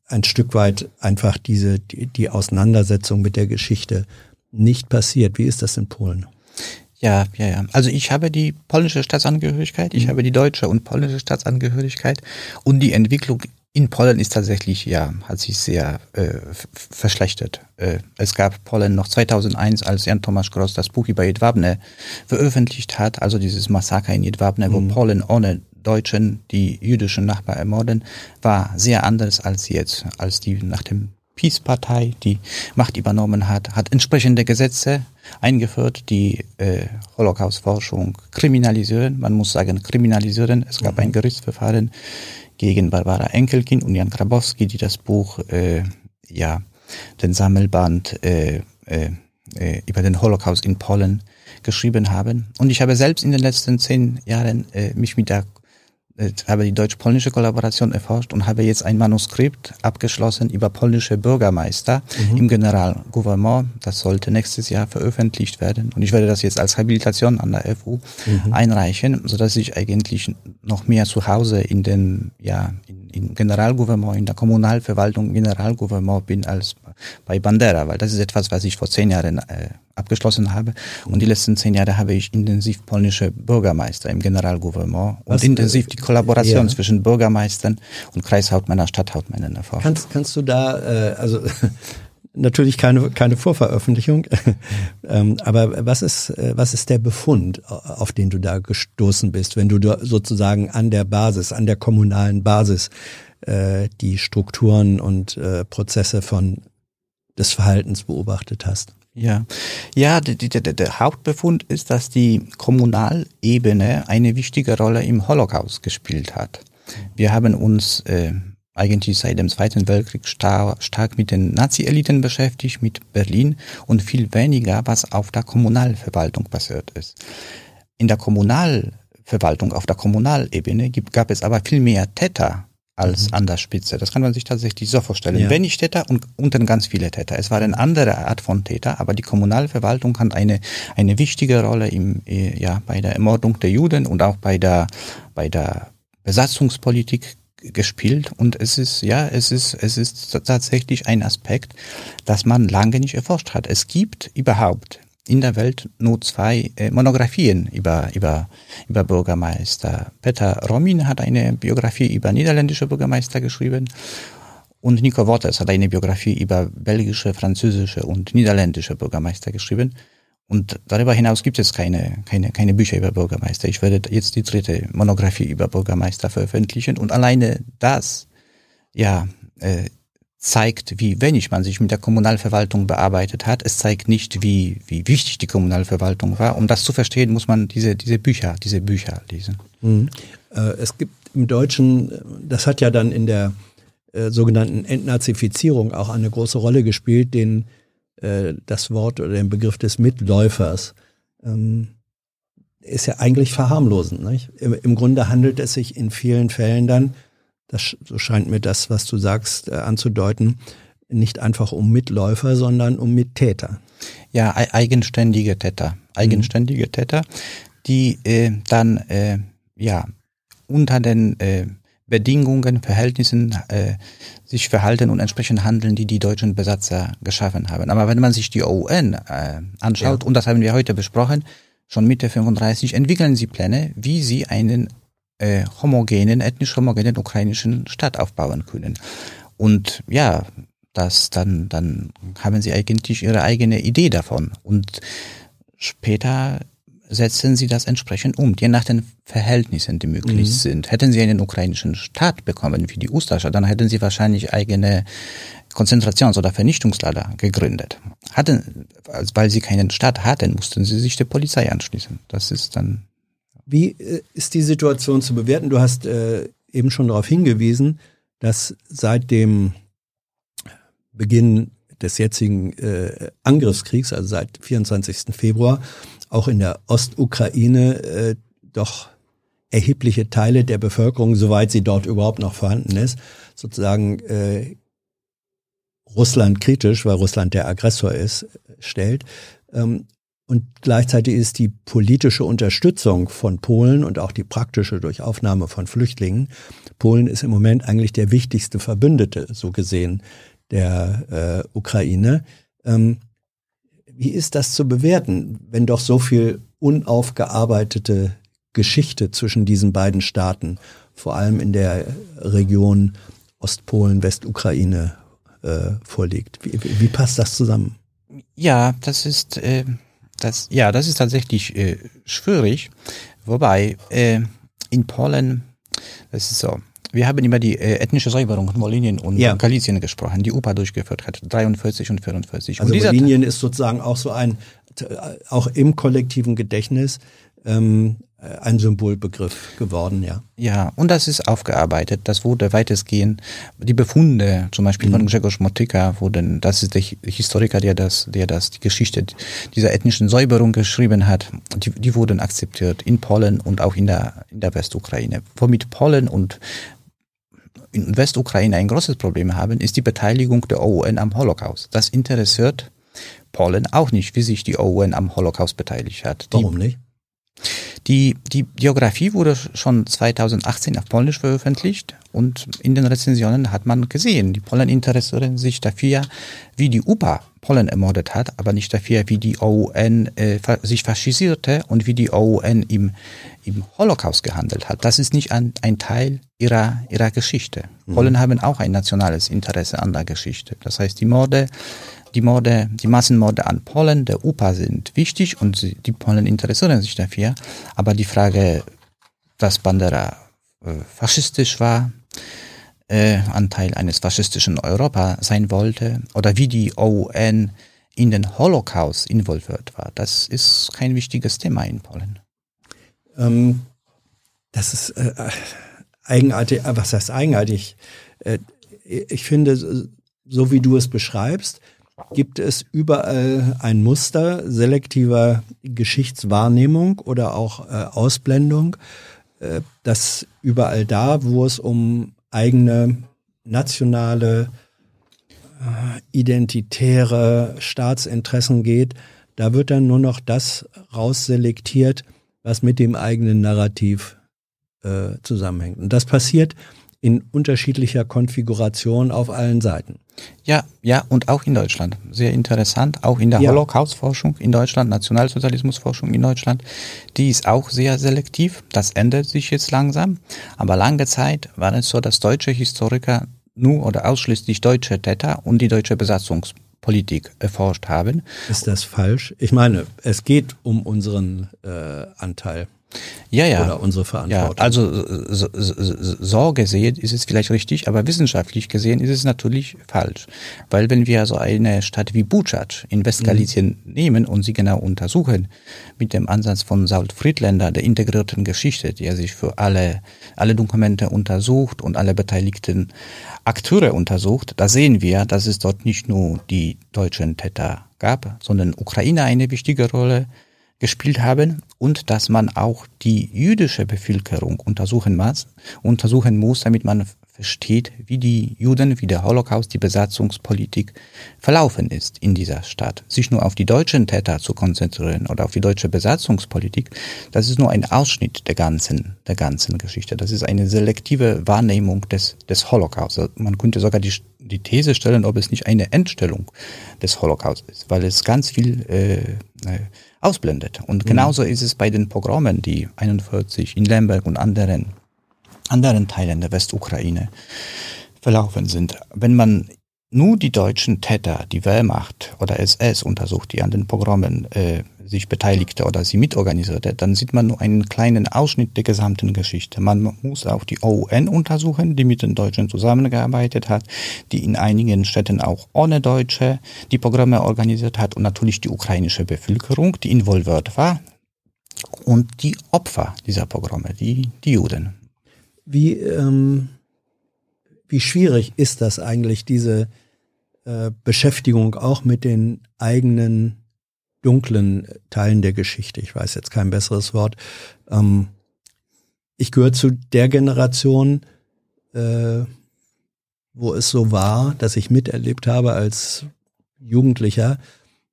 ein Stück weit einfach diese, die, die Auseinandersetzung mit der Geschichte nicht passiert. Wie ist das in Polen? Ja, ja, ja. Also ich habe die polnische Staatsangehörigkeit, ich mhm. habe die deutsche und polnische Staatsangehörigkeit und die Entwicklung in Polen ist tatsächlich, ja, hat sich sehr äh, verschlechtert. Äh, es gab Polen noch 2001, als Jan Tomasz Gross das Buch über Jedwabne veröffentlicht hat, also dieses Massaker in Jedwabne, mhm. wo Polen ohne Deutschen die jüdischen Nachbarn ermorden, war sehr anders als jetzt, als die nach dem Peace-Partei die Macht übernommen hat, hat entsprechende Gesetze eingeführt, die äh, Holocaust-Forschung kriminalisieren. Man muss sagen, kriminalisieren. Es gab mhm. ein Gerichtsverfahren gegen Barbara Enkelkin und Jan Grabowski, die das Buch äh, ja den Sammelband äh, äh, äh, über den Holocaust in Polen geschrieben haben. Und ich habe selbst in den letzten zehn Jahren äh, mich mit der habe die deutsch-polnische Kollaboration erforscht und habe jetzt ein Manuskript abgeschlossen über polnische Bürgermeister mhm. im Generalgouvernement. Das sollte nächstes Jahr veröffentlicht werden. Und ich werde das jetzt als Habilitation an der FU mhm. einreichen, so dass ich eigentlich noch mehr zu Hause in den, ja, in, im Generalgouvernement, in der Kommunalverwaltung Generalgouvernement bin als bei Bandera, weil das ist etwas, was ich vor zehn Jahren äh, abgeschlossen habe. Und die letzten zehn Jahre habe ich intensiv polnische Bürgermeister im Generalgouvernement und was, äh, intensiv die Kollaboration ja. zwischen Bürgermeistern und Kreishauptmännern, Stadthauptmännern erforscht. Kannst, kannst du da, äh, also [laughs] natürlich keine, keine Vorveröffentlichung, [laughs] ähm, aber was ist, äh, was ist der Befund, auf den du da gestoßen bist, wenn du sozusagen an der Basis, an der kommunalen Basis äh, die Strukturen und äh, Prozesse von des Verhaltens beobachtet hast? Ja, ja, der, der, der Hauptbefund ist, dass die Kommunalebene eine wichtige Rolle im Holocaust gespielt hat. Wir haben uns äh, eigentlich seit dem Zweiten Weltkrieg star stark mit den Nazi-Eliten beschäftigt, mit Berlin und viel weniger, was auf der Kommunalverwaltung passiert ist. In der Kommunalverwaltung, auf der Kommunalebene gab es aber viel mehr Täter als mhm. an der Spitze. Das kann man sich tatsächlich so vorstellen. Ja. Wenig Täter und unten ganz viele Täter. Es war eine andere Art von Täter, aber die Kommunalverwaltung hat eine, eine wichtige Rolle im, äh, ja, bei der Ermordung der Juden und auch bei der, bei der Besatzungspolitik gespielt und es ist ja es ist es ist tatsächlich ein Aspekt, dass man lange nicht erforscht hat. Es gibt überhaupt in der Welt nur zwei äh, Monographien über, über, über Bürgermeister. Peter Romin hat eine Biografie über niederländische Bürgermeister geschrieben und Nico Wotters hat eine Biografie über belgische, französische und niederländische Bürgermeister geschrieben. Und darüber hinaus gibt es keine, keine, keine Bücher über Bürgermeister. Ich werde jetzt die dritte Monographie über Bürgermeister veröffentlichen und alleine das, ja, äh, zeigt, wie wenig man sich mit der Kommunalverwaltung bearbeitet hat. Es zeigt nicht, wie, wie wichtig die Kommunalverwaltung war. Um das zu verstehen, muss man diese, diese Bücher, diese Bücher lesen. Mhm. Äh, es gibt im Deutschen, das hat ja dann in der äh, sogenannten Entnazifizierung auch eine große Rolle gespielt, den, äh, das Wort oder den Begriff des Mitläufers. Ähm, ist ja eigentlich verharmlosend. Nicht? Im, Im Grunde handelt es sich in vielen Fällen dann das, so scheint mir das, was du sagst, äh, anzudeuten, nicht einfach um Mitläufer, sondern um Mittäter. Ja, eigenständige Täter. Eigenständige mhm. Täter, die äh, dann äh, ja unter den äh, Bedingungen, Verhältnissen äh, sich verhalten und entsprechend handeln, die die deutschen Besatzer geschaffen haben. Aber wenn man sich die UN äh, anschaut, ja. und das haben wir heute besprochen, schon Mitte 35 entwickeln sie Pläne, wie sie einen äh, homogenen, ethnisch homogenen ukrainischen Staat aufbauen können. Und ja, das dann, dann haben sie eigentlich ihre eigene Idee davon. Und später setzen sie das entsprechend um, je nach den Verhältnissen, die möglich mhm. sind. Hätten sie einen ukrainischen Staat bekommen, wie die Ustascha, dann hätten sie wahrscheinlich eigene Konzentrations- oder Vernichtungslager gegründet. Hatten, weil sie keinen Staat hatten, mussten sie sich der Polizei anschließen. Das ist dann wie äh, ist die Situation zu bewerten? Du hast äh, eben schon darauf hingewiesen, dass seit dem Beginn des jetzigen äh, Angriffskriegs, also seit 24. Februar, auch in der Ostukraine äh, doch erhebliche Teile der Bevölkerung, soweit sie dort überhaupt noch vorhanden ist, sozusagen äh, Russland kritisch, weil Russland der Aggressor ist, stellt. Ähm, und gleichzeitig ist die politische Unterstützung von Polen und auch die praktische durch Aufnahme von Flüchtlingen. Polen ist im Moment eigentlich der wichtigste Verbündete, so gesehen, der äh, Ukraine. Ähm, wie ist das zu bewerten, wenn doch so viel unaufgearbeitete Geschichte zwischen diesen beiden Staaten, vor allem in der Region Ostpolen, Westukraine, äh, vorliegt? Wie, wie, passt das zusammen? Ja, das ist äh, das, ja, das ist tatsächlich äh, schwierig. Wobei äh, in Polen, das ist so, wir haben über die äh, ethnische Säuberung von Wolinien und ja. Galizien gesprochen, die UPA durchgeführt hat, 43 und 44. Also Wolinien ist sozusagen auch so ein, auch im kollektiven Gedächtnis, ähm, äh, ein Symbolbegriff geworden, ja. Ja, und das ist aufgearbeitet. Das wurde weitestgehend, die Befunde, zum Beispiel mhm. von Grzegorz Motyka, wurden, das ist der Historiker, der das, der das, die Geschichte dieser ethnischen Säuberung geschrieben hat, die, die wurden akzeptiert in Polen und auch in der, in der Westukraine. Womit Polen und in Westukraine ein großes Problem haben, ist die Beteiligung der OUN am Holocaust. Das interessiert Polen auch nicht, wie sich die OUN am Holocaust beteiligt hat. Die, Warum nicht? Die, die Biografie wurde schon 2018 auf Polnisch veröffentlicht und in den Rezensionen hat man gesehen, die Polen interessieren sich dafür, wie die UPA Polen ermordet hat, aber nicht dafür, wie die OUN äh, sich faschisierte und wie die OUN im, im Holocaust gehandelt hat. Das ist nicht ein, ein Teil ihrer, ihrer Geschichte. Mhm. Polen haben auch ein nationales Interesse an der Geschichte. Das heißt, die Morde die Morde, die Massenmorde an Polen der UPA sind wichtig und die Polen interessieren sich dafür. Aber die Frage, dass Bandera äh, faschistisch war, äh, Anteil eines faschistischen Europa sein wollte oder wie die OUN in den Holocaust involviert war, das ist kein wichtiges Thema in Polen. Ähm, das ist äh, eigenartig, äh, was heißt eigenartig? Äh, ich finde, so wie du es beschreibst, gibt es überall ein Muster selektiver Geschichtswahrnehmung oder auch äh, Ausblendung, äh, dass überall da, wo es um eigene nationale, äh, identitäre Staatsinteressen geht, da wird dann nur noch das rausselektiert, was mit dem eigenen Narrativ äh, zusammenhängt. Und das passiert in unterschiedlicher Konfiguration auf allen Seiten. Ja, ja, und auch in Deutschland. Sehr interessant. Auch in der ja. Holocaust-Forschung in Deutschland, Nationalsozialismus-Forschung in Deutschland. Die ist auch sehr selektiv. Das ändert sich jetzt langsam. Aber lange Zeit war es so, dass deutsche Historiker nur oder ausschließlich deutsche Täter und die deutsche Besatzungspolitik erforscht haben. Ist das falsch? Ich meine, es geht um unseren äh, Anteil. Ja, ja. Oder unsere Verantwortung. Ja, also so, so, so gesehen ist es vielleicht richtig, aber wissenschaftlich gesehen ist es natürlich falsch. Weil wenn wir so eine Stadt wie Buczac in Westgalizien mhm. nehmen und sie genau untersuchen, mit dem Ansatz von Saul Friedländer, der integrierten Geschichte, die er sich für alle, alle Dokumente untersucht und alle beteiligten Akteure untersucht, da sehen wir, dass es dort nicht nur die deutschen Täter gab, sondern Ukraine eine wichtige Rolle, gespielt haben und dass man auch die jüdische Bevölkerung untersuchen muss, untersuchen muss, damit man versteht, wie die Juden, wie der Holocaust, die Besatzungspolitik verlaufen ist in dieser Stadt. Sich nur auf die deutschen Täter zu konzentrieren oder auf die deutsche Besatzungspolitik, das ist nur ein Ausschnitt der ganzen, der ganzen Geschichte. Das ist eine selektive Wahrnehmung des, des Holocaust. Man könnte sogar die, die These stellen, ob es nicht eine Entstellung des Holocaust ist, weil es ganz viel äh, äh ausblendet. Und genauso ist es bei den Pogromen, die 41 in Lemberg und anderen, anderen Teilen der Westukraine verlaufen sind. Wenn man nur die deutschen Täter, die Wehrmacht oder SS untersucht, die an den Pogromen äh, sich beteiligte oder sie mitorganisierte, dann sieht man nur einen kleinen Ausschnitt der gesamten Geschichte. Man muss auch die OUN untersuchen, die mit den Deutschen zusammengearbeitet hat, die in einigen Städten auch ohne Deutsche die Programme organisiert hat und natürlich die ukrainische Bevölkerung, die involviert war und die Opfer dieser Programme, die, die Juden. Wie, ähm, wie schwierig ist das eigentlich, diese äh, Beschäftigung auch mit den eigenen dunklen Teilen der Geschichte. Ich weiß jetzt kein besseres Wort. Ähm, ich gehöre zu der Generation, äh, wo es so war, dass ich miterlebt habe als Jugendlicher,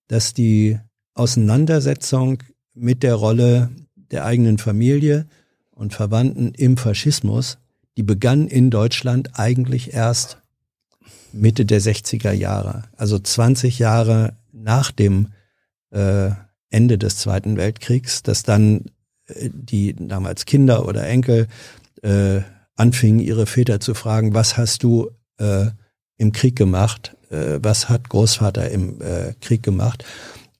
dass die Auseinandersetzung mit der Rolle der eigenen Familie und Verwandten im Faschismus, die begann in Deutschland eigentlich erst Mitte der 60er Jahre, also 20 Jahre nach dem äh, Ende des Zweiten Weltkriegs, dass dann äh, die damals Kinder oder Enkel äh, anfingen, ihre Väter zu fragen, was hast du äh, im Krieg gemacht? Äh, was hat Großvater im äh, Krieg gemacht?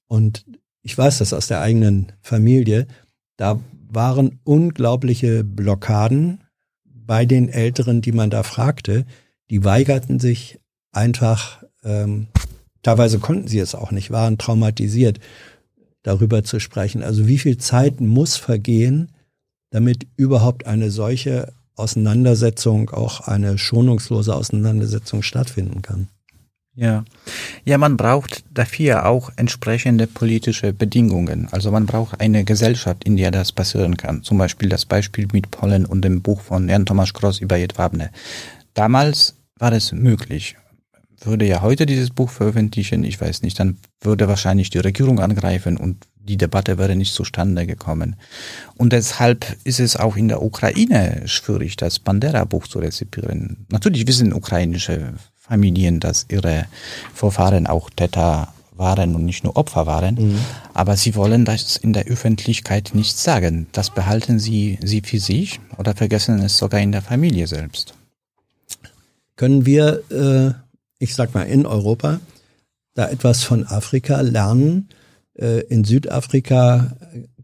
Und ich weiß das aus der eigenen Familie. Da waren unglaubliche Blockaden bei den Älteren, die man da fragte. Die weigerten sich einfach ähm, Teilweise konnten sie es auch nicht, waren traumatisiert, darüber zu sprechen. Also wie viel Zeit muss vergehen, damit überhaupt eine solche Auseinandersetzung, auch eine schonungslose Auseinandersetzung stattfinden kann. Ja. Ja, man braucht dafür auch entsprechende politische Bedingungen. Also man braucht eine Gesellschaft, in der das passieren kann. Zum Beispiel das Beispiel mit Pollen und dem Buch von Jan Thomas Gross über Jedwabne. Damals war es möglich. Würde ja heute dieses Buch veröffentlichen, ich weiß nicht, dann würde wahrscheinlich die Regierung angreifen und die Debatte wäre nicht zustande gekommen. Und deshalb ist es auch in der Ukraine schwierig, das Bandera-Buch zu rezipieren. Natürlich wissen ukrainische Familien, dass ihre Vorfahren auch Täter waren und nicht nur Opfer waren. Mhm. Aber sie wollen das in der Öffentlichkeit nicht sagen. Das behalten sie, sie für sich oder vergessen es sogar in der Familie selbst. Können wir, äh, ich sag mal, in Europa da etwas von Afrika lernen? Äh, in Südafrika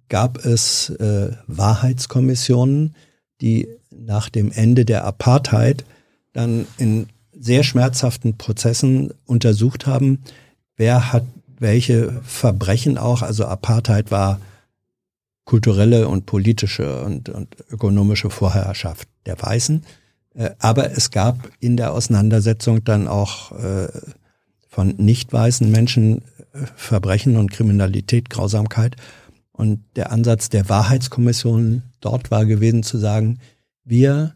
gab es äh, Wahrheitskommissionen, die nach dem Ende der Apartheid dann in sehr schmerzhaften Prozessen untersucht haben, wer hat welche Verbrechen auch, also Apartheid war kulturelle und politische und, und ökonomische Vorherrschaft der Weißen. Äh, aber es gab in der Auseinandersetzung dann auch äh, von nicht weißen Menschen äh, Verbrechen und Kriminalität, Grausamkeit. Und der Ansatz der Wahrheitskommission dort war gewesen zu sagen, wir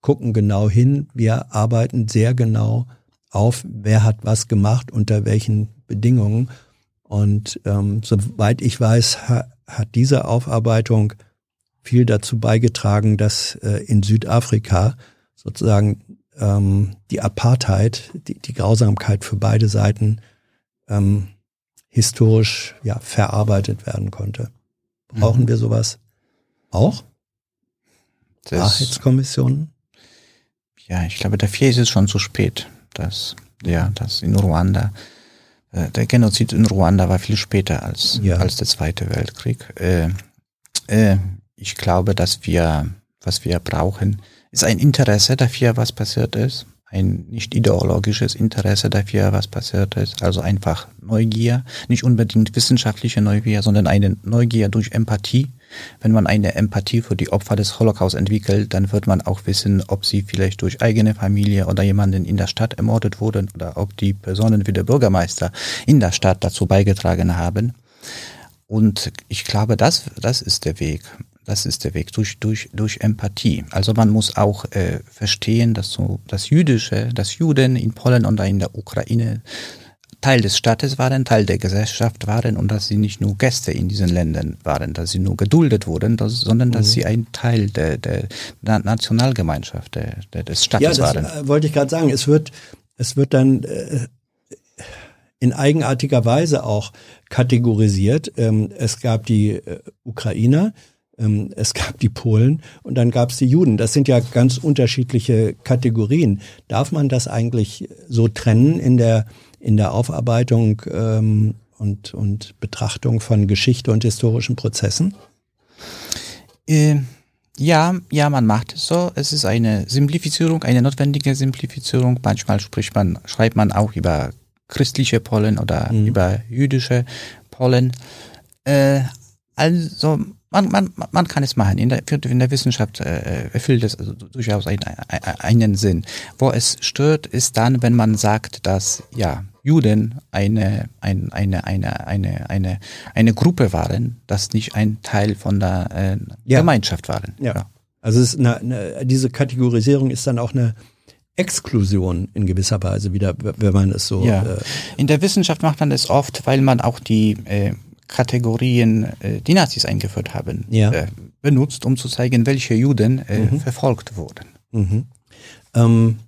gucken genau hin, wir arbeiten sehr genau auf, wer hat was gemacht, unter welchen Bedingungen. Und ähm, soweit ich weiß, ha, hat diese Aufarbeitung viel dazu beigetragen, dass äh, in Südafrika sozusagen ähm, die Apartheid, die, die Grausamkeit für beide Seiten ähm, historisch ja verarbeitet werden konnte. Brauchen mhm. wir sowas auch? Das Wahrheitskommissionen? ja, ich glaube, dafür ist es schon zu spät, dass, ja, dass in Ruanda, äh, der Genozid in Ruanda war viel später als, ja. als der Zweite Weltkrieg. Äh, äh, ich glaube, dass wir, was wir brauchen, ist ein Interesse dafür, was passiert ist. Ein nicht ideologisches Interesse dafür, was passiert ist. Also einfach Neugier. Nicht unbedingt wissenschaftliche Neugier, sondern eine Neugier durch Empathie wenn man eine Empathie für die Opfer des Holocaust entwickelt, dann wird man auch wissen, ob sie vielleicht durch eigene Familie oder jemanden in der Stadt ermordet wurden oder ob die Personen wie der Bürgermeister in der Stadt dazu beigetragen haben. Und ich glaube, das, das ist der Weg. Das ist der Weg durch, durch, durch Empathie. Also man muss auch äh, verstehen, dass so das Jüdische, das Juden in Polen und in der Ukraine Teil des Staates waren, Teil der Gesellschaft waren und dass sie nicht nur Gäste in diesen Ländern waren, dass sie nur geduldet wurden, dass, sondern dass mhm. sie ein Teil der, der Nationalgemeinschaft der, der, des Staates ja, das waren. Äh, wollte ich gerade sagen, es wird, es wird dann äh, in eigenartiger Weise auch kategorisiert. Ähm, es gab die äh, Ukrainer, ähm, es gab die Polen und dann gab es die Juden. Das sind ja ganz unterschiedliche Kategorien. Darf man das eigentlich so trennen in der in der Aufarbeitung ähm, und, und Betrachtung von Geschichte und historischen Prozessen? Äh, ja, ja, man macht es so. Es ist eine Simplifizierung, eine notwendige Simplifizierung. Manchmal spricht man, schreibt man auch über christliche Polen oder mhm. über jüdische Polen. Äh, also man, man, man kann es machen. In der, in der Wissenschaft äh, erfüllt es also durchaus einen, einen Sinn. Wo es stört, ist dann, wenn man sagt, dass ja Juden eine, ein, eine, eine, eine, eine, eine Gruppe waren, dass nicht ein Teil von der äh, ja. Gemeinschaft waren. Ja. ja. Also es ist eine, eine, diese Kategorisierung ist dann auch eine Exklusion in gewisser Weise wieder, wenn man es so. Ja. Äh, in der Wissenschaft macht man das oft, weil man auch die äh, Kategorien, äh, die Nazis eingeführt haben, ja. äh, benutzt, um zu zeigen, welche Juden äh, mhm. verfolgt wurden. Mhm. Ähm,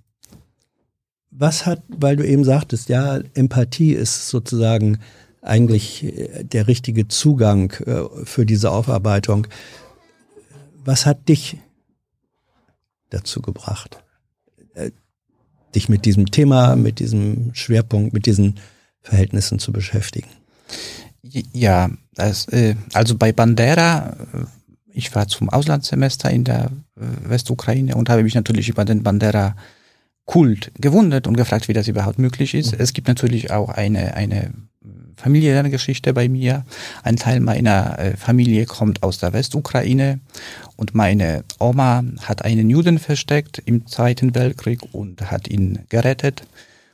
was hat, weil du eben sagtest, ja, Empathie ist sozusagen eigentlich der richtige Zugang für diese Aufarbeitung. Was hat dich dazu gebracht, dich mit diesem Thema, mit diesem Schwerpunkt, mit diesen Verhältnissen zu beschäftigen? Ja, das, äh, also bei Bandera, äh, ich war zum Auslandssemester in der äh, Westukraine und habe mich natürlich über den Bandera Kult gewundert und gefragt, wie das überhaupt möglich ist. Mhm. Es gibt natürlich auch eine, eine familiäre Geschichte bei mir. Ein Teil meiner Familie kommt aus der Westukraine Und meine Oma hat einen Juden versteckt im Zweiten Weltkrieg und hat ihn gerettet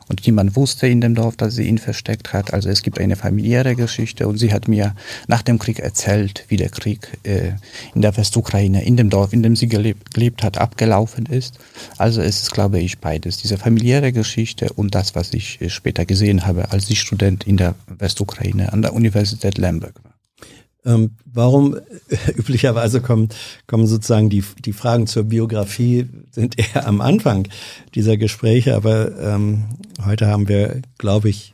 und niemand wusste in dem Dorf, dass sie ihn versteckt hat. Also es gibt eine familiäre Geschichte und sie hat mir nach dem Krieg erzählt, wie der Krieg äh, in der Westukraine, in dem Dorf, in dem sie gelebt, gelebt hat, abgelaufen ist. Also es ist, glaube ich, beides. Diese familiäre Geschichte und das, was ich äh, später gesehen habe, als ich Student in der Westukraine an der Universität Lemberg. Ähm, warum äh, [laughs] üblicherweise kommen, kommen sozusagen die, die Fragen zur Biografie sind [laughs] eher am Anfang dieser Gespräche, aber ähm, heute haben wir, glaube ich,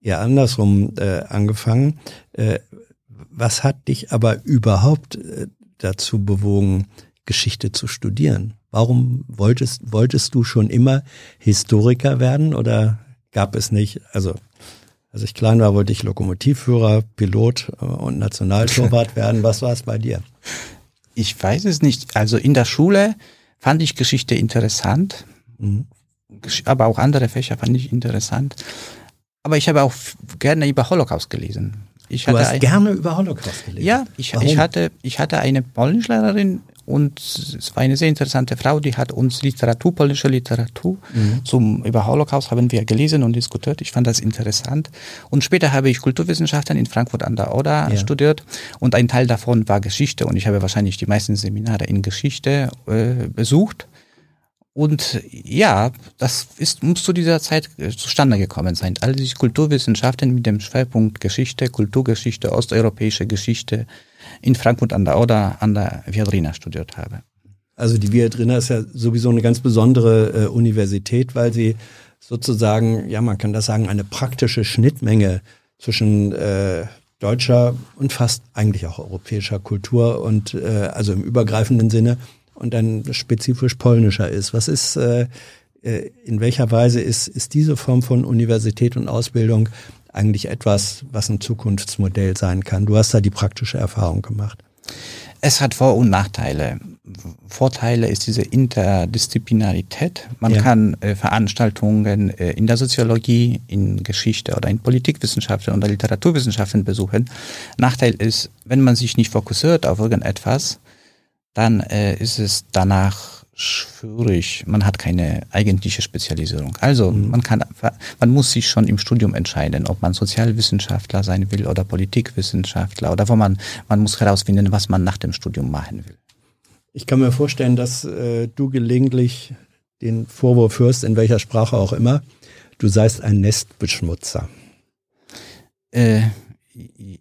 eher andersrum äh, angefangen. Äh, was hat dich aber überhaupt äh, dazu bewogen, Geschichte zu studieren? Warum wolltest, wolltest du schon immer Historiker werden oder gab es nicht, also als ich klein war, wollte ich Lokomotivführer, Pilot äh, und Nationaltorwart [laughs] werden. Was war es bei dir? Ich weiß es nicht. Also in der Schule fand ich Geschichte interessant, mhm. aber auch andere Fächer fand ich interessant. Aber ich habe auch gerne über Holocaust gelesen. Ich du hast gerne über Holocaust gelesen? Ja, ich, ich, hatte, ich hatte eine Polnischlehrerin, und es war eine sehr interessante Frau, die hat uns Literatur, polnische Literatur mhm. zum, über Holocaust haben wir gelesen und diskutiert. Ich fand das interessant. Und später habe ich Kulturwissenschaften in Frankfurt an der Oder ja. studiert und ein Teil davon war Geschichte und ich habe wahrscheinlich die meisten Seminare in Geschichte äh, besucht. Und ja, das ist, muss zu dieser Zeit äh, zustande gekommen sein. All diese Kulturwissenschaften mit dem Schwerpunkt Geschichte, Kulturgeschichte, osteuropäische Geschichte, in Frankfurt an der Oder an der Viadrina studiert habe. Also die Viadrina ist ja sowieso eine ganz besondere äh, Universität, weil sie sozusagen, ja man kann das sagen, eine praktische Schnittmenge zwischen äh, deutscher und fast eigentlich auch europäischer Kultur und äh, also im übergreifenden Sinne und dann spezifisch polnischer ist. Was ist, äh, äh in welcher Weise ist, ist diese Form von Universität und Ausbildung eigentlich etwas, was ein Zukunftsmodell sein kann. Du hast da die praktische Erfahrung gemacht. Es hat Vor- und Nachteile. Vorteile ist diese Interdisziplinarität. Man ja. kann äh, Veranstaltungen äh, in der Soziologie, in Geschichte oder in Politikwissenschaften oder Literaturwissenschaften besuchen. Nachteil ist, wenn man sich nicht fokussiert auf irgendetwas, dann äh, ist es danach schwierig. Man hat keine eigentliche Spezialisierung. Also mhm. man kann, man muss sich schon im Studium entscheiden, ob man Sozialwissenschaftler sein will oder Politikwissenschaftler oder wo man, man muss herausfinden, was man nach dem Studium machen will. Ich kann mir vorstellen, dass äh, du gelegentlich den Vorwurf hörst, in welcher Sprache auch immer, du seist ein Nestbeschmutzer. Äh,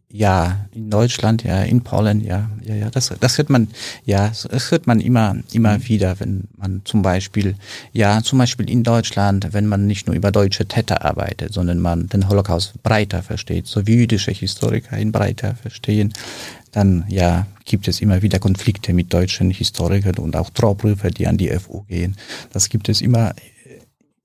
ja, in Deutschland, ja, in Polen, ja, ja, ja, das, das hört man, ja, das hört man immer, immer mhm. wieder, wenn man zum Beispiel, ja, zum Beispiel in Deutschland, wenn man nicht nur über deutsche Täter arbeitet, sondern man den Holocaust breiter versteht, so wie jüdische Historiker ihn breiter verstehen, dann, ja, gibt es immer wieder Konflikte mit deutschen Historikern und auch Trauprüfer, die an die FU gehen. Das gibt es immer,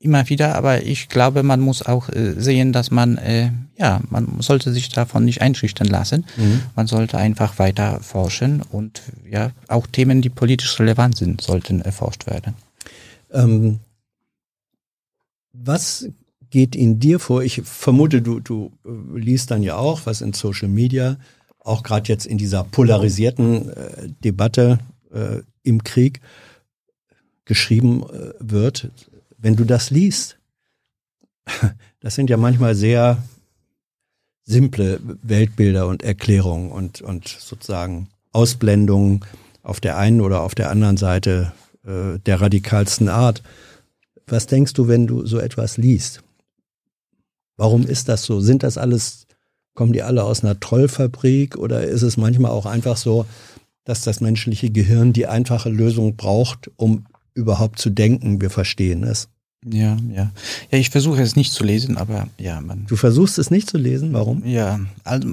immer wieder, aber ich glaube, man muss auch äh, sehen, dass man, äh, ja, man sollte sich davon nicht einschüchtern lassen. Mhm. Man sollte einfach weiter forschen und ja, auch Themen, die politisch relevant sind, sollten erforscht werden. Ähm, was geht in dir vor? Ich vermute, du, du äh, liest dann ja auch, was in Social Media, auch gerade jetzt in dieser polarisierten äh, Debatte äh, im Krieg geschrieben wird wenn du das liest, [laughs] das sind ja manchmal sehr simple Weltbilder und Erklärungen und, und sozusagen Ausblendungen auf der einen oder auf der anderen Seite äh, der radikalsten Art. Was denkst du, wenn du so etwas liest? Warum ist das so? Sind das alles, kommen die alle aus einer Trollfabrik oder ist es manchmal auch einfach so, dass das menschliche Gehirn die einfache Lösung braucht, um überhaupt zu denken, wir verstehen es. Ja, ja. Ja, ich versuche es nicht zu lesen, aber ja, man. Du versuchst es nicht zu lesen, warum? Ja, also,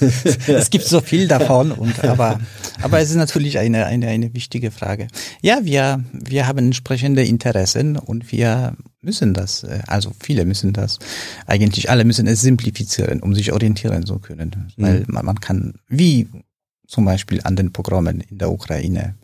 [laughs] es gibt so viel davon und aber aber es ist natürlich eine eine eine wichtige Frage. Ja, wir wir haben entsprechende Interessen und wir müssen das, äh, also viele müssen das, eigentlich alle müssen es simplifizieren, um sich orientieren zu können, weil mhm. man, man kann wie zum Beispiel an den Pogromen in der Ukraine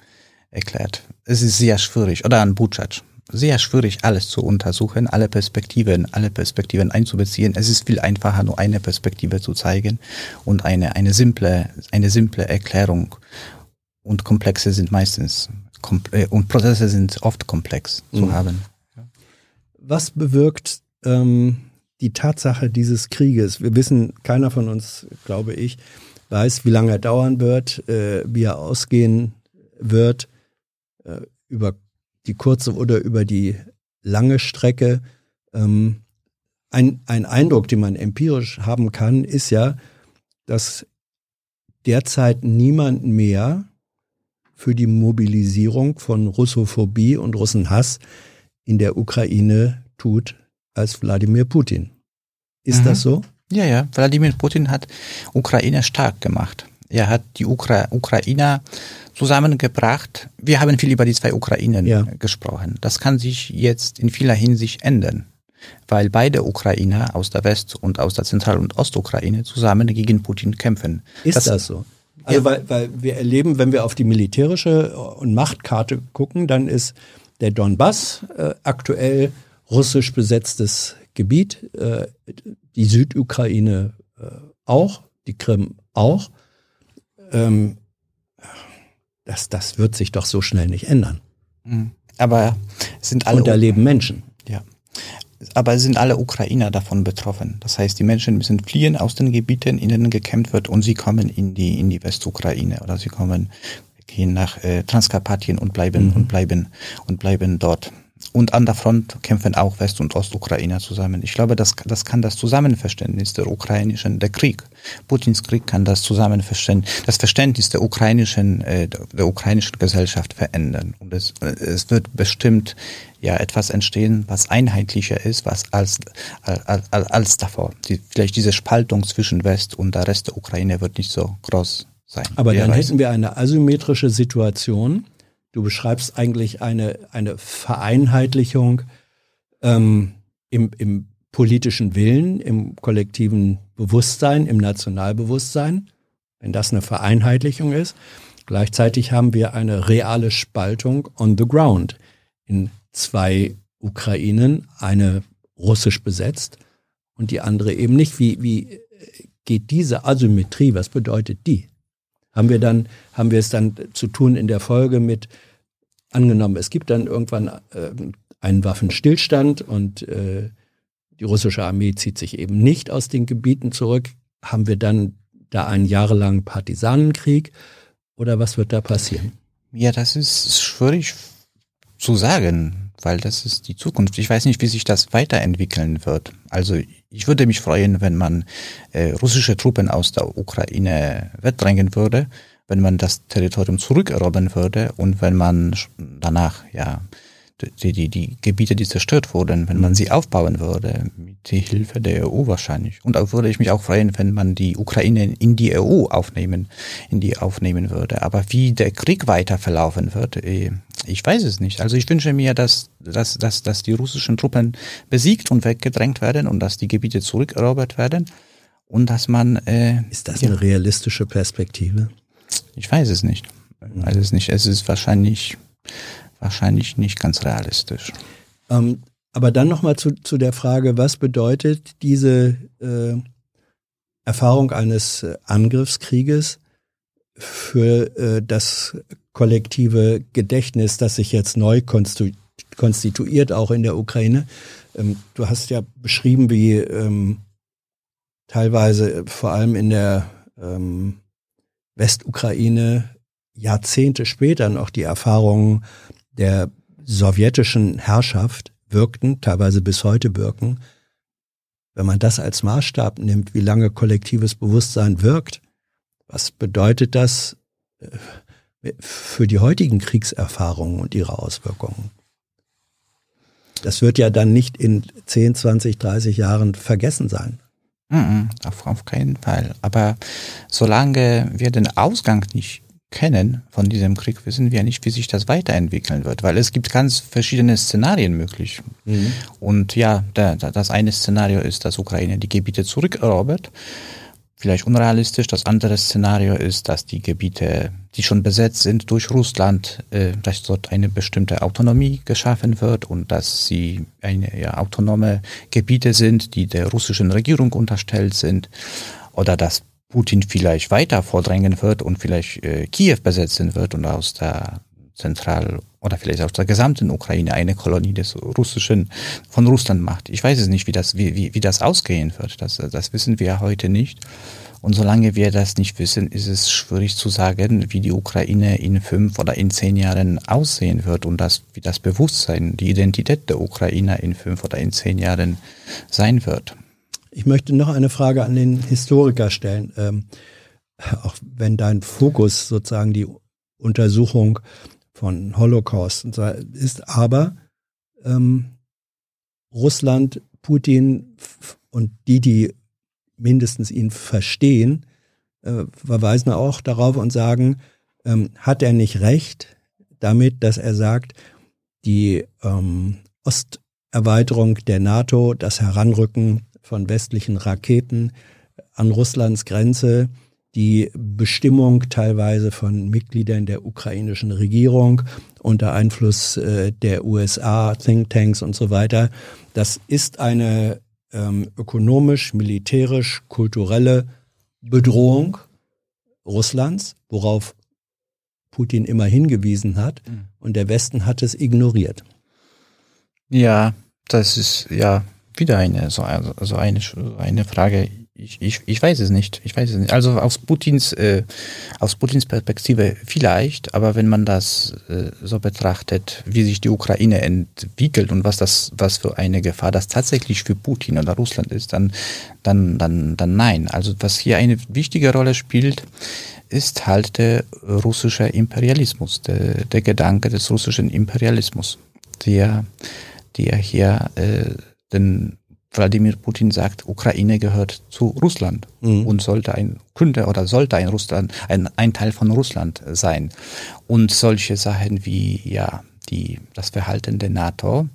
erklärt. Es ist sehr schwierig. Oder an Butschatsch. Sehr schwierig, alles zu untersuchen, alle Perspektiven, alle Perspektiven einzubeziehen. Es ist viel einfacher, nur eine Perspektive zu zeigen und eine, eine simple, eine simple Erklärung und Komplexe sind meistens äh, und Prozesse sind oft komplex zu mhm. haben. Was bewirkt ähm, die Tatsache dieses Krieges? Wir wissen, keiner von uns, glaube ich, weiß, wie lange er dauern wird, äh, wie er ausgehen wird, äh, über die kurze oder über die lange Strecke. Ähm, ein, ein Eindruck, den man empirisch haben kann, ist ja, dass derzeit niemand mehr für die Mobilisierung von Russophobie und Russenhass in der Ukraine tut als Wladimir Putin. Ist mhm. das so? Ja, ja. Wladimir Putin hat Ukraine stark gemacht. Er hat die Ukra Ukrainer zusammengebracht. Wir haben viel über die zwei Ukrainen ja. gesprochen. Das kann sich jetzt in vieler Hinsicht ändern, weil beide Ukrainer aus der West- und aus der Zentral- und Ostukraine zusammen gegen Putin kämpfen. Ist das, das so? Also ja. weil, weil wir erleben, wenn wir auf die militärische und Machtkarte gucken, dann ist der Donbass äh, aktuell russisch besetztes Gebiet, äh, die Südukraine äh, auch, die Krim auch. Ähm, das, das wird sich doch so schnell nicht ändern. Mhm. Aber sind alle. Und da leben Menschen. Ja. Aber sind alle Ukrainer davon betroffen. Das heißt, die Menschen müssen fliehen aus den Gebieten, in denen gekämpft wird, und sie kommen in die, in die Westukraine oder sie kommen, gehen nach äh, Transkarpatien und bleiben, mhm. und bleiben, und bleiben dort. Und an der Front kämpfen auch West- und Ostukrainer zusammen. Ich glaube, das, das kann das Zusammenverständnis der ukrainischen, der Krieg, Putins Krieg kann das Zusammenverständnis, das Verständnis der ukrainischen, äh, der ukrainischen Gesellschaft verändern. Und es, es wird bestimmt ja etwas entstehen, was einheitlicher ist, was als, als, als, als davor. Die, vielleicht diese Spaltung zwischen West und der Rest der Ukraine wird nicht so groß sein. Aber dann hätten wir eine asymmetrische Situation Du beschreibst eigentlich eine, eine Vereinheitlichung ähm, im, im politischen Willen, im kollektiven Bewusstsein, im Nationalbewusstsein, wenn das eine Vereinheitlichung ist. Gleichzeitig haben wir eine reale Spaltung on the ground in zwei Ukrainen, eine russisch besetzt und die andere eben nicht. Wie, wie geht diese Asymmetrie, was bedeutet die? Haben wir dann, haben wir es dann zu tun in der Folge mit, angenommen, es gibt dann irgendwann äh, einen Waffenstillstand und äh, die russische Armee zieht sich eben nicht aus den Gebieten zurück, haben wir dann da einen jahrelangen Partisanenkrieg oder was wird da passieren? Ja, das ist schwierig zu sagen, weil das ist die Zukunft. Ich weiß nicht, wie sich das weiterentwickeln wird. Also ich würde mich freuen, wenn man äh, russische Truppen aus der Ukraine wegdrängen würde, wenn man das Territorium zurückerobern würde und wenn man danach ja die, die, die Gebiete, die zerstört wurden, wenn man sie aufbauen würde, mit der Hilfe der EU wahrscheinlich. Und auch würde ich mich auch freuen, wenn man die Ukraine in die EU aufnehmen, in die aufnehmen würde. Aber wie der Krieg weiter verlaufen wird, äh, ich weiß es nicht. Also ich wünsche mir, dass, dass, dass, dass die russischen Truppen besiegt und weggedrängt werden und dass die Gebiete zurückerobert werden und dass man. Äh, Ist das ja, eine realistische Perspektive? Ich weiß es nicht. Ich weiß es nicht. Es ist wahrscheinlich wahrscheinlich nicht ganz realistisch. Ähm, aber dann nochmal zu, zu der Frage, was bedeutet diese äh, Erfahrung eines äh, Angriffskrieges für äh, das kollektive Gedächtnis, das sich jetzt neu konstituiert, auch in der Ukraine. Ähm, du hast ja beschrieben, wie ähm, teilweise vor allem in der ähm, Westukraine Jahrzehnte später noch die Erfahrungen der sowjetischen Herrschaft wirkten, teilweise bis heute wirken, wenn man das als Maßstab nimmt, wie lange kollektives Bewusstsein wirkt, was bedeutet das äh, für die heutigen Kriegserfahrungen und ihre Auswirkungen? Das wird ja dann nicht in 10, 20, 30 Jahren vergessen sein. Auf, auf keinen Fall. Aber solange wir den Ausgang nicht kennen von diesem Krieg, wissen wir nicht, wie sich das weiterentwickeln wird, weil es gibt ganz verschiedene Szenarien möglich. Mhm. Und ja, da, da, das eine Szenario ist, dass Ukraine die Gebiete zurückerobert. Vielleicht unrealistisch. Das andere Szenario ist, dass die Gebiete, die schon besetzt sind durch Russland, äh, dass dort eine bestimmte Autonomie geschaffen wird und dass sie eine ja, autonome Gebiete sind, die der russischen Regierung unterstellt sind. Oder dass Putin vielleicht weiter vordrängen wird und vielleicht äh, Kiew besetzen wird und aus der Zentral- oder vielleicht aus der gesamten Ukraine eine Kolonie des russischen, von Russland macht. Ich weiß es nicht, wie das, wie, wie, wie das ausgehen wird. Das, das wissen wir heute nicht. Und solange wir das nicht wissen, ist es schwierig zu sagen, wie die Ukraine in fünf oder in zehn Jahren aussehen wird und das, wie das Bewusstsein, die Identität der Ukrainer in fünf oder in zehn Jahren sein wird. Ich möchte noch eine Frage an den Historiker stellen. Ähm, auch wenn dein Fokus sozusagen die Untersuchung von Holocaust ist, aber ähm, Russland, Putin und die, die mindestens ihn verstehen, äh, verweisen auch darauf und sagen, ähm, hat er nicht recht damit, dass er sagt, die ähm, Osterweiterung der NATO, das Heranrücken von westlichen Raketen an Russlands Grenze, die Bestimmung teilweise von Mitgliedern der ukrainischen Regierung unter Einfluss äh, der USA, Thinktanks und so weiter, das ist eine ähm, ökonomisch, militärisch, kulturelle Bedrohung Russlands, worauf Putin immer hingewiesen hat. Mhm. Und der Westen hat es ignoriert. Ja, das ist ja wieder eine so, so eine, eine Frage ich, ich, ich weiß es nicht. Ich weiß es nicht. Also aus Putins, äh, aus Putins Perspektive vielleicht, aber wenn man das äh, so betrachtet, wie sich die Ukraine entwickelt und was das, was für eine Gefahr das tatsächlich für Putin oder Russland ist, dann, dann, dann, dann nein. Also was hier eine wichtige Rolle spielt, ist halt der russische Imperialismus, der, der Gedanke des russischen Imperialismus, der, der hier äh, den Wladimir Putin sagt, Ukraine gehört zu Russland mhm. und sollte ein, könnte oder sollte ein Russland, ein, ein Teil von Russland sein. Und solche Sachen wie, ja, die, das Verhalten der NATO,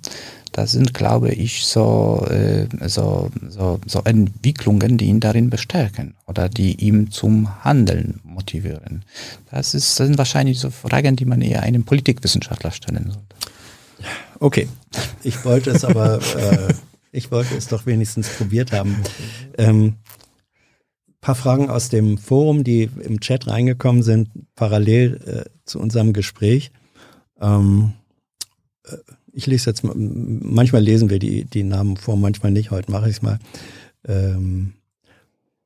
das sind, glaube ich, so, äh, so, so, so Entwicklungen, die ihn darin bestärken oder die ihm zum Handeln motivieren. Das, ist, das sind wahrscheinlich so Fragen, die man eher einem Politikwissenschaftler stellen sollte. Okay, ich wollte es aber äh, ich wollte es doch wenigstens probiert haben. Ähm, paar Fragen aus dem Forum, die im Chat reingekommen sind, parallel äh, zu unserem Gespräch. Ähm, äh, ich lese jetzt mal, manchmal lesen wir die, die Namen vor, manchmal nicht. Heute mache ich es mal. Ähm,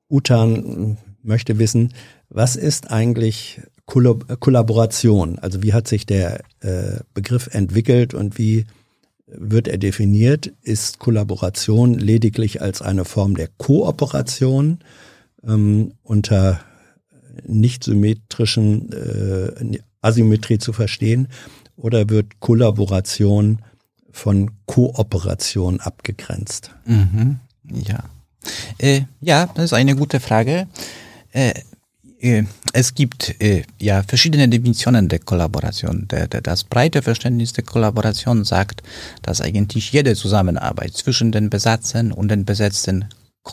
Utan möchte wissen, was ist eigentlich Kollaboration? Also wie hat sich der äh, Begriff entwickelt und wie wird er definiert, ist Kollaboration lediglich als eine Form der Kooperation ähm, unter nicht symmetrischen äh, Asymmetrie zu verstehen oder wird Kollaboration von Kooperation abgegrenzt? Mhm, ja. Äh, ja, das ist eine gute Frage. Äh, es gibt äh, ja verschiedene Definitionen der Kollaboration. Das breite Verständnis der Kollaboration sagt, dass eigentlich jede Zusammenarbeit zwischen den Besatzern und den Besetzten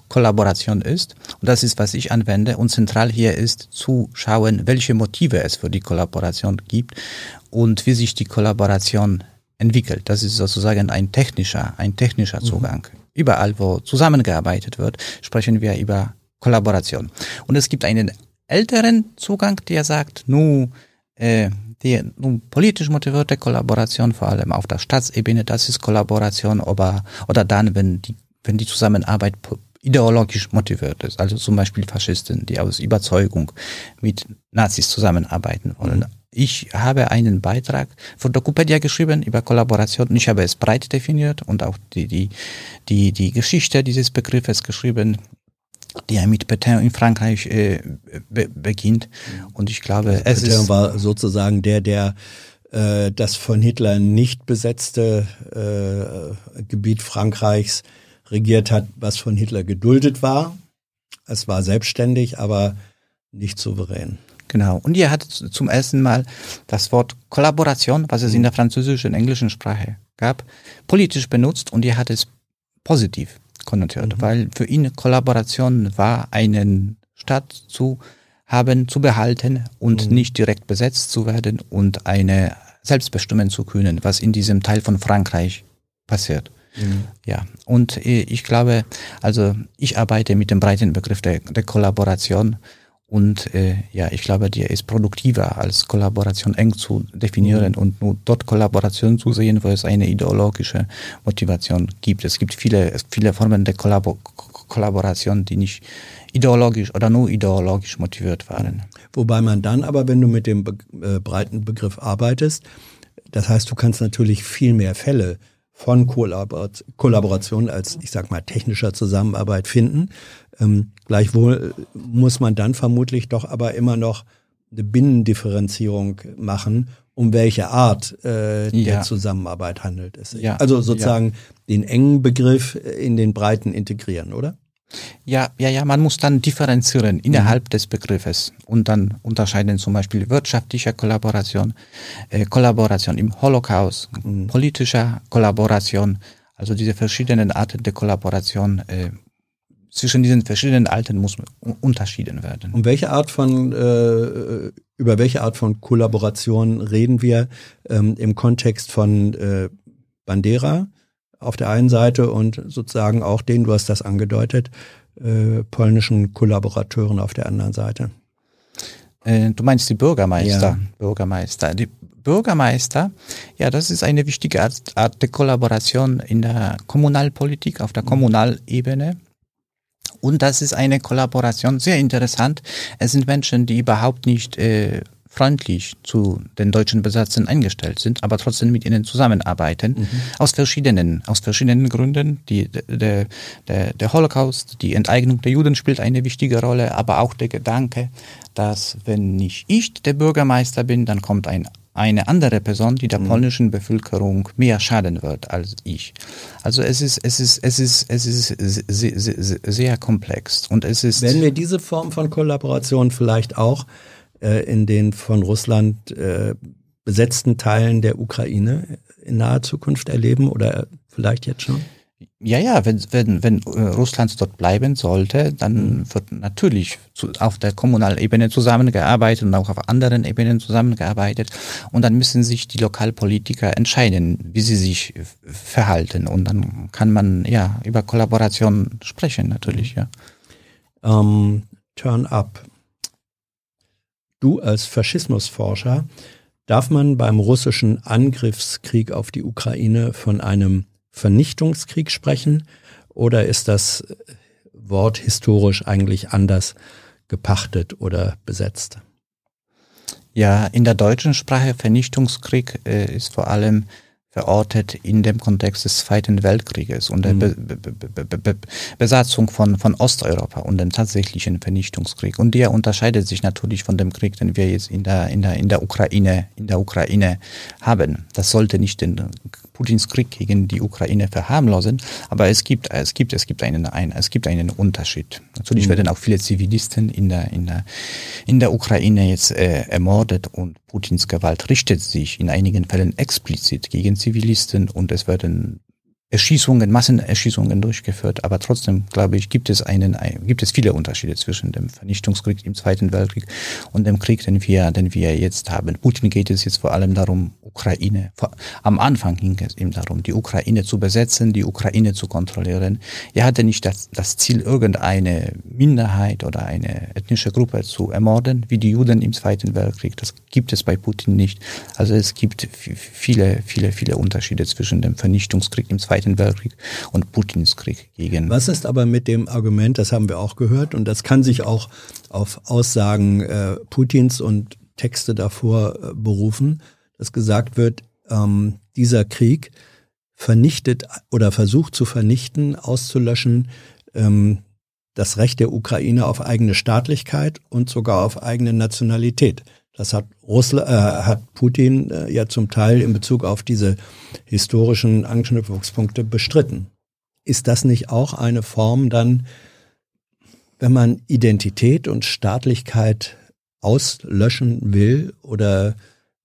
Kollaboration ist. Und das ist, was ich anwende. Und zentral hier ist zu schauen, welche Motive es für die Kollaboration gibt und wie sich die Kollaboration entwickelt. Das ist sozusagen ein technischer, ein technischer mhm. Zugang. Mhm. Überall, wo zusammengearbeitet wird, sprechen wir über Kollaboration. Und es gibt einen älteren Zugang, der sagt, nu, äh, die nun politisch motivierte Kollaboration, vor allem auf der Staatsebene, das ist Kollaboration, aber, oder dann, wenn die, wenn die Zusammenarbeit ideologisch motiviert ist, also zum Beispiel Faschisten, die aus Überzeugung mit Nazis zusammenarbeiten wollen. Mhm. Ich habe einen Beitrag von Docupedia geschrieben über Kollaboration und ich habe es breit definiert und auch die, die, die, die Geschichte dieses Begriffes geschrieben die ja mit Petain in Frankreich äh, be beginnt. Und ich glaube, also es Petain ist war sozusagen der, der äh, das von Hitler nicht besetzte äh, Gebiet Frankreichs regiert hat, was von Hitler geduldet war. Es war selbstständig, aber nicht souverän. Genau. Und ihr hattet zum ersten Mal das Wort Kollaboration, was es in der französischen und englischen Sprache gab, politisch benutzt und ihr hattet es positiv konnotiert, mhm. weil für ihn Kollaboration war, einen Stadt zu haben, zu behalten und mhm. nicht direkt besetzt zu werden und eine selbst bestimmen zu können, was in diesem Teil von Frankreich passiert. Mhm. Ja, und äh, ich glaube, also ich arbeite mit dem breiten Begriff der, der Kollaboration und äh, ja, ich glaube, der ist produktiver als Kollaboration eng zu definieren mhm. und nur dort Kollaboration zu sehen, wo es eine ideologische Motivation gibt. Es gibt viele, viele Formen der Kollabo Kollaboration, die nicht ideologisch oder nur ideologisch motiviert waren. Wobei man dann aber, wenn du mit dem Be äh, breiten Begriff arbeitest, das heißt, du kannst natürlich viel mehr Fälle von Kollaboration als, ich sag mal, technischer Zusammenarbeit finden. Ähm, gleichwohl muss man dann vermutlich doch aber immer noch eine Binnendifferenzierung machen, um welche Art äh, ja. der Zusammenarbeit handelt es sich. Ja. Also sozusagen ja. den engen Begriff in den breiten integrieren, oder? Ja, ja, ja, man muss dann differenzieren innerhalb mhm. des Begriffes und dann unterscheiden zum Beispiel wirtschaftliche Kollaboration, äh, Kollaboration im Holocaust, mhm. politischer Kollaboration, also diese verschiedenen Arten der Kollaboration äh, zwischen diesen verschiedenen Arten muss unterschieden werden. Und welche Art von äh, über welche Art von Kollaboration reden wir ähm, im Kontext von äh, Bandera? auf der einen Seite und sozusagen auch den, du hast das angedeutet, äh, polnischen Kollaborateuren auf der anderen Seite. Äh, du meinst die Bürgermeister. Ja. Bürgermeister. Die Bürgermeister, ja, das ist eine wichtige Art, Art der Kollaboration in der Kommunalpolitik, auf der mhm. Kommunalebene. Und das ist eine Kollaboration, sehr interessant. Es sind Menschen, die überhaupt nicht äh, freundlich zu den deutschen Besatzern eingestellt sind, aber trotzdem mit ihnen zusammenarbeiten. Mhm. Aus verschiedenen, aus verschiedenen Gründen. Die, der, der, der Holocaust, die Enteignung der Juden spielt eine wichtige Rolle, aber auch der Gedanke, dass wenn nicht ich der Bürgermeister bin, dann kommt ein eine andere Person, die der mhm. polnischen Bevölkerung mehr schaden wird als ich. Also es ist, es ist, es ist, es ist sehr, sehr, sehr komplex und es ist. Werden wir diese Form von Kollaboration vielleicht auch äh, in den von Russland äh, besetzten Teilen der Ukraine in naher Zukunft erleben oder vielleicht jetzt schon? Ja, ja, wenn, wenn, wenn äh, Russland dort bleiben sollte, dann mhm. wird natürlich zu, auf der kommunalen Ebene zusammengearbeitet und auch auf anderen Ebenen zusammengearbeitet. Und dann müssen sich die Lokalpolitiker entscheiden, wie sie sich verhalten. Und dann kann man ja über Kollaboration sprechen, natürlich, ja. Um, ähm, turn up. Du als Faschismusforscher, darf man beim russischen Angriffskrieg auf die Ukraine von einem Vernichtungskrieg sprechen oder ist das Wort historisch eigentlich anders gepachtet oder besetzt? Ja, in der deutschen Sprache Vernichtungskrieg äh, ist vor allem verortet in dem Kontext des Zweiten Weltkrieges und der mhm. Be Be Be Besatzung von, von Osteuropa und dem tatsächlichen Vernichtungskrieg. Und der unterscheidet sich natürlich von dem Krieg, den wir jetzt in der, in der, in der Ukraine, in der Ukraine haben. Das sollte nicht den Putins Krieg gegen die Ukraine verharmlosen, aber es gibt, es gibt, es gibt einen, ein, es gibt einen Unterschied. Natürlich mhm. werden auch viele Zivilisten in der, in der, in der Ukraine jetzt äh, ermordet und Putins Gewalt richtet sich in einigen Fällen explizit gegen Zivilisten und es werden Erschießungen, Massenerschießungen durchgeführt, aber trotzdem, glaube ich, gibt es einen, gibt es viele Unterschiede zwischen dem Vernichtungskrieg im Zweiten Weltkrieg und dem Krieg, den wir, den wir jetzt haben. Putin geht es jetzt vor allem darum, Ukraine, am Anfang ging es ihm darum, die Ukraine zu besetzen, die Ukraine zu kontrollieren. Er hatte nicht das, das Ziel, irgendeine Minderheit oder eine ethnische Gruppe zu ermorden, wie die Juden im Zweiten Weltkrieg. Das gibt es bei Putin nicht. Also es gibt viele, viele, viele Unterschiede zwischen dem Vernichtungskrieg im Zweiten Weltkrieg und Putins Krieg gegen. Was ist aber mit dem Argument, das haben wir auch gehört, und das kann sich auch auf Aussagen äh, Putins und Texte davor äh, berufen, dass gesagt wird, ähm, dieser Krieg vernichtet oder versucht zu vernichten, auszulöschen, ähm, das Recht der Ukraine auf eigene Staatlichkeit und sogar auf eigene Nationalität. Das hat, Russland, äh, hat Putin äh, ja zum Teil in Bezug auf diese historischen Anknüpfungspunkte bestritten. Ist das nicht auch eine Form dann, wenn man Identität und Staatlichkeit auslöschen will oder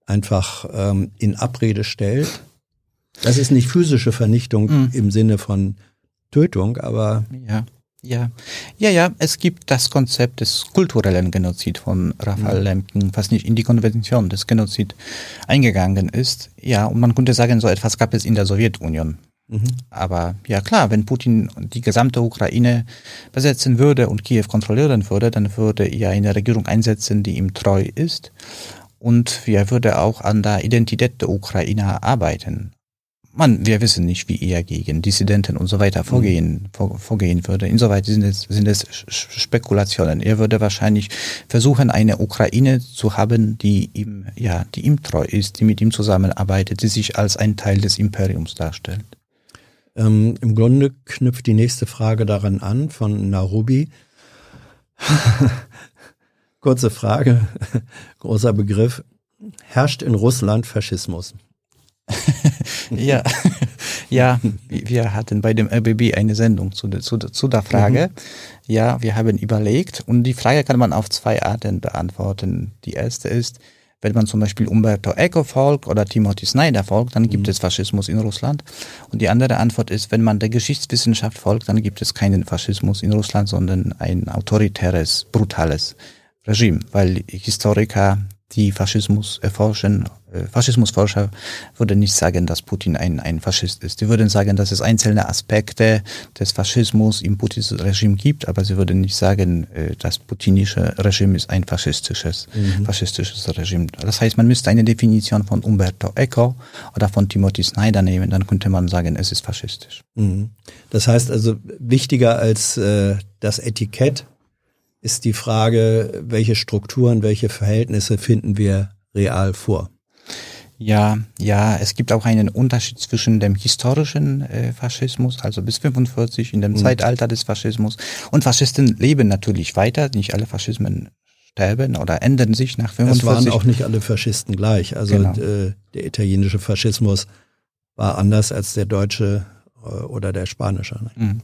einfach ähm, in Abrede stellt? Das ist nicht physische Vernichtung mhm. im Sinne von Tötung, aber ja. Ja, ja, ja, es gibt das Konzept des kulturellen Genozid von Raphael mhm. Lemkin, was nicht in die Konvention des Genozid eingegangen ist. Ja, und man könnte sagen, so etwas gab es in der Sowjetunion. Mhm. Aber ja klar, wenn Putin die gesamte Ukraine besetzen würde und Kiew kontrollieren würde, dann würde er eine Regierung einsetzen, die ihm treu ist. Und er würde auch an der Identität der Ukrainer arbeiten man, wir wissen nicht, wie er gegen Dissidenten und so weiter mhm. vorgehen, vor, vorgehen würde. Insoweit sind es, sind es Spekulationen. Er würde wahrscheinlich versuchen, eine Ukraine zu haben, die ihm, ja, die ihm treu ist, die mit ihm zusammenarbeitet, die sich als ein Teil des Imperiums darstellt. Ähm, Im Grunde knüpft die nächste Frage daran an von Narubi. Kurze Frage, [laughs] großer Begriff. Herrscht in Russland Faschismus? [laughs] ja, [laughs] ja, wir hatten bei dem RBB eine Sendung zu, zu, zu der Frage. Mhm. Ja, wir haben überlegt und die Frage kann man auf zwei Arten beantworten. Die erste ist, wenn man zum Beispiel Umberto Eco folgt oder Timothy Snyder folgt, dann gibt mhm. es Faschismus in Russland. Und die andere Antwort ist, wenn man der Geschichtswissenschaft folgt, dann gibt es keinen Faschismus in Russland, sondern ein autoritäres, brutales Regime, weil Historiker die Faschismus erforschen, äh, Faschismusforscher würden nicht sagen, dass Putin ein, ein Faschist ist. Die würden sagen, dass es einzelne Aspekte des Faschismus im Putins Regime gibt, aber sie würden nicht sagen, äh, das putinische Regime ist ein faschistisches, mhm. faschistisches Regime. Das heißt, man müsste eine Definition von Umberto Eco oder von Timothy Snyder nehmen, dann könnte man sagen, es ist faschistisch. Mhm. Das heißt also, wichtiger als äh, das Etikett ist die Frage, welche Strukturen, welche Verhältnisse finden wir real vor? Ja, ja, es gibt auch einen Unterschied zwischen dem historischen äh, Faschismus, also bis 45 in dem mhm. Zeitalter des Faschismus. Und Faschisten leben natürlich weiter. Nicht alle Faschismen sterben oder ändern sich nach 45. Es waren auch nicht alle Faschisten gleich. Also genau. äh, der italienische Faschismus war anders als der deutsche oder der spanische. Ne?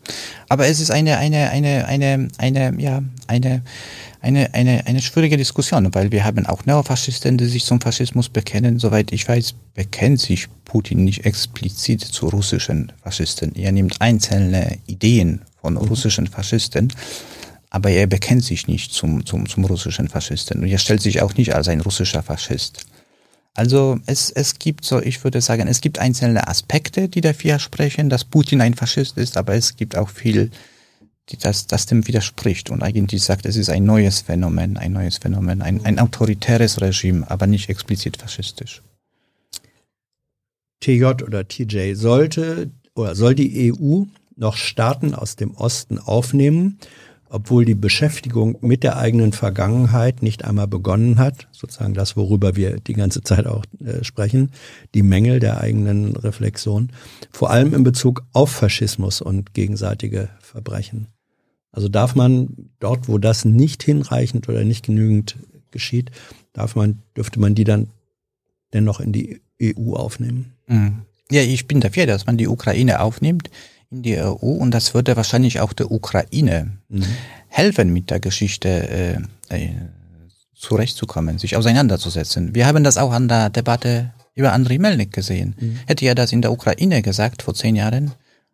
Aber es ist eine, eine, eine, eine, eine, ja, eine, eine, eine, eine schwierige Diskussion, weil wir haben auch Neofaschisten, die sich zum Faschismus bekennen. Soweit ich weiß, bekennt sich Putin nicht explizit zu russischen Faschisten. Er nimmt einzelne Ideen von mhm. russischen Faschisten, aber er bekennt sich nicht zum, zum, zum russischen Faschisten. Und er stellt sich auch nicht als ein russischer Faschist. Also es, es gibt so, ich würde sagen, es gibt einzelne Aspekte, die dafür sprechen, dass Putin ein Faschist ist, aber es gibt auch viel, die das, das dem widerspricht und eigentlich sagt, es ist ein neues Phänomen, ein neues Phänomen, ein, ein autoritäres Regime, aber nicht explizit faschistisch. TJ oder TJ sollte oder soll die EU noch Staaten aus dem Osten aufnehmen, obwohl die Beschäftigung mit der eigenen Vergangenheit nicht einmal begonnen hat, sozusagen das, worüber wir die ganze Zeit auch äh, sprechen, die Mängel der eigenen Reflexion, vor allem in Bezug auf Faschismus und gegenseitige Verbrechen. Also darf man dort, wo das nicht hinreichend oder nicht genügend geschieht, darf man, dürfte man die dann dennoch in die EU aufnehmen? Mhm. Ja, ich bin dafür, dass man die Ukraine aufnimmt in die EU und das würde wahrscheinlich auch der Ukraine mhm. helfen, mit der Geschichte äh, äh, zurechtzukommen, sich auseinanderzusetzen. Wir haben das auch an der Debatte über Andriy Melnik gesehen. Mhm. Hätte er das in der Ukraine gesagt vor zehn Jahren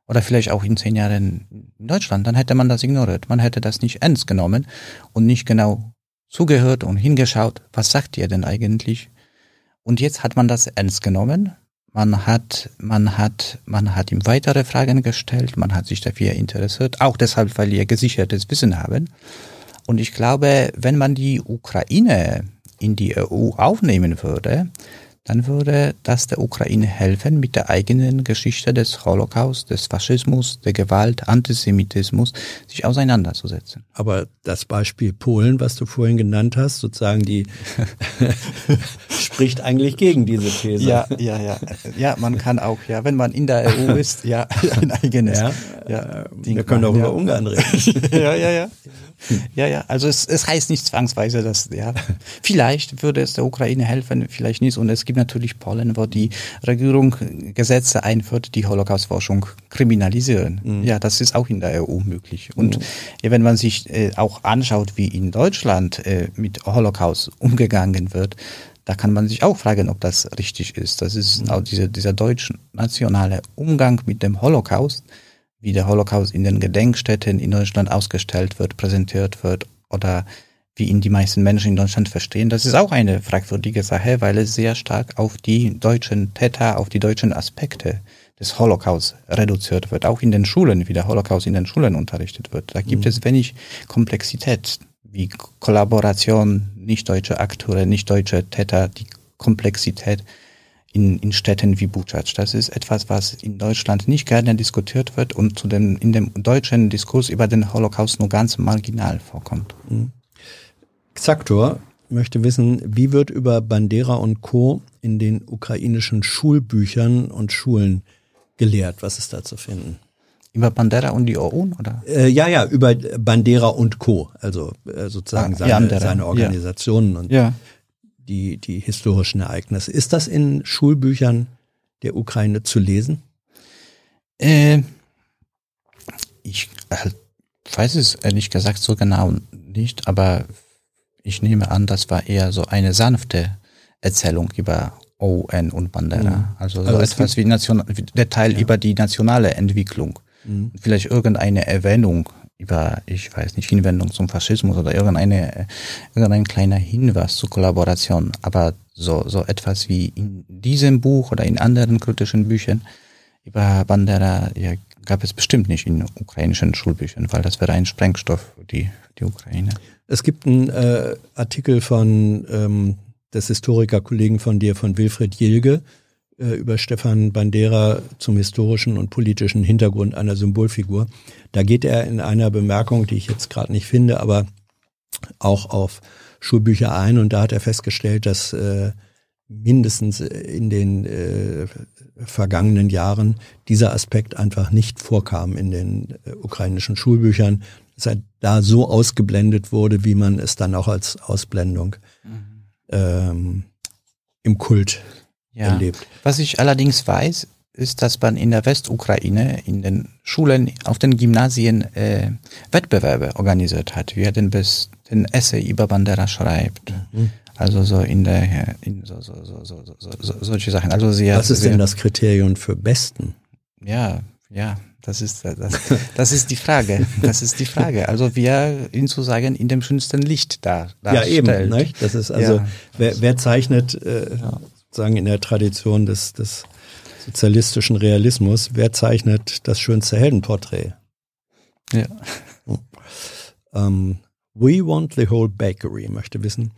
oder vielleicht auch in zehn Jahren in Deutschland, dann hätte man das ignoriert. Man hätte das nicht ernst genommen und nicht genau zugehört und hingeschaut, was sagt ihr denn eigentlich? Und jetzt hat man das ernst genommen man hat, man hat, man hat ihm weitere Fragen gestellt, man hat sich dafür interessiert, auch deshalb, weil wir gesichertes Wissen haben. Und ich glaube, wenn man die Ukraine in die EU aufnehmen würde, dann würde das der Ukraine helfen, mit der eigenen Geschichte des Holocaust, des Faschismus, der Gewalt, Antisemitismus sich auseinanderzusetzen. Aber das Beispiel Polen, was du vorhin genannt hast, sozusagen die [laughs] spricht eigentlich gegen diese These. Ja, ja, ja. Ja, man kann auch, ja, wenn man in der EU [laughs] ist, ja, ein eigenes. Ja, ja, wir können auch über Ungarn reden. [laughs] ja, ja, ja. Ja, ja, also es, es heißt nicht zwangsweise, dass, ja, vielleicht würde es der Ukraine helfen, vielleicht nicht. Und es gibt natürlich Polen, wo die Regierung Gesetze einführt, die Holocaust-Forschung kriminalisieren. Mhm. Ja, das ist auch in der EU möglich. Und mhm. wenn man sich äh, auch anschaut, wie in Deutschland äh, mit Holocaust umgegangen wird, da kann man sich auch fragen, ob das richtig ist. Das ist mhm. auch diese, dieser deutsch-nationale Umgang mit dem Holocaust wie der Holocaust in den Gedenkstätten in Deutschland ausgestellt wird, präsentiert wird oder wie ihn die meisten Menschen in Deutschland verstehen. Das ist auch eine fragwürdige Sache, weil es sehr stark auf die deutschen Täter, auf die deutschen Aspekte des Holocaust reduziert wird, auch in den Schulen, wie der Holocaust in den Schulen unterrichtet wird. Da gibt mhm. es wenig Komplexität, wie Kollaboration, nicht deutsche Akteure, nicht deutsche Täter, die Komplexität in, in Städten wie Buczac. Das ist etwas, was in Deutschland nicht gerne diskutiert wird und zu dem, in dem deutschen Diskurs über den Holocaust nur ganz marginal vorkommt. Mhm. Xaktor möchte wissen, wie wird über Bandera und Co. in den ukrainischen Schulbüchern und Schulen gelehrt? Was ist da zu finden? Über Bandera und die OUN, oder? Äh, ja, ja, über Bandera und Co., also äh, sozusagen ah, seine, ja, seine Organisationen ja. und ja. Die, die historischen Ereignisse. Ist das in Schulbüchern der Ukraine zu lesen? Äh, ich äh, weiß es ehrlich gesagt so genau nicht, aber ich nehme an, das war eher so eine sanfte Erzählung über ON und Bandera. Mhm. Also so also etwas wie Nation der Teil ja. über die nationale Entwicklung. Mhm. Vielleicht irgendeine Erwähnung über, ich weiß nicht, Hinwendung zum Faschismus oder irgendeine, irgendein kleiner Hinweis zur Kollaboration. Aber so, so etwas wie in diesem Buch oder in anderen kritischen Büchern über Bandera ja, gab es bestimmt nicht in ukrainischen Schulbüchern, weil das wäre ein Sprengstoff für die, die Ukraine. Es gibt einen äh, Artikel von ähm, des Historikerkollegen von dir, von Wilfried Jilge, äh, über Stefan Bandera zum historischen und politischen Hintergrund einer Symbolfigur. Da geht er in einer Bemerkung, die ich jetzt gerade nicht finde, aber auch auf Schulbücher ein und da hat er festgestellt, dass äh, mindestens in den äh, vergangenen Jahren dieser Aspekt einfach nicht vorkam in den äh, ukrainischen Schulbüchern dass er da so ausgeblendet wurde, wie man es dann auch als Ausblendung mhm. ähm, im Kult ja. erlebt. Was ich allerdings weiß, ist, dass man in der Westukraine in den Schulen, auf den Gymnasien äh, Wettbewerbe organisiert hat, wie er den besten Essay über Bandera schreibt. Mhm. Also so in der in so, so, so, so, so, so, solche Sachen. Also sehr, Was ist sehr, denn das Kriterium für Besten? Ja, ja, das ist, das, das ist die Frage. Das ist die Frage. Also wir ihn zu sagen in dem schönsten Licht da. Ja, eben. Nicht? Das ist also, ja. wer, wer zeichnet äh, ja. sozusagen in der Tradition des, des sozialistischen Realismus, wer zeichnet das schönste Heldenporträt? Ja. Um, ähm, we want the whole bakery, möchte wissen.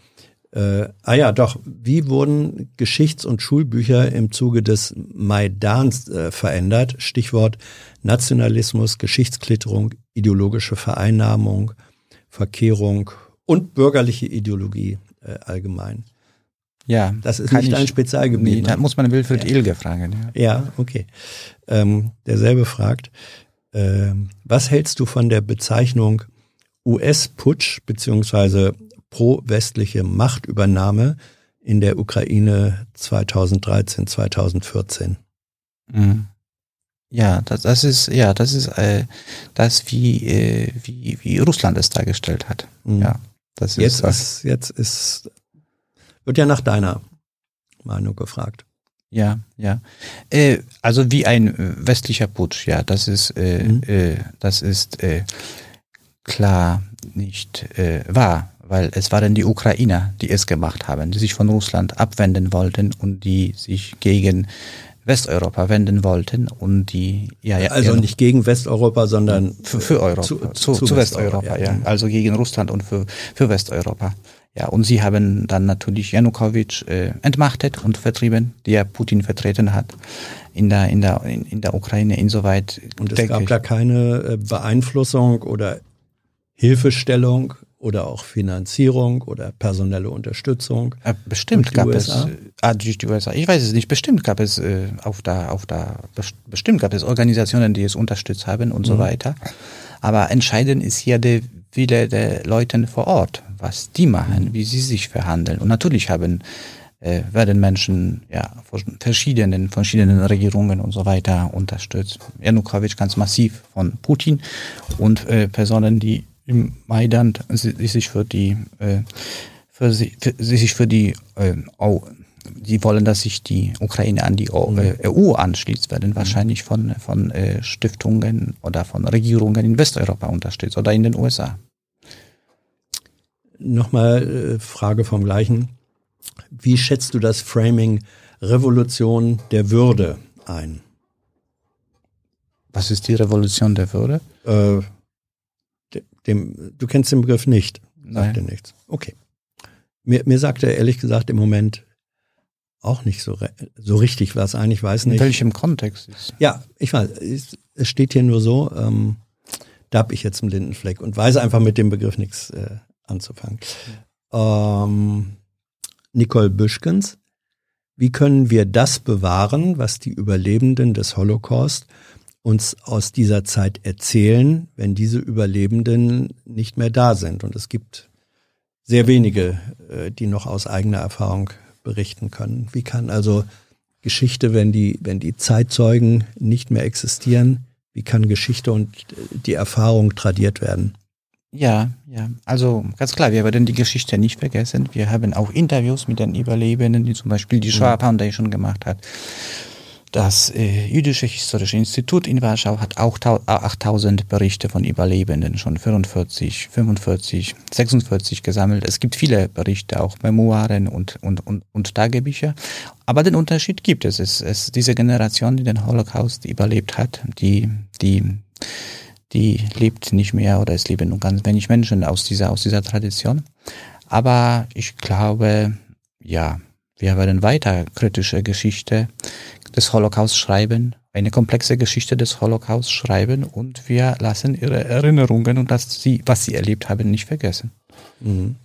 Äh, ah ja, doch, wie wurden Geschichts- und Schulbücher im Zuge des Maidans äh, verändert? Stichwort Nationalismus, Geschichtsklitterung, ideologische Vereinnahmung, Verkehrung und bürgerliche Ideologie äh, allgemein. Ja, das ist nicht ich, ein Spezialgebiet. Nee, da ne? muss man Wilfried ja. Ilge fragen. Ja, ja okay. Ähm, derselbe fragt, ähm, was hältst du von der Bezeichnung US-Putsch beziehungsweise pro-westliche Machtübernahme in der Ukraine 2013, 2014. Mhm. Ja, das, das ist ja das ist äh, das wie äh, wie wie Russland es dargestellt hat. Mhm. Ja, das ist jetzt ist jetzt ist wird ja nach deiner Meinung gefragt. Ja, ja. Äh, also wie ein westlicher Putsch, ja, das ist äh, mhm. äh, das ist äh, klar nicht äh, wahr weil es waren die Ukrainer, die es gemacht haben, die sich von Russland abwenden wollten und die sich gegen Westeuropa wenden wollten und die ja, ja also nicht gegen Westeuropa, sondern für, für Europa, zu, zu, zu, zu Westeuropa, Westeuropa ja. ja. also gegen Russland und für für Westeuropa. Ja, und sie haben dann natürlich Janukowitsch äh, entmachtet und vertrieben, der Putin vertreten hat in der in der in, in der Ukraine insoweit. Und es gab da keine äh, Beeinflussung oder Hilfestellung oder auch Finanzierung oder personelle Unterstützung. Äh, bestimmt gab USA. es ah, durch die USA. Ich weiß es nicht. Bestimmt gab es äh, auf der auf der bestimmt gab es Organisationen, die es unterstützt haben und mhm. so weiter. Aber entscheidend ist hier der Wille der Leute vor Ort, was die machen, mhm. wie sie sich verhandeln. Und natürlich haben äh, werden Menschen ja von verschiedenen verschiedenen Regierungen und so weiter unterstützt. Janukowitsch ganz massiv von Putin und äh, Personen, die im Maidan sich für die äh, für, sie, für sich für die äh, die wollen, dass sich die Ukraine an die EU mhm. äh, anschließt, werden wahrscheinlich von, von äh, Stiftungen oder von Regierungen in Westeuropa unterstützt oder in den USA. Nochmal äh, Frage vom gleichen. Wie schätzt du das Framing Revolution der Würde ein? Was ist die Revolution der Würde? Äh, dem, du kennst den Begriff nicht. Sagt dir nichts. Okay. Mir, mir sagt er ehrlich gesagt im Moment auch nicht so, so richtig was ein. Ich weiß nicht. In welchem Kontext? Ja, ich weiß. Es steht hier nur so, ähm, da habe ich jetzt einen Lindenfleck und weiß einfach mit dem Begriff nichts äh, anzufangen. Ja. Ähm, Nicole Büschkens, wie können wir das bewahren, was die Überlebenden des Holocaust uns aus dieser Zeit erzählen, wenn diese Überlebenden nicht mehr da sind? Und es gibt sehr wenige, äh, die noch aus eigener Erfahrung berichten können. Wie kann also Geschichte, wenn die, wenn die Zeitzeugen nicht mehr existieren, wie kann Geschichte und die Erfahrung tradiert werden? Ja, ja. Also ganz klar, wir werden die Geschichte nicht vergessen. Wir haben auch Interviews mit den Überlebenden, die zum Beispiel die Shoah Foundation gemacht hat. Das äh, Jüdische Historische Institut in Warschau hat auch 8000 Berichte von Überlebenden, schon 44, 45, 46 gesammelt. Es gibt viele Berichte, auch Memoiren und, und, und, und Tagebücher. Aber den Unterschied gibt es. Es ist diese Generation, die den Holocaust überlebt hat, die, die, die lebt nicht mehr oder es leben nur ganz wenig Menschen aus dieser, aus dieser Tradition. Aber ich glaube, ja, wir werden weiter kritische Geschichte des Holocaust schreiben, eine komplexe Geschichte des Holocaust schreiben und wir lassen ihre Erinnerungen und das was sie erlebt haben, nicht vergessen. Mhm.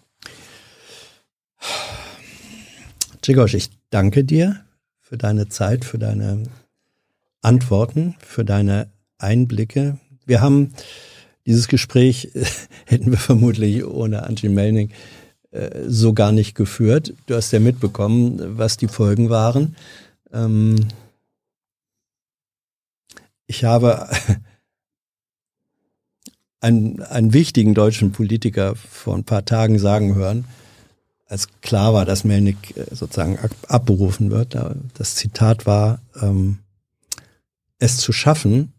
Ich danke dir für deine Zeit, für deine Antworten, für deine Einblicke. Wir haben dieses Gespräch, [laughs] hätten wir vermutlich ohne Antje Melning äh, so gar nicht geführt. Du hast ja mitbekommen, was die Folgen waren. Ähm, ich habe [laughs] einen, einen wichtigen deutschen Politiker vor ein paar Tagen sagen hören, als klar war, dass Melnick äh, sozusagen abberufen wird. Das Zitat war, ähm, es zu schaffen,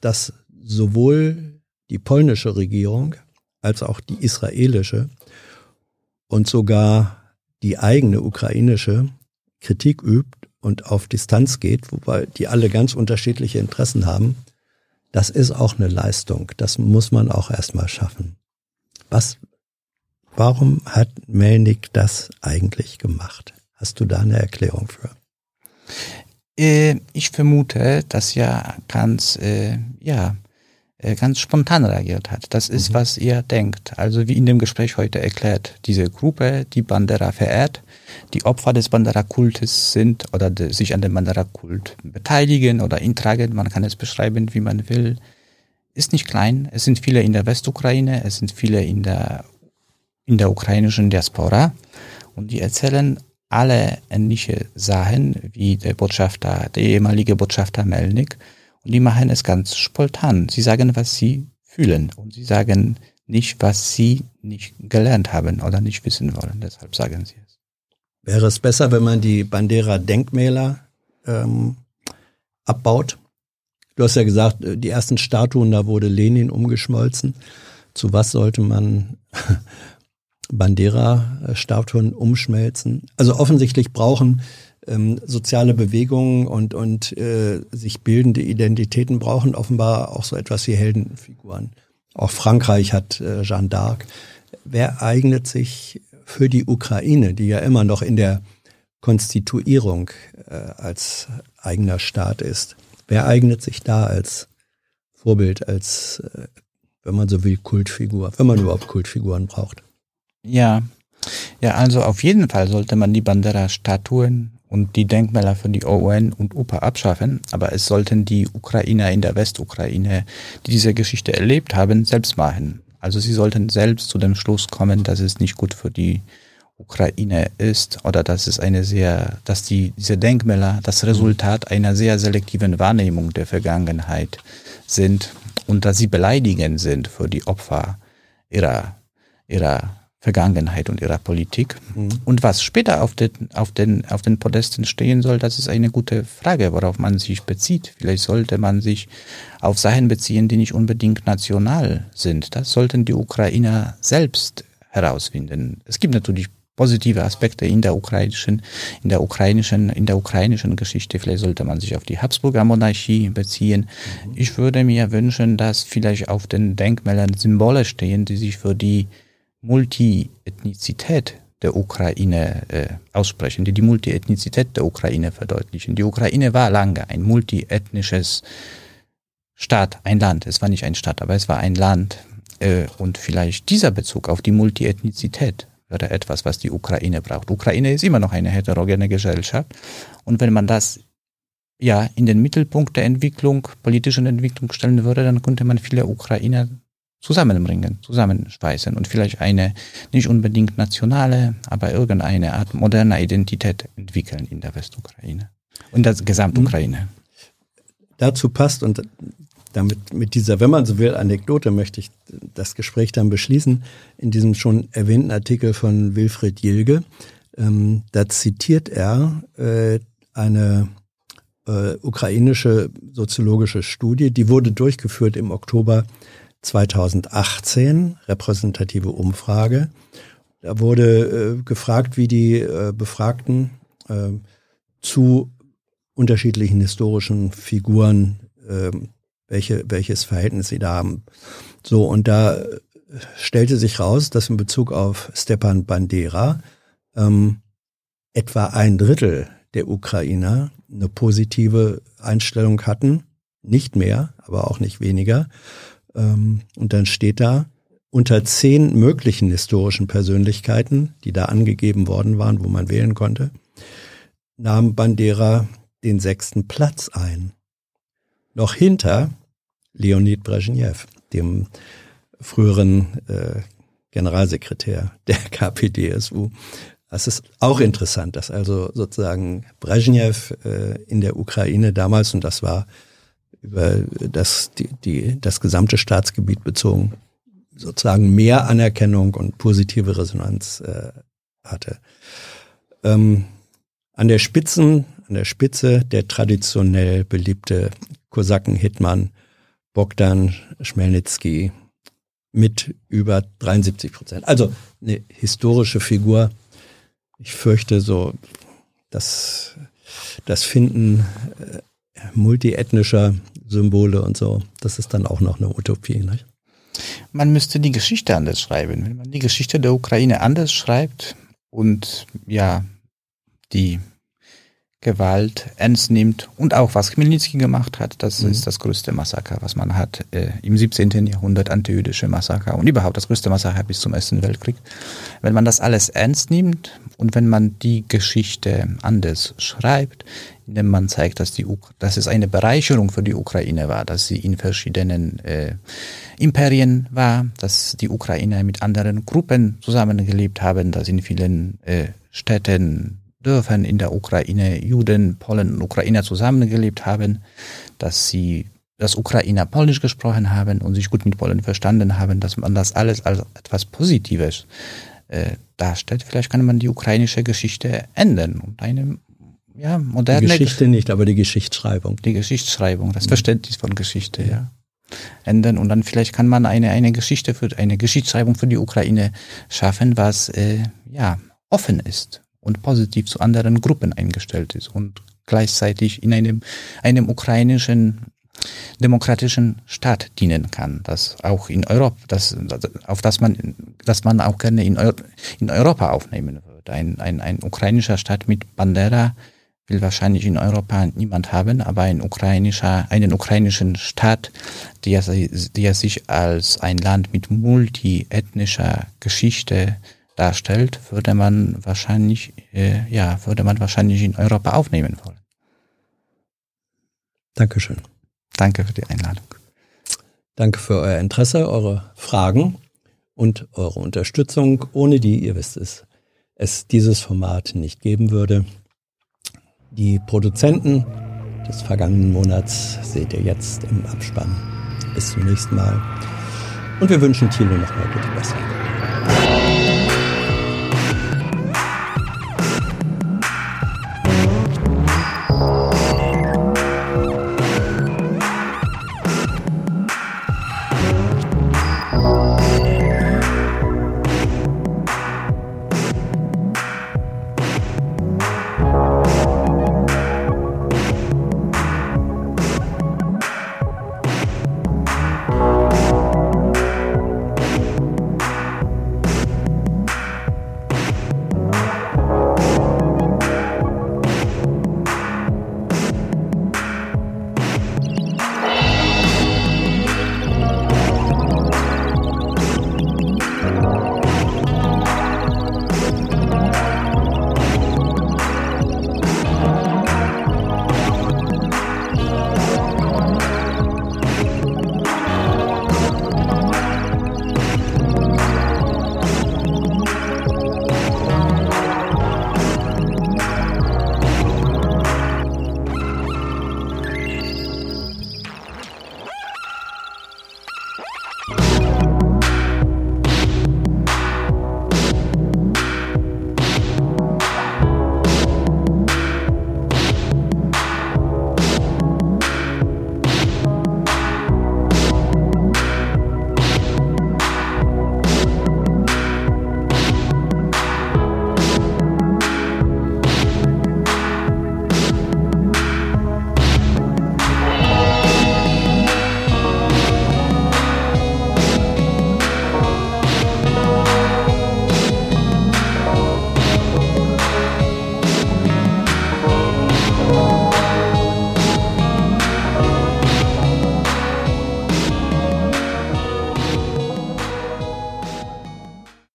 dass sowohl die polnische Regierung als auch die israelische und sogar die eigene ukrainische Kritik übt und auf Distanz geht, wobei die alle ganz unterschiedliche Interessen haben, das ist auch eine Leistung. Das muss man auch erstmal schaffen. Was, warum hat Melnik das eigentlich gemacht? Hast du da eine Erklärung für? Äh, ich vermute, dass ja ganz, äh, ja, ganz spontan reagiert hat. Das ist, mhm. was ihr denkt. Also wie in dem Gespräch heute erklärt, diese Gruppe, die Bandera verehrt, die Opfer des Bandera-Kultes sind oder de, sich an dem Bandera-Kult beteiligen oder ihn tragen, man kann es beschreiben, wie man will, ist nicht klein. Es sind viele in der Westukraine, es sind viele in der, in der ukrainischen Diaspora und die erzählen alle ähnliche Sachen wie der Botschafter, der ehemalige Botschafter Melnik, und die machen es ganz spontan. Sie sagen, was sie fühlen. Und sie sagen nicht, was sie nicht gelernt haben oder nicht wissen wollen. Deshalb sagen sie es. Wäre es besser, wenn man die Bandera-Denkmäler ähm, abbaut? Du hast ja gesagt, äh, die ersten Statuen, da wurde Lenin umgeschmolzen. Zu was sollte man [laughs] Bandera-Statuen umschmelzen? Also offensichtlich brauchen ähm, soziale Bewegungen und, und äh, sich bildende Identitäten brauchen offenbar auch so etwas wie Heldenfiguren. Auch Frankreich hat äh, Jeanne d'Arc. Wer eignet sich für die Ukraine, die ja immer noch in der Konstituierung äh, als eigener Staat ist? Wer eignet sich da als Vorbild, als, äh, wenn man so will, Kultfigur, wenn man überhaupt Kultfiguren braucht? Ja, ja, also auf jeden Fall sollte man die Bandera-Statuen und die Denkmäler für die OUN und UPA abschaffen, aber es sollten die Ukrainer in der Westukraine, die diese Geschichte erlebt haben, selbst machen. Also sie sollten selbst zu dem Schluss kommen, dass es nicht gut für die Ukraine ist oder dass es eine sehr, dass die, diese Denkmäler das Resultat einer sehr selektiven Wahrnehmung der Vergangenheit sind und dass sie beleidigend sind für die Opfer ihrer, ihrer Vergangenheit und ihrer Politik. Mhm. Und was später auf den, auf, den, auf den Podesten stehen soll, das ist eine gute Frage, worauf man sich bezieht. Vielleicht sollte man sich auf Sachen beziehen, die nicht unbedingt national sind. Das sollten die Ukrainer selbst herausfinden. Es gibt natürlich positive Aspekte in der ukrainischen, in der ukrainischen, in der ukrainischen Geschichte. Vielleicht sollte man sich auf die Habsburger Monarchie beziehen. Mhm. Ich würde mir wünschen, dass vielleicht auf den Denkmälern Symbole stehen, die sich für die Multiethnizität der Ukraine äh, aussprechen, die die Multiethnizität der Ukraine verdeutlichen. Die Ukraine war lange ein multiethnisches Staat, ein Land. Es war nicht ein Staat, aber es war ein Land. Äh, und vielleicht dieser Bezug auf die Multiethnizität wäre etwas, was die Ukraine braucht. Ukraine ist immer noch eine heterogene Gesellschaft. Und wenn man das ja in den Mittelpunkt der Entwicklung, politischen Entwicklung stellen würde, dann könnte man viele Ukrainer zusammenbringen, zusammenspeisen und vielleicht eine nicht unbedingt nationale, aber irgendeine Art moderner Identität entwickeln in der Westukraine und der Gesamtukraine. Dazu passt und damit mit dieser, wenn man so will, Anekdote möchte ich das Gespräch dann beschließen. In diesem schon erwähnten Artikel von Wilfried Jilge, ähm, da zitiert er äh, eine äh, ukrainische soziologische Studie, die wurde durchgeführt im Oktober 2018, repräsentative Umfrage. Da wurde äh, gefragt, wie die äh, Befragten äh, zu unterschiedlichen historischen Figuren ähm, welche, welches Verhältnis sie da haben. So, und da stellte sich raus, dass in Bezug auf Stepan Bandera ähm, etwa ein Drittel der Ukrainer eine positive Einstellung hatten. Nicht mehr, aber auch nicht weniger. Ähm, und dann steht da, unter zehn möglichen historischen Persönlichkeiten, die da angegeben worden waren, wo man wählen konnte, nahm Bandera den sechsten Platz ein noch hinter Leonid Brezhnev, dem früheren äh, Generalsekretär der [laughs] KPDSU. Das ist auch interessant, dass also sozusagen Brezhnev äh, in der Ukraine damals, und das war über das, die, die, das gesamte Staatsgebiet bezogen, sozusagen mehr Anerkennung und positive Resonanz äh, hatte. Ähm, an der Spitzen, an der Spitze der traditionell beliebte Kosaken-Hitman Bogdan Schmelnitsky mit über 73 Prozent. Also eine historische Figur. Ich fürchte so, dass das Finden äh, multiethnischer Symbole und so, das ist dann auch noch eine Utopie. Nicht? Man müsste die Geschichte anders schreiben. Wenn man die Geschichte der Ukraine anders schreibt und ja, die Gewalt ernst nimmt und auch was Chmielnicki gemacht hat, das mhm. ist das größte Massaker, was man hat äh, im 17. Jahrhundert, antijüdische Massaker und überhaupt das größte Massaker bis zum Ersten Weltkrieg. Wenn man das alles ernst nimmt und wenn man die Geschichte anders schreibt, indem man zeigt, dass, die, dass es eine Bereicherung für die Ukraine war, dass sie in verschiedenen äh, Imperien war, dass die Ukrainer mit anderen Gruppen zusammengelebt haben, dass in vielen äh, Städten Dörfern in der Ukraine Juden, Polen und Ukrainer zusammengelebt haben, dass sie das Ukrainer Polnisch gesprochen haben und sich gut mit Polen verstanden haben, dass man das alles als etwas Positives äh, darstellt. Vielleicht kann man die ukrainische Geschichte ändern und eine ja, moderne die Geschichte nicht, aber die Geschichtsschreibung. Die Geschichtsschreibung, das mhm. Verständnis von Geschichte, ja. ja. Ändern und dann vielleicht kann man eine, eine Geschichte für eine Geschichtsschreibung für die Ukraine schaffen, was äh, ja offen ist und positiv zu anderen Gruppen eingestellt ist und gleichzeitig in einem, einem ukrainischen demokratischen Staat dienen kann, das auch in Europa, das, auf das man, das man auch gerne in, Euro, in Europa aufnehmen würde. Ein, ein, ein ukrainischer Staat mit Bandera will wahrscheinlich in Europa niemand haben, aber ein ukrainischer, einen ukrainischen Staat, der, der sich als ein Land mit multiethnischer Geschichte darstellt, würde man wahrscheinlich, äh, ja, würde man wahrscheinlich in Europa aufnehmen wollen. Dankeschön. Danke für die Einladung. Danke für euer Interesse, eure Fragen und eure Unterstützung, ohne die, ihr wisst es, es dieses Format nicht geben würde. Die Produzenten des vergangenen Monats seht ihr jetzt im Abspann. Bis zum nächsten Mal. Und wir wünschen Thilo nochmal gute Besserung.